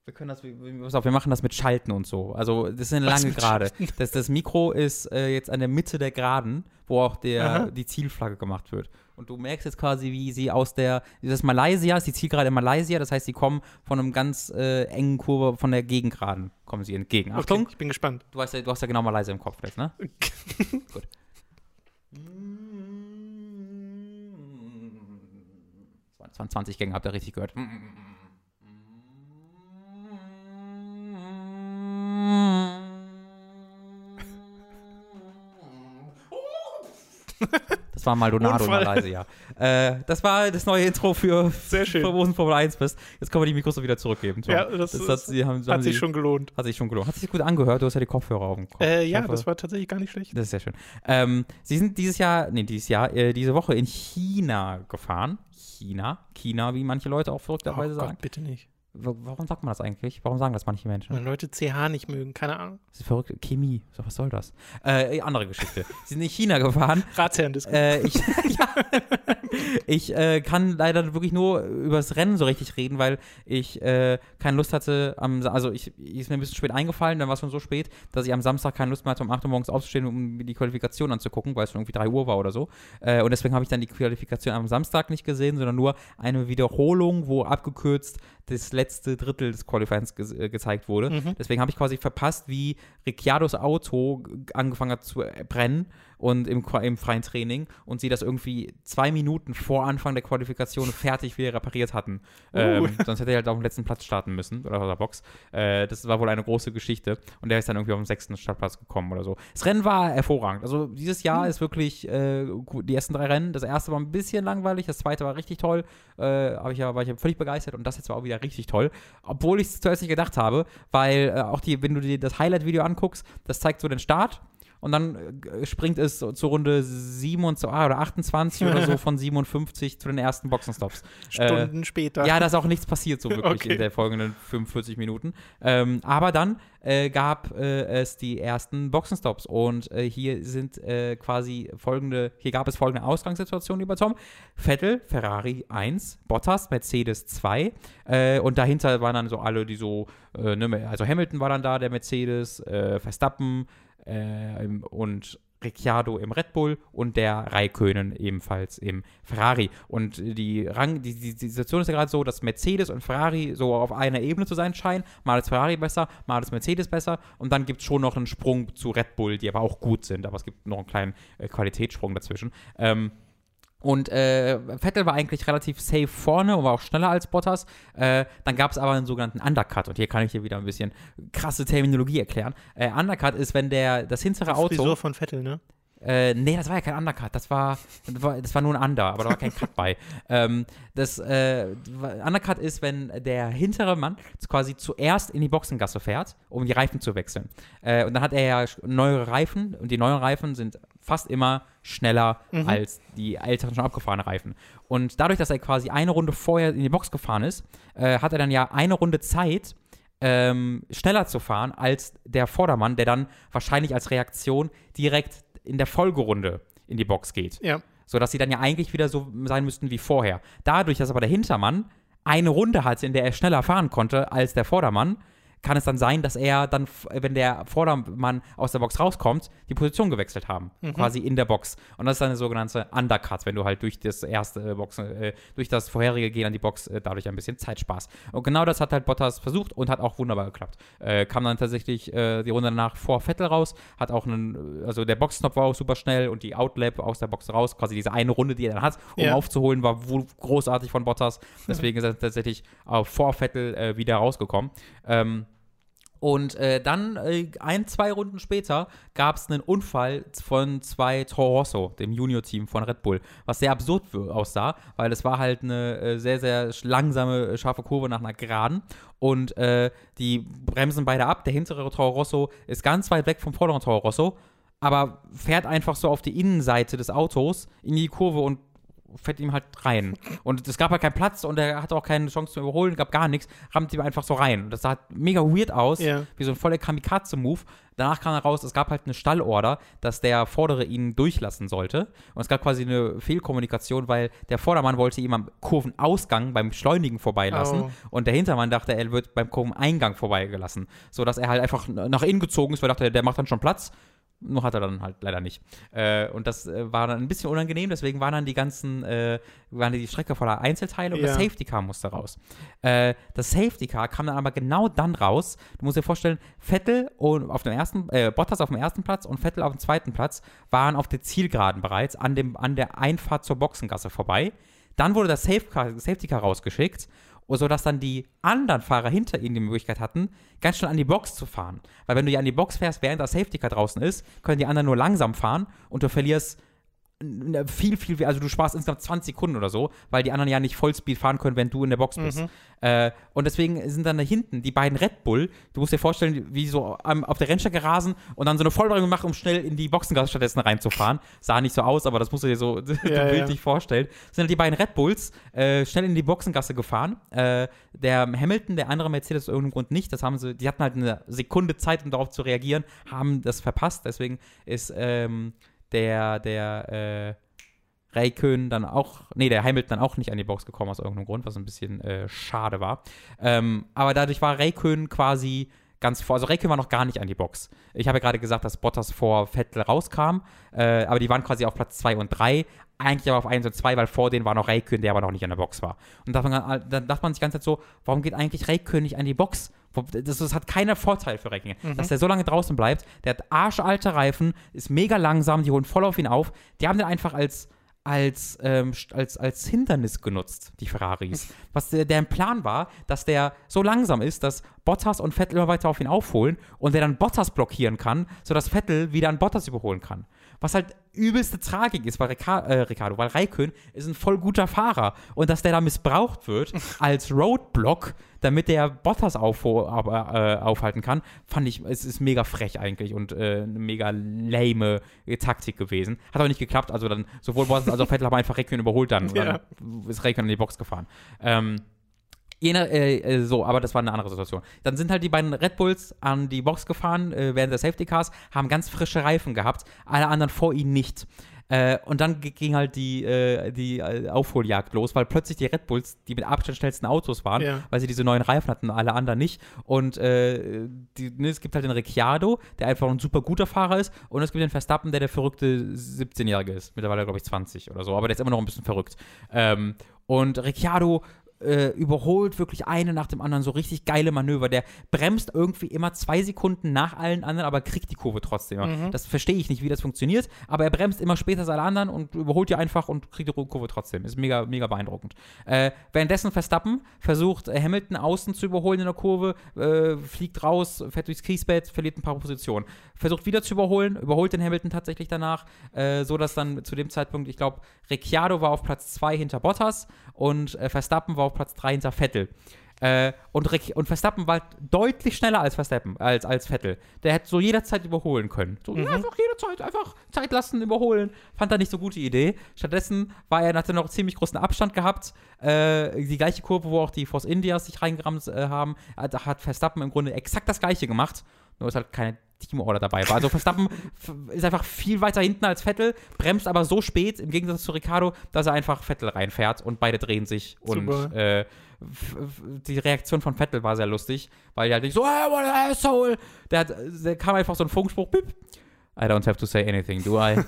Wir können das, wir- machen das mit Schalten und so. Also das ist eine Was lange Gerade. Das, das Mikro ist äh, jetzt an der Mitte der Geraden, wo auch der, Aha. die Zielflagge gemacht wird. Und du merkst jetzt quasi, wie sie aus der, das ist Malaysia, ist die Zielgerade in Malaysia, das heißt, sie kommen von einem ganz äh, engen Kurve von der Gegengeraden, kommen sie entgegen. Achtung, Okay, ich bin gespannt. du, weißt ja, du hast ja genau Malaysia im Kopf jetzt, ne? Gut. 20 Gänge habt ihr richtig gehört. Das war Maldonado in Unfall. Malaysia. Äh, das war das neue Intro für, Sehr schön. Formel 1 bist. Jetzt können wir die Mikros so wieder zurückgeben. Tom. Ja, das, das hat, sie, haben, haben hat sich sie, schon gelohnt. hat sich schon gelohnt. Hat sich gut angehört. Du hast ja die Kopfhörer auf dem Kopf. Äh, ja, hoffe- das war tatsächlich gar nicht schlecht. das ist sehr schön. Ähm, Sie sind dieses Jahr, nee, dieses Jahr, äh, diese Woche in China gefahren. China, China, wie manche Leute auch verrückterweise oh sagen. Gott, bitte nicht. Warum sagt man das eigentlich? Warum sagen das manche Menschen? Wenn Leute CH nicht mögen, keine Ahnung. Das ist verrückt. Chemie, so, was soll das? Äh, andere Geschichte. Sie sind in China gefahren. Ratsherrn-Disco. Äh, ich ja, ich äh, kann leider wirklich nur über das Rennen so richtig reden, weil ich äh, keine Lust hatte, am, also ich, ich ist mir ein bisschen spät eingefallen, dann war es schon so spät, dass ich am Samstag keine Lust mehr hatte, um 8 Uhr morgens aufzustehen, um mir die Qualifikation anzugucken, weil es schon irgendwie 3 Uhr war oder so. Äh, und deswegen habe ich dann die Qualifikation am Samstag nicht gesehen, sondern nur eine Wiederholung, wo abgekürzt das letzte Drittel des Qualifyings ge äh, gezeigt wurde. Mhm. Deswegen habe ich quasi verpasst, wie Ricciardos Auto angefangen hat zu äh, brennen und im, im freien Training und sie das irgendwie zwei Minuten vor Anfang der Qualifikation fertig wieder repariert hatten. Uh. Ähm, sonst hätte er halt auf dem letzten Platz starten müssen oder aus der Box. Äh, das war wohl eine große Geschichte und der ist dann irgendwie auf dem sechsten Startplatz gekommen oder so. Das Rennen war hervorragend. Also dieses Jahr ist wirklich äh, gut. die ersten drei Rennen. Das erste war ein bisschen langweilig, das zweite war richtig toll. Äh, aber ich war, war ich völlig begeistert und das jetzt war auch wieder richtig toll. Obwohl ich es zuerst nicht gedacht habe, weil äh, auch die, wenn du dir das Highlight-Video anguckst, das zeigt so den Start und dann äh, springt es zur Runde 27 oder 28 oder so von 57 zu den ersten Boxenstops. Stunden später. Ja, da ist auch nichts passiert so wirklich Okay. in der folgenden 45 Minuten. Ähm, aber dann äh, gab äh, es die ersten Boxenstops und äh, hier sind äh, quasi folgende, hier gab es folgende Ausgangssituationen über Tom. Vettel, Ferrari 1, Bottas, Mercedes 2 äh, und dahinter waren dann so alle, die so, äh, ne, also Hamilton war dann da, der Mercedes, äh, Verstappen äh, und Ricciardo im Red Bull und der Raikönen ebenfalls im Ferrari. Und die, Rang, die, die, die Situation ist ja gerade so, dass Mercedes und Ferrari so auf einer Ebene zu sein scheinen. Mal ist Ferrari besser, mal ist Mercedes besser. Und dann gibt es schon noch einen Sprung zu Red Bull, die aber auch gut sind. Aber es gibt noch einen kleinen äh, Qualitätssprung dazwischen. Ähm, und äh, Vettel war eigentlich relativ safe vorne und war auch schneller als Bottas. Äh, dann gab es aber einen sogenannten Undercut. Und hier kann ich dir wieder ein bisschen krasse Terminologie erklären. Äh, Undercut ist, wenn der das hintere Auto. Frisur von Vettel, ne? Äh, nee, das war ja kein Undercut, das war, das war, das war nur ein Under, aber da war kein Cut bei. Ähm, das äh, Undercut ist, wenn der hintere Mann quasi zuerst in die Boxengasse fährt, um die Reifen zu wechseln. Äh, und dann hat er ja neuere Reifen und die neuen Reifen sind fast immer schneller Mhm. als die älteren schon abgefahrenen Reifen. Und dadurch, dass er quasi eine Runde vorher in die Box gefahren ist, äh, hat er dann ja eine Runde Zeit, ähm, schneller zu fahren als der Vordermann, der dann wahrscheinlich als Reaktion direkt in der Folgerunde in die Box geht. Ja. Sodass sie dann ja eigentlich wieder so sein müssten wie vorher. Dadurch, dass aber der Hintermann eine Runde hatte, in der er schneller fahren konnte als der Vordermann, kann es dann sein, dass er dann, f- wenn der Vordermann aus der Box rauskommt, die Position gewechselt haben. Quasi in der Box. Und das ist dann eine sogenannte Undercut, wenn du halt durch das erste äh, Boxen, äh, durch das vorherige Gehen an die Box äh, dadurch ein bisschen Zeit sparst. Und genau das hat halt Bottas versucht und hat auch wunderbar geklappt. Äh, kam dann tatsächlich äh, die Runde danach vor Vettel raus, hat auch einen, äh, also der Boxstop war auch super schnell und die Outlap aus der Box raus, quasi diese eine Runde, die er dann hat, um Ja. aufzuholen, war wohl großartig von Bottas. Deswegen ist er tatsächlich vor Vettel äh, wieder rausgekommen. Ähm, Und äh, dann, äh, ein, zwei Runden später, gab es einen Unfall von zwei Toro Rosso, dem Junior-Team von Red Bull, was sehr absurd aussah, weil es war halt eine äh, sehr, sehr langsame, äh, scharfe Kurve nach einer Geraden. Und äh, die bremsen beide ab. Der hintere Toro Rosso ist ganz weit weg vom vorderen Toro Rosso, aber fährt einfach so auf die Innenseite des Autos in die Kurve und fährt ihm halt rein. Und es gab halt keinen Platz und er hatte auch keine Chance zu überholen, gab gar nichts, rammt ihm einfach so rein. Und das sah mega weird aus, Ja. wie so ein voller Kamikaze-Move. Danach kam raus, es gab halt eine Stallorder, dass der Vordere ihn durchlassen sollte. Und es gab quasi eine Fehlkommunikation, weil der Vordermann wollte ihm am Kurvenausgang beim Beschleunigen vorbeilassen Oh. und der Hintermann dachte, er wird beim Kurveneingang vorbeigelassen. Sodass er halt einfach nach innen gezogen ist, weil er dachte, der macht dann schon Platz. Nur hat er dann halt leider nicht. Äh, und das äh, war dann ein bisschen unangenehm, deswegen waren dann die ganzen, äh, waren die Strecke voller Einzelteile und das Ja. Safety Car musste raus. Äh, das Safety Car kam dann aber genau dann raus. Du musst dir vorstellen, Vettel und auf dem ersten, äh, Bottas auf dem ersten Platz und Vettel auf dem zweiten Platz waren auf der Zielgeraden bereits an, dem, an der Einfahrt zur Boxengasse vorbei. Dann wurde das Safe Car, Safety Car rausgeschickt, sodass dann die anderen Fahrer hinter ihnen die Möglichkeit hatten, ganz schnell an die Box zu fahren. Weil wenn du ja an die Box fährst, während das Safety Car draußen ist, können die anderen nur langsam fahren und du verlierst viel, viel, also du sparst insgesamt 20 Sekunden oder so, weil die anderen ja nicht Vollspeed fahren können, wenn du in der Box bist. Mhm. Äh, und deswegen sind dann da hinten die beiden Red Bull, du musst dir vorstellen, wie so am, auf der Rennstrecke rasen und dann so eine Vollbremsung machen, um schnell in die Boxengasse stattdessen reinzufahren. Sah nicht so aus, aber das musst du dir so bildlich ja. vorstellen. Sind halt die beiden Red Bulls äh, schnell in die Boxengasse gefahren. Äh, der Hamilton, der andere Mercedes aus irgendeinem Grund nicht. Das haben sie, die hatten halt eine Sekunde Zeit, um darauf zu reagieren, haben das verpasst. Deswegen ist ähm, der, der, äh, Raikön dann auch, nee, der Hamilton dann auch nicht an die Box gekommen aus irgendeinem Grund, was ein bisschen äh, schade war. Ähm, aber dadurch war Raikön quasi ganz vor, also Raikön war noch gar nicht an die Box. Ich habe ja gerade gesagt, dass Bottas vor Vettel rauskam, äh, aber die waren quasi auf Platz 2 und 3, eigentlich aber auf 1 und 2, weil vor denen war noch Raikön, der aber noch nicht an der Box war. Und da dann, dachte man sich die ganze Zeit so, warum geht eigentlich Raikön nicht an die Box? Das, das hat keinen Vorteil für Raikön. Dass der so lange draußen bleibt, der hat arschalte Reifen, ist mega langsam, die holen voll auf ihn auf. Die haben den einfach als als, ähm, als, als Hindernis genutzt, die Ferraris. Was der, deren Plan war, dass der so langsam ist, dass Bottas und Vettel immer weiter auf ihn aufholen und der dann Bottas blockieren kann, sodass Vettel wieder an Bottas überholen kann. Was halt übelste Tragik ist, weil Rica äh, Ricardo, weil Raikön ist ein voll guter Fahrer und dass der da missbraucht wird als Roadblock, damit der Bottas auf, äh, aufhalten kann, fand ich, es ist mega frech eigentlich und äh, eine mega lame Taktik gewesen. Hat auch nicht geklappt, also dann sowohl Bottas als auch Vettel haben einfach Raikön überholt dann. Ja. dann ist Raikön in die Box gefahren. Ähm, Jener, äh, äh, so, aber das war eine andere Situation. Dann sind halt die beiden Red Bulls an die Box gefahren äh, während der Safety Cars, haben ganz frische Reifen gehabt, alle anderen vor ihnen nicht. Äh, und dann ging halt die, äh, die äh, Aufholjagd los, weil plötzlich die Red Bulls die mit Abstand schnellsten Autos waren, Ja. weil sie diese neuen Reifen hatten, alle anderen nicht. Und die, ne, es gibt halt den Ricciardo, der einfach ein super guter Fahrer ist, und es gibt den Verstappen, der der verrückte 17-Jährige ist. Mittlerweile, glaube ich, 20 oder so, aber der ist immer noch ein bisschen verrückt. Ähm, und Ricciardo äh, überholt wirklich eine nach dem anderen so richtig geile Manöver. Der bremst irgendwie immer zwei Sekunden nach allen anderen, aber kriegt die Kurve trotzdem. Mhm. Das verstehe ich nicht, wie das funktioniert, aber er bremst immer später als alle anderen und überholt die einfach und kriegt die Kurve trotzdem. Ist mega, mega beeindruckend. Äh, währenddessen Verstappen versucht Hamilton außen zu überholen in der Kurve, äh, fliegt raus, fährt durchs Kiesbett, verliert ein paar Positionen. Versucht wieder zu überholen, überholt den Hamilton tatsächlich danach, äh, so dass dann zu dem Zeitpunkt, ich glaube, Ricciardo war auf Platz 2 hinter Bottas und äh, Verstappen war auf Platz 3 hinter Vettel. Äh, und, und Verstappen war deutlich schneller als Verstappen, als, als Vettel. Der hätte so jederzeit überholen können. So, ja, einfach jederzeit, einfach Zeit lassen, überholen. Fand er nicht so gute Idee. Stattdessen war er, hatte noch ziemlich großen Abstand gehabt. Äh, die gleiche Kurve, wo auch die Force Indias sich reingerammt äh, haben, hat, hat Verstappen im Grunde exakt das gleiche gemacht. Nur ist halt keine Teamorder dabei war. Also Verstappen ist einfach viel weiter hinten als Vettel, bremst aber so spät, im Gegensatz zu Ricardo, dass er einfach Vettel reinfährt und beide drehen sich. Und Super. äh, f- f- die Reaktion von Vettel war sehr lustig, weil er halt nicht so, hey, what an asshole! Der, hat, der kam einfach so ein Funkspruch, bip. I don't have to say anything, do I?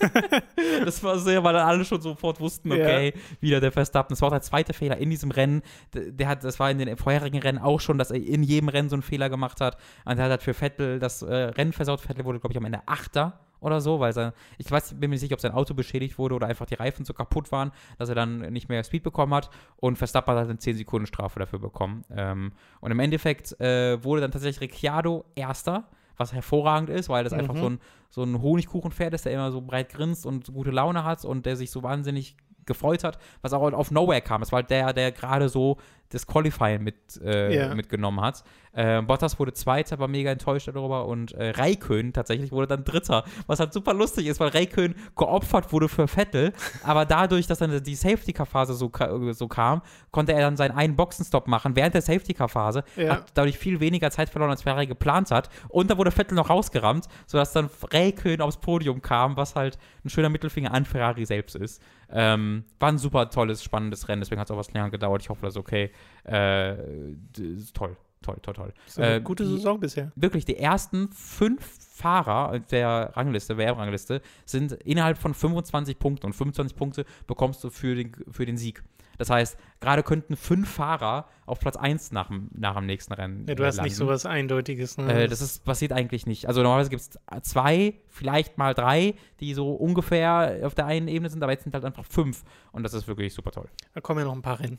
das war sehr, weil dann alle schon sofort wussten, okay, wieder der Verstappen. Das war auch der zweite Fehler in diesem Rennen. Der, hat, das war in den vorherigen Rennen auch schon, dass er in jedem Rennen so einen Fehler gemacht hat. Und er hat halt für Vettel das äh, Rennen versaut. Vettel wurde, glaube ich, am Ende Achter oder so, weil sein, ich weiß, bin mir nicht sicher, ob sein Auto beschädigt wurde oder einfach die Reifen so kaputt waren, dass er dann nicht mehr Speed bekommen hat und Verstappen hat eine 10 Sekunden Strafe dafür bekommen. Ähm, und im Endeffekt äh, wurde dann tatsächlich Ricciardo Erster, was hervorragend ist, weil das einfach Mhm. so ein, so ein Honigkuchenpferd ist, der immer so breit grinst und gute Laune hat und der sich so wahnsinnig gefreut hat, was auch auf Nowhere kam. Es war der, der gerade so das Qualifying mit, äh, Ja. mitgenommen hat. Äh, Bottas wurde Zweiter, war mega enttäuscht darüber und äh, Raikön tatsächlich wurde dann Dritter, was halt super lustig ist, weil Raikön geopfert wurde für Vettel, aber dadurch, dass dann die Safety-Car-Phase so, so kam, konnte er dann seinen einen Boxenstopp machen während der Safety-Car-Phase, Ja. hat dadurch viel weniger Zeit verloren, als Ferrari geplant hat und da wurde Vettel noch rausgerammt, sodass dann Raikön aufs Podium kam, was halt ein schöner Mittelfinger an Ferrari selbst ist. Ähm, war ein super tolles, spannendes Rennen, deswegen hat es auch was länger gedauert. Ich hoffe, das ist okay. Äh, ist toll, toll, toll, toll. So Äh, gute die- Saison bisher. Wirklich, die ersten fünf Fahrer der Rangliste, WM-Rangliste, sind innerhalb von 25 Punkten und 25 Punkte bekommst du für den, für den Sieg. Das heißt, gerade könnten fünf Fahrer auf Platz 1 nach, dem- nach dem nächsten Rennen Ja, du hast nicht landen. sowas Eindeutiges. Ne? Äh, das ist, passiert eigentlich nicht. Also normalerweise gibt es zwei, vielleicht mal drei, die so ungefähr auf der einen Ebene sind, aber jetzt sind halt einfach fünf. Und das ist wirklich super toll. da kommen ja noch ein paar Rennen.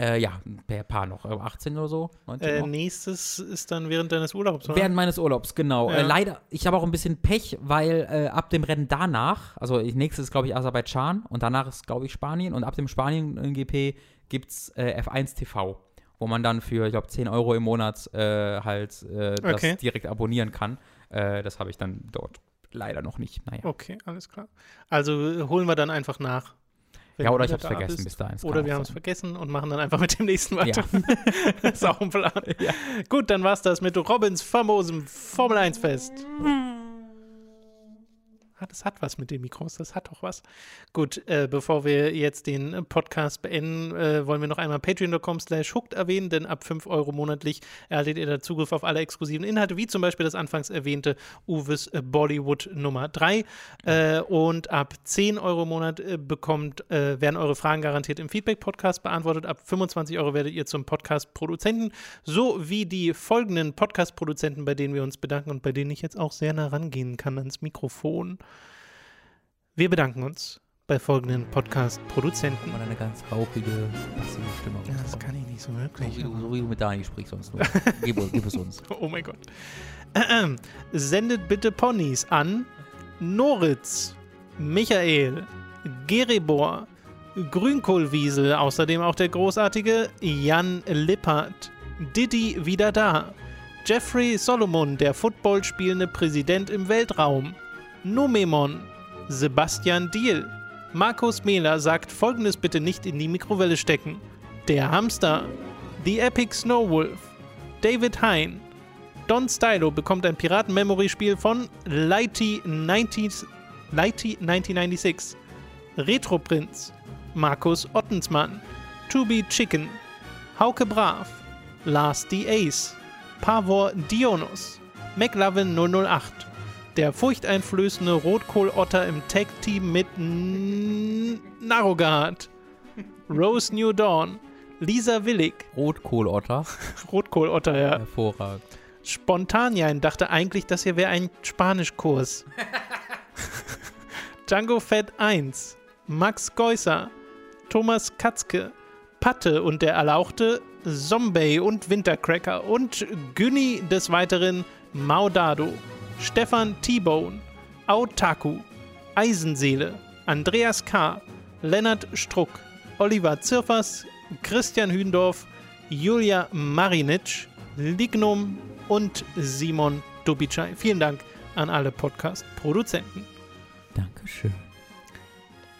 Äh, ja, ein paar- noch. Äh, 18 oder so? 19 Äh, nächstes ist dann während deines Urlaubs, oder? Während meines Urlaubs, genau. Ja. Äh, leider, ich habe auch ein bisschen Pech, weil äh, ab dem Rennen danach, also nächstes ist, glaube ich, Aserbaidschan und danach ist, glaube ich, Spanien und ab dem Spanien-GP gibt es äh, F1 TV, wo man dann für, ich glaube, 10 Euro im Monat äh, halt äh, das Okay. direkt abonnieren kann. Äh, das habe ich dann dort leider noch nicht. Naja. Okay, alles klar. Also äh, holen wir dann einfach nach. Wenn Ja, oder ich habe es vergessen bist. bis dahin. Das Oder wir haben es vergessen und machen dann einfach mit dem nächsten weiter. Ja. ist auch ein Plan. Gut, dann war's das mit Robins famosem Formel 1 Fest. Das hat was mit den Mikros, das hat doch was. Gut, äh, bevor wir jetzt den äh, Podcast beenden, äh, wollen wir noch einmal patreon.com slash hooked erwähnen, denn ab 5 Euro monatlich erhaltet ihr da Zugriff auf alle exklusiven Inhalte, wie zum Beispiel das anfangs erwähnte Uwes äh, Bollywood Nummer 3. Äh, und ab 10 Euro im Monat äh, bekommt, werden eure Fragen garantiert im Feedback-Podcast beantwortet. Ab 25 Euro werdet ihr zum Podcast-Produzenten, so wie die folgenden Podcast-Produzenten, bei denen wir uns bedanken und bei denen ich jetzt auch sehr nah rangehen kann ans Mikrofon. Wir bedanken uns bei folgenden Podcast-Produzenten. Mal eine ganz rauchige, passive Stimme. Ja, das kann ich nicht so so, wirklich. aber- so wie du mit Dani sprichst sonst nur. gib, gib es uns. Oh mein Gott. Ahem. Sendet bitte Ponys an Noritz, Michael, Gerebor, Grünkohlwiesel, außerdem auch der großartige Jan Lippert, Didi wieder da, Jeffrey Solomon, der Football spielende Präsident im Weltraum, Numemon, Sebastian Diel, Markus Mehler sagt folgendes bitte nicht in die Mikrowelle stecken. Der Hamster, The Epic Snowwolf, David Hein, Don Stylo bekommt ein Piraten-Memory-Spiel von Lighty, 90s, Lighty 1996. Retro Prinz, Markus Ottensmann, To Be Chicken, Hauke Brav, Lars D. Ace, Pavor Dionus, McLovin 008, der furchteinflößende Rotkohl-Otter im Tag-Team mit Narogard, Rose New Dawn, Lisa Willig, Rotkohlotter. Rotkohl-Otter, ja. Hervorragend. Spontanien dachte eigentlich, das hier wäre ein Spanischkurs. Django Fett 1, Max Geusser, Thomas Katzke, Patte und der Erlauchte, Zombie und Wintercracker. Und Günni des Weiteren. Maudado, Stefan T-Bone, Autaku, Eisenseele, Andreas K., Lennart Struck, Oliver Zirfers, Christian Hündorf, Julia Marinic, Lignum und Simon Dubicai. Vielen Dank an alle Podcast-Produzenten. Dankeschön.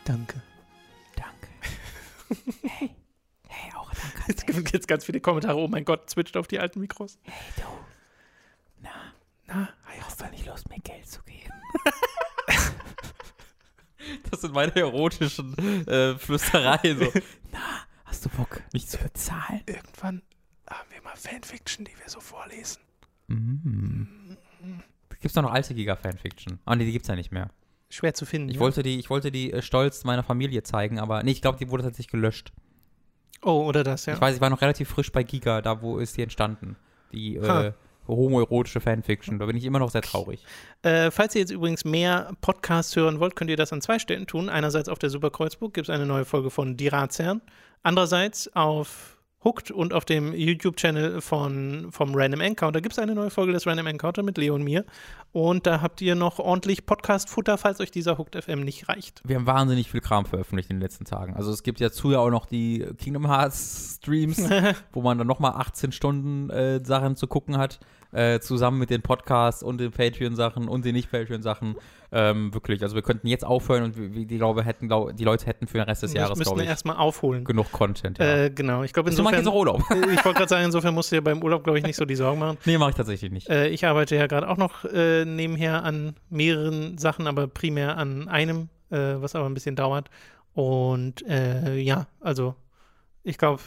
Danke. Danke. Hey. Hey, auch danke. Jetzt gibt es ganz viele Kommentare. Oh mein Gott, switcht auf die alten Mikros. Hey, du. Na, Na, hast du nicht Lust, mir Geld zu geben? das sind meine erotischen äh, Flüstereien. So. Na, hast du Bock, mich zu bezahlen? irgendwann haben wir mal Fanfiction, die wir so vorlesen. Mm. Gibt's doch noch alte Giga-Fanfiction? Ah, nee, die gibt's ja nicht mehr. Schwer zu finden. Ich ja. wollte die, ich wollte die äh, stolz meiner Familie zeigen, aber nee, ich glaube, die wurde tatsächlich gelöscht. Oh, oder das, ja. Ich weiß, ich war noch relativ frisch bei Giga, da wo ist die entstanden. Die, äh. Homoerotische Fanfiction. Da bin ich immer noch sehr traurig. Äh, falls ihr jetzt übrigens mehr Podcasts hören wollt, könnt ihr das an zwei Stellen tun. Einerseits auf der Superkreuzburg gibt es eine neue Folge von Die Ratsherren. Andererseits auf Hooked und auf dem YouTube-Channel von, vom Random Encounter gibt es eine neue Folge des Random Encounter mit Leo und mir. Und da habt ihr noch ordentlich Podcast-Futter, falls euch dieser Hooked FM nicht reicht. Wir haben wahnsinnig viel Kram veröffentlicht in den letzten Tagen. Also es gibt ja zu ja auch noch die Kingdom Hearts Streams, wo man dann nochmal 18 Stunden äh, Sachen zu gucken hat. Äh, zusammen mit den Podcasts und den Patreon-Sachen und den Nicht-Patreon-Sachen. Ähm, wirklich, also wir könnten jetzt aufhören und wir, die, glaube, hätten, glaub, die Leute hätten für den Rest des Jahres, müssten glaube ich, erstmal aufholen. genug Content. Ja. Äh, genau, ich glaube du machst insofern. jetzt auch Urlaub? Ich wollte gerade sagen, insofern musst du dir beim Urlaub, glaube ich, nicht so die Sorgen machen. nee, mache ich tatsächlich nicht. Äh, ich arbeite ja gerade auch noch äh, nebenher an mehreren Sachen, aber primär an einem, äh, was aber ein bisschen dauert. Und äh, ja, also ich glaube,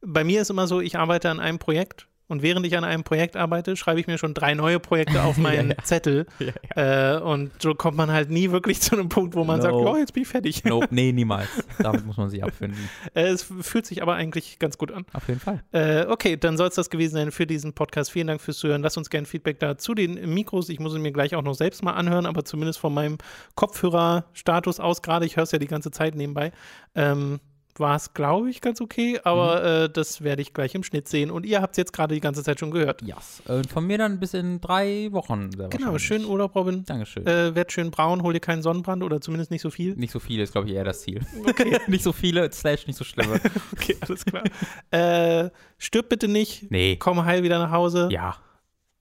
bei mir ist immer so, ich arbeite an einem Projekt und während ich an einem Projekt arbeite, schreibe ich mir schon drei neue Projekte auf meinen Ja, ja. Zettel. Ja, Äh, und so kommt man halt nie wirklich zu einem Punkt, wo man No. sagt, oh, jetzt bin ich fertig. Nope, nee, niemals. Damit muss man sich abfinden. Äh, es fühlt sich aber eigentlich ganz gut an. Auf jeden Fall. Äh, okay, dann soll es das gewesen sein für diesen Podcast. Vielen Dank fürs Zuhören. Lasst uns gerne Feedback da zu den Mikros. Ich muss es mir gleich auch noch selbst mal anhören, aber zumindest von meinem Kopfhörerstatus aus gerade, ich höre es ja die ganze Zeit nebenbei, ähm, war es, glaube ich, ganz okay, aber äh, das werde ich gleich im Schnitt sehen. Und ihr habt es jetzt gerade die ganze Zeit schon gehört. Yes. Und von mir dann bis in drei Wochen. Genau, schönen Urlaub, Robin. Dankeschön. Äh, werd schön braun, hol dir keinen Sonnenbrand oder zumindest nicht so viel. nicht so viele ist, glaube ich, eher das Ziel. Okay, nicht so viele, slash nicht so schlimme. okay alles klar. äh, stirb bitte nicht, Nee. komm heil wieder nach Hause Ja.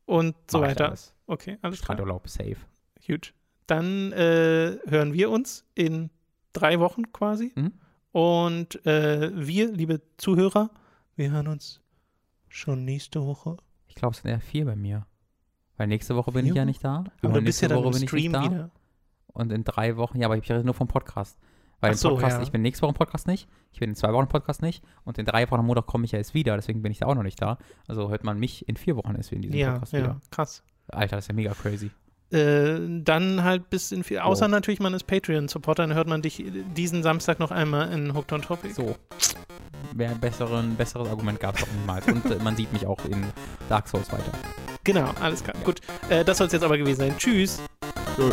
und so mach weiter. alles. Okay, alles klar. Strandurlaub, safe. Gut. Dann äh, hören wir uns in drei Wochen quasi. Mhm. Und äh, wir, liebe Zuhörer, wir hören uns schon nächste Woche. Ich glaube, es sind eher vier bei mir. Weil nächste Woche bin Vier ich ja nicht da. Aber du bist ja dann Woche im bin Stream da. wieder. Und in drei Wochen, ja, aber ich rede nur vom Podcast. Weil so, Podcast, ja. ich bin nächste Woche im Podcast nicht, ich bin in zwei Wochen im Podcast nicht und in drei Wochen am Montag komme ich ja erst wieder, deswegen bin ich da auch noch nicht da. Also hört man mich in vier Wochen erst in diesem Ja, Podcast ja, wieder. krass. Alter, das ist ja mega crazy. Äh, dann halt bis in viel. Außer Wow. natürlich, man ist Patreon-Supporter, dann hört man dich diesen Samstag noch einmal in Hooked on Topic. So. Mehr besseren, besseres Argument gab es doch niemals. Und äh, man sieht mich auch in Dark Souls weiter. Genau, alles klar. Gut, äh, das soll es jetzt aber gewesen sein. Tschüss. Tschö.